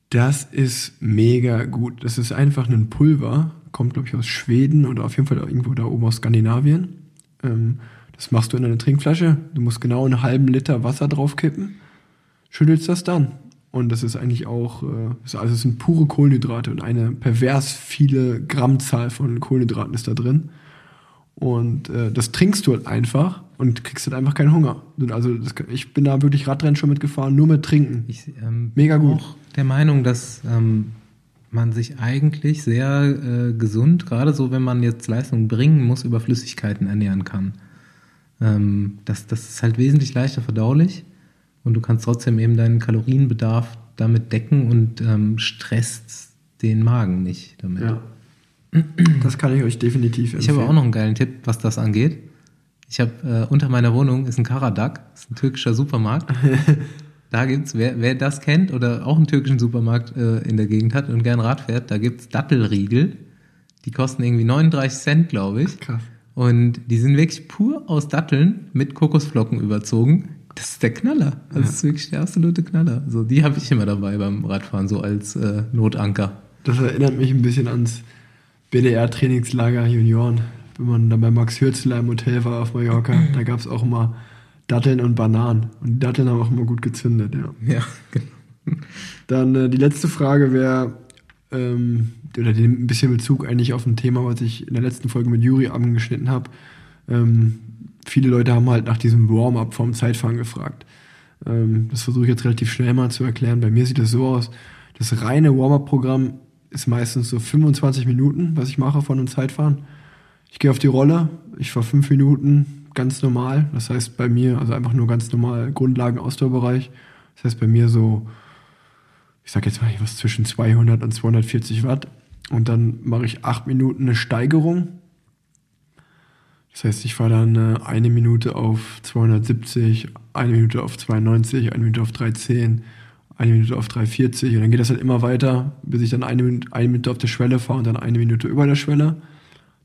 Speaker 2: Das ist mega gut. Das ist einfach ein Pulver, kommt glaube ich aus Schweden oder auf jeden Fall irgendwo da oben aus Skandinavien. Ähm, das machst du in eine Trinkflasche. Du musst genau einen halben Liter Wasser draufkippen, schüttelst das dann und das ist eigentlich auch, äh, also es sind pure Kohlenhydrate und eine pervers viele Grammzahl von Kohlenhydraten ist da drin. Und äh, das trinkst du halt einfach und kriegst halt einfach keinen Hunger. Also das, ich bin da wirklich Radrennen schon mitgefahren, nur mit Trinken.
Speaker 3: Ich ähm, Mega gut. Auch der Meinung, dass ähm, man sich eigentlich sehr äh, gesund, gerade so, wenn man jetzt Leistung bringen muss, über Flüssigkeiten ernähren kann. Ähm, das, das ist halt wesentlich leichter verdaulich und du kannst trotzdem eben deinen Kalorienbedarf damit decken und ähm, stresst den Magen nicht damit. Ja.
Speaker 2: Das kann ich euch definitiv
Speaker 3: empfehlen. Ich habe auch noch einen geilen Tipp, was das angeht. Ich habe äh, unter meiner Wohnung ist ein Karadak, ist ein türkischer Supermarkt. <laughs> da gibt's, wer, wer das kennt oder auch einen türkischen Supermarkt äh, in der Gegend hat und gern Rad fährt, da gibt's Dattelriegel. Die kosten irgendwie 39 Cent, glaube ich. Krass. Und die sind wirklich pur aus Datteln mit Kokosflocken überzogen das ist der Knaller. Das ja. ist wirklich der absolute Knaller. So, die habe ich immer dabei beim Radfahren, so als äh, Notanker.
Speaker 2: Das erinnert mich ein bisschen ans BDR-Trainingslager Junioren. Wenn man dann bei Max Hürzler im Hotel war auf Mallorca, da gab es auch immer Datteln und Bananen. Und die Datteln haben auch immer gut gezündet, ja. Ja, <laughs> genau. Dann äh, die letzte Frage wäre, ähm, oder ein bisschen Bezug eigentlich auf ein Thema, was ich in der letzten Folge mit Juri angeschnitten habe. Ähm, viele Leute haben halt nach diesem Warm-up vom Zeitfahren gefragt. Ähm, das versuche ich jetzt relativ schnell mal zu erklären. Bei mir sieht das so aus, das reine Warm-up-Programm ist meistens so 25 Minuten, was ich mache von einem Zeitfahren. Ich gehe auf die Rolle, ich fahre fünf Minuten ganz normal. Das heißt bei mir, also einfach nur ganz normal Grundlagen-Ausdauerbereich. Das heißt bei mir so, ich sag jetzt mal was zwischen 200 und 240 Watt. Und dann mache ich acht Minuten eine Steigerung. Das heißt, ich fahre dann äh, eine Minute auf 270, eine Minute auf 92, eine Minute auf 310, eine Minute auf 340 und dann geht das halt immer weiter, bis ich dann eine Minute, eine Minute auf der Schwelle fahre und dann eine Minute über der Schwelle.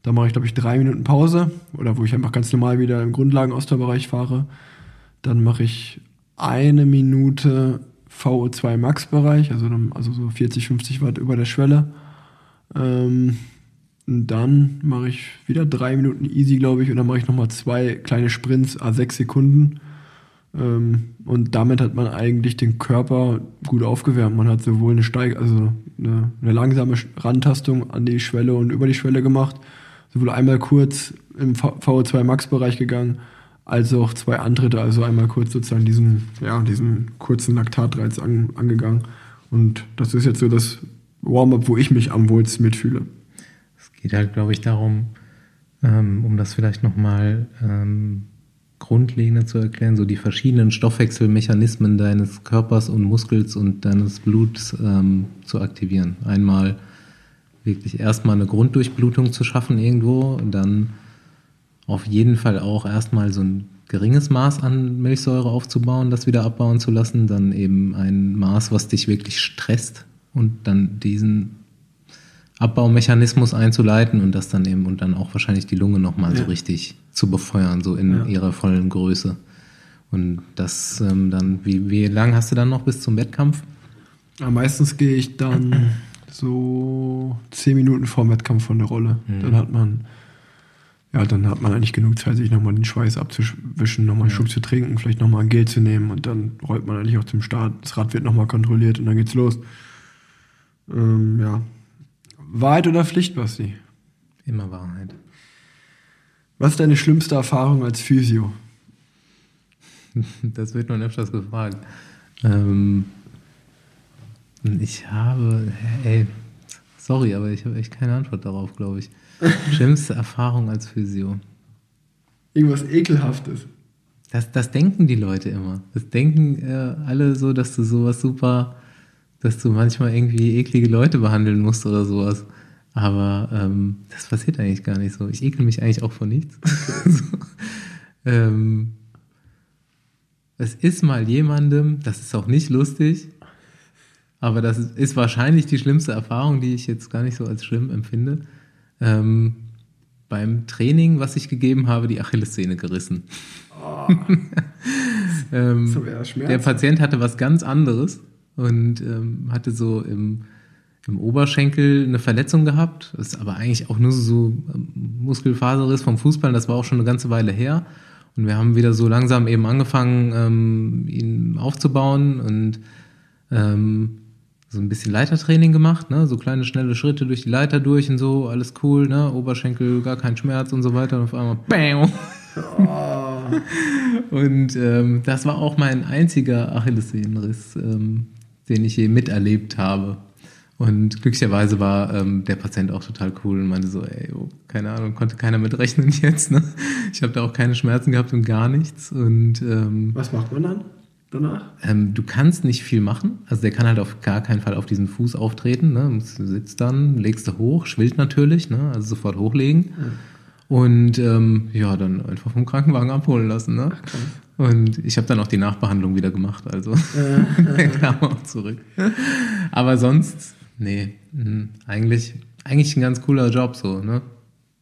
Speaker 2: Dann mache ich, glaube ich, drei Minuten Pause oder wo ich einfach ganz normal wieder im Grundlagen-Ausdauerbereich fahre. Dann mache ich eine Minute VO2 Max-Bereich, also, also so 40, 50 Watt über der Schwelle. Ähm, und dann mache ich wieder drei Minuten easy, glaube ich, und dann mache ich nochmal zwei kleine Sprints, a sechs Sekunden. Ähm, und damit hat man eigentlich den Körper gut aufgewärmt. Man hat sowohl eine Steig, also eine, eine langsame Rantastung an die Schwelle und über die Schwelle gemacht, sowohl einmal kurz im VO2 Max-Bereich gegangen, als auch zwei Antritte, also einmal kurz sozusagen diesen, ja, diesen kurzen Laktatreiz an, angegangen. Und das ist jetzt so das Warm-up, wo ich mich am wohlsten mitfühle.
Speaker 3: Es geht halt, glaube ich, darum, ähm, um das vielleicht nochmal ähm, grundlegender zu erklären, so die verschiedenen Stoffwechselmechanismen deines Körpers und Muskels und deines Bluts ähm, zu aktivieren. Einmal wirklich erstmal eine Grunddurchblutung zu schaffen irgendwo, dann auf jeden Fall auch erstmal so ein geringes Maß an Milchsäure aufzubauen, das wieder abbauen zu lassen, dann eben ein Maß, was dich wirklich stresst und dann diesen Abbaumechanismus einzuleiten und das dann eben und dann auch wahrscheinlich die Lunge nochmal ja. so richtig zu befeuern, so in ja. ihrer vollen Größe. Und das ähm, dann, wie, wie lang hast du dann noch bis zum Wettkampf?
Speaker 2: Ja, meistens gehe ich dann <clears throat> so zehn Minuten vor dem Wettkampf von der Rolle. Mhm. Dann hat man, ja, dann hat man eigentlich genug Zeit, sich nochmal den Schweiß abzuwischen, nochmal einen ja. Schluck zu trinken, vielleicht nochmal ein Gel zu nehmen und dann rollt man eigentlich auch zum Start. Das Rad wird nochmal kontrolliert und dann geht's los. Ähm, ja. Wahrheit oder Pflicht, Basti?
Speaker 3: Immer Wahrheit.
Speaker 2: Was ist deine schlimmste Erfahrung als Physio? <laughs>
Speaker 3: Das wird nun öfters gefragt. Ähm, ich habe, ey, sorry, aber ich habe echt keine Antwort darauf, glaube ich. <laughs> Schlimmste Erfahrung als Physio.
Speaker 2: Irgendwas Ekelhaftes.
Speaker 3: Das, das denken die Leute immer. Das denken äh, alle so, dass du sowas super, dass du manchmal irgendwie eklige Leute behandeln musst oder sowas. Aber ähm, das passiert eigentlich gar nicht so. Ich ekel mich eigentlich auch vor nichts. <laughs> so. ähm, es ist mal jemandem, das ist auch nicht lustig, aber das ist wahrscheinlich die schlimmste Erfahrung, die ich jetzt gar nicht so als schlimm empfinde. Ähm, beim Training, was ich gegeben habe, die Achillessehne gerissen. Oh. <laughs> ähm, so der Patient hatte was ganz anderes und ähm, hatte so im, im Oberschenkel eine Verletzung gehabt. Das ist aber eigentlich auch nur so ähm, Muskelfaserriss vom Fußball. Das war auch schon eine ganze Weile her. Und wir haben wieder so langsam eben angefangen, ähm, ihn aufzubauen und ähm, so ein bisschen Leitertraining gemacht, ne? so kleine schnelle Schritte durch die Leiter durch und so, alles cool, ne? Oberschenkel, gar kein Schmerz und so weiter und auf einmal BAM! Oh. <laughs> und ähm, das war auch mein einziger Achillessehnenriss, ähm, den ich je miterlebt habe. Und glücklicherweise war ähm, der Patient auch total cool und meinte so, ey, oh, keine Ahnung, konnte keiner mit rechnen <laughs> jetzt. Ne? Ich habe da auch keine Schmerzen gehabt und gar nichts. Und ähm,
Speaker 2: was macht man dann? danach?
Speaker 3: Ähm, du kannst nicht viel machen. Also der kann halt auf gar keinen Fall auf diesen Fuß auftreten. Ne? Du sitzt dann, legst du hoch, schwillt natürlich, ne? also sofort hochlegen. Ja. Und ähm, ja, dann einfach vom Krankenwagen abholen lassen. Ne? Ach, und ich habe dann auch die Nachbehandlung wieder gemacht, also äh, <laughs> kam auch zurück. Aber sonst, nee, mh, eigentlich, eigentlich ein ganz cooler Job so, ne?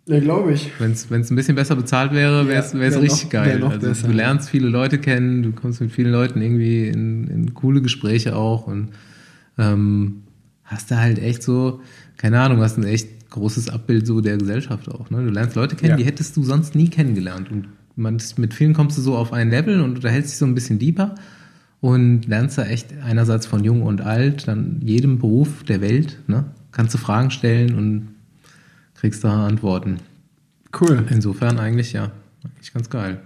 Speaker 2: Ja, glaube ich.
Speaker 3: Wenn es ein bisschen besser bezahlt wäre, wäre es ja, wär richtig noch, geil. Also, besser. du lernst viele Leute kennen, du kommst mit vielen Leuten irgendwie in, in coole Gespräche auch und ähm, hast da halt echt so, keine Ahnung, hast ein echt großes Abbild so der Gesellschaft auch. Ne? Du lernst Leute kennen, ja. die hättest du sonst nie kennengelernt. Und man, mit vielen kommst du so auf ein Level und unterhältst dich so ein bisschen deeper und lernst da echt einerseits von jung und alt, dann jedem Beruf der Welt, ne? kannst du Fragen stellen und kriegst da Antworten.
Speaker 2: Cool.
Speaker 3: Insofern eigentlich ja, eigentlich ganz geil.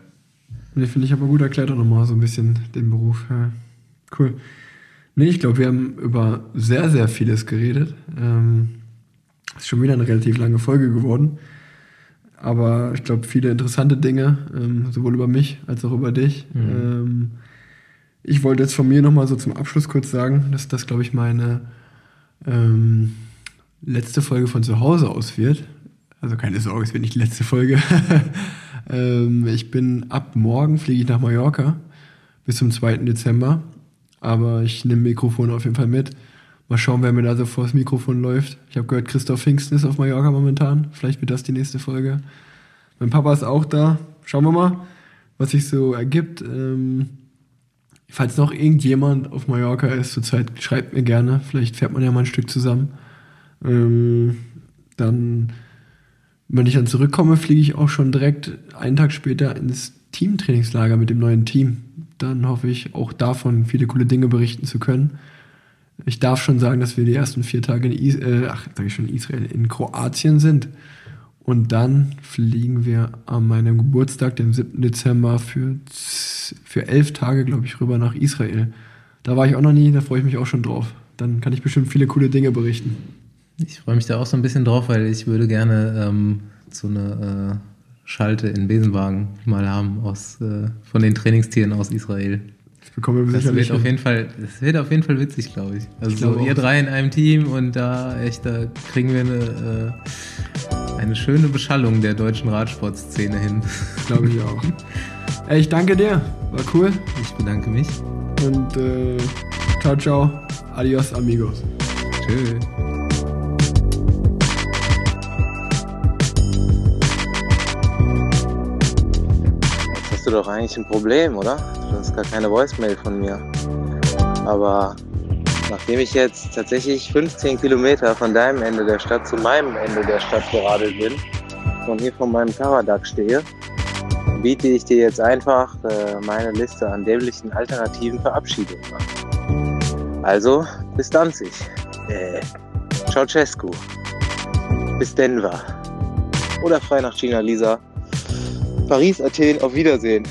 Speaker 2: Nee, finde ich aber gut erklärt auch nochmal so ein bisschen den Beruf. Ja. Cool. Nee, ich glaube, wir haben über sehr, sehr vieles geredet. Ähm, ist schon wieder eine relativ lange Folge geworden. Aber ich glaube, viele interessante Dinge, ähm, sowohl über mich als auch über dich. Mhm. Ähm, ich wollte jetzt von mir nochmal so zum Abschluss kurz sagen, dass das, glaube ich, meine ähm, letzte Folge von zu Hause aus wird. Also keine Sorge, es wird nicht die letzte Folge. <laughs> ähm, ich bin ab morgen fliege ich nach Mallorca bis zum 2. Dezember. Aber ich nehme Mikrofon auf jeden Fall mit. Mal schauen, wer mir da so vor das Mikrofon läuft. Ich habe gehört, Christoph Pfingsten ist auf Mallorca momentan. Vielleicht wird das die nächste Folge. Mein Papa ist auch da. Schauen wir mal, was sich so ergibt. Ähm, falls noch irgendjemand auf Mallorca ist zurzeit, schreibt mir gerne. Vielleicht fährt man ja mal ein Stück zusammen. Ähm, dann, wenn ich dann zurückkomme, fliege ich auch schon direkt einen Tag später ins Teamtrainingslager mit dem neuen Team. Dann hoffe ich auch davon viele coole Dinge berichten zu können. Ich darf schon sagen, dass wir die ersten vier Tage in, Is äh, ach, sag ich schon Israel, in Kroatien sind. Und dann fliegen wir an meinem Geburtstag, dem 7. Dezember, für, für elf Tage, glaube ich, rüber nach Israel. Da war ich auch noch nie, da freue ich mich auch schon drauf. Dann kann ich bestimmt viele coole Dinge berichten.
Speaker 3: Ich freue mich da auch so ein bisschen drauf, weil ich würde gerne ähm, so eine äh, Schalte in Besenwagen mal haben aus, äh, von den Trainingstieren aus Israel.
Speaker 2: Das wir
Speaker 3: das
Speaker 2: sicherlich.
Speaker 3: Wird auf jeden Fall, das wird auf jeden Fall witzig, glaube ich. Also ich so ihr drei in einem Team und da echt, da kriegen wir eine, äh, eine schöne Beschallung der deutschen Radsportszene hin.
Speaker 2: Glaube ich auch. Ey, ich danke dir. War cool.
Speaker 3: Ich bedanke mich.
Speaker 2: Und äh, ciao, ciao. Adios, amigos.
Speaker 3: Tschüss.
Speaker 4: Du doch eigentlich ein Problem, oder? Du hast gar keine Voicemail von mir. Aber nachdem ich jetzt tatsächlich 15 Kilometer von deinem Ende der Stadt zu meinem Ende der Stadt geradelt bin und hier vor meinem Karadak stehe, biete ich dir jetzt einfach äh, meine Liste an dämlichen alternativen Verabschiedungen. Also, bis Danzig. Äh, Ceausescu. Bis Denver. Oder frei nach China, Lisa. Paris, Athen, auf Wiedersehen.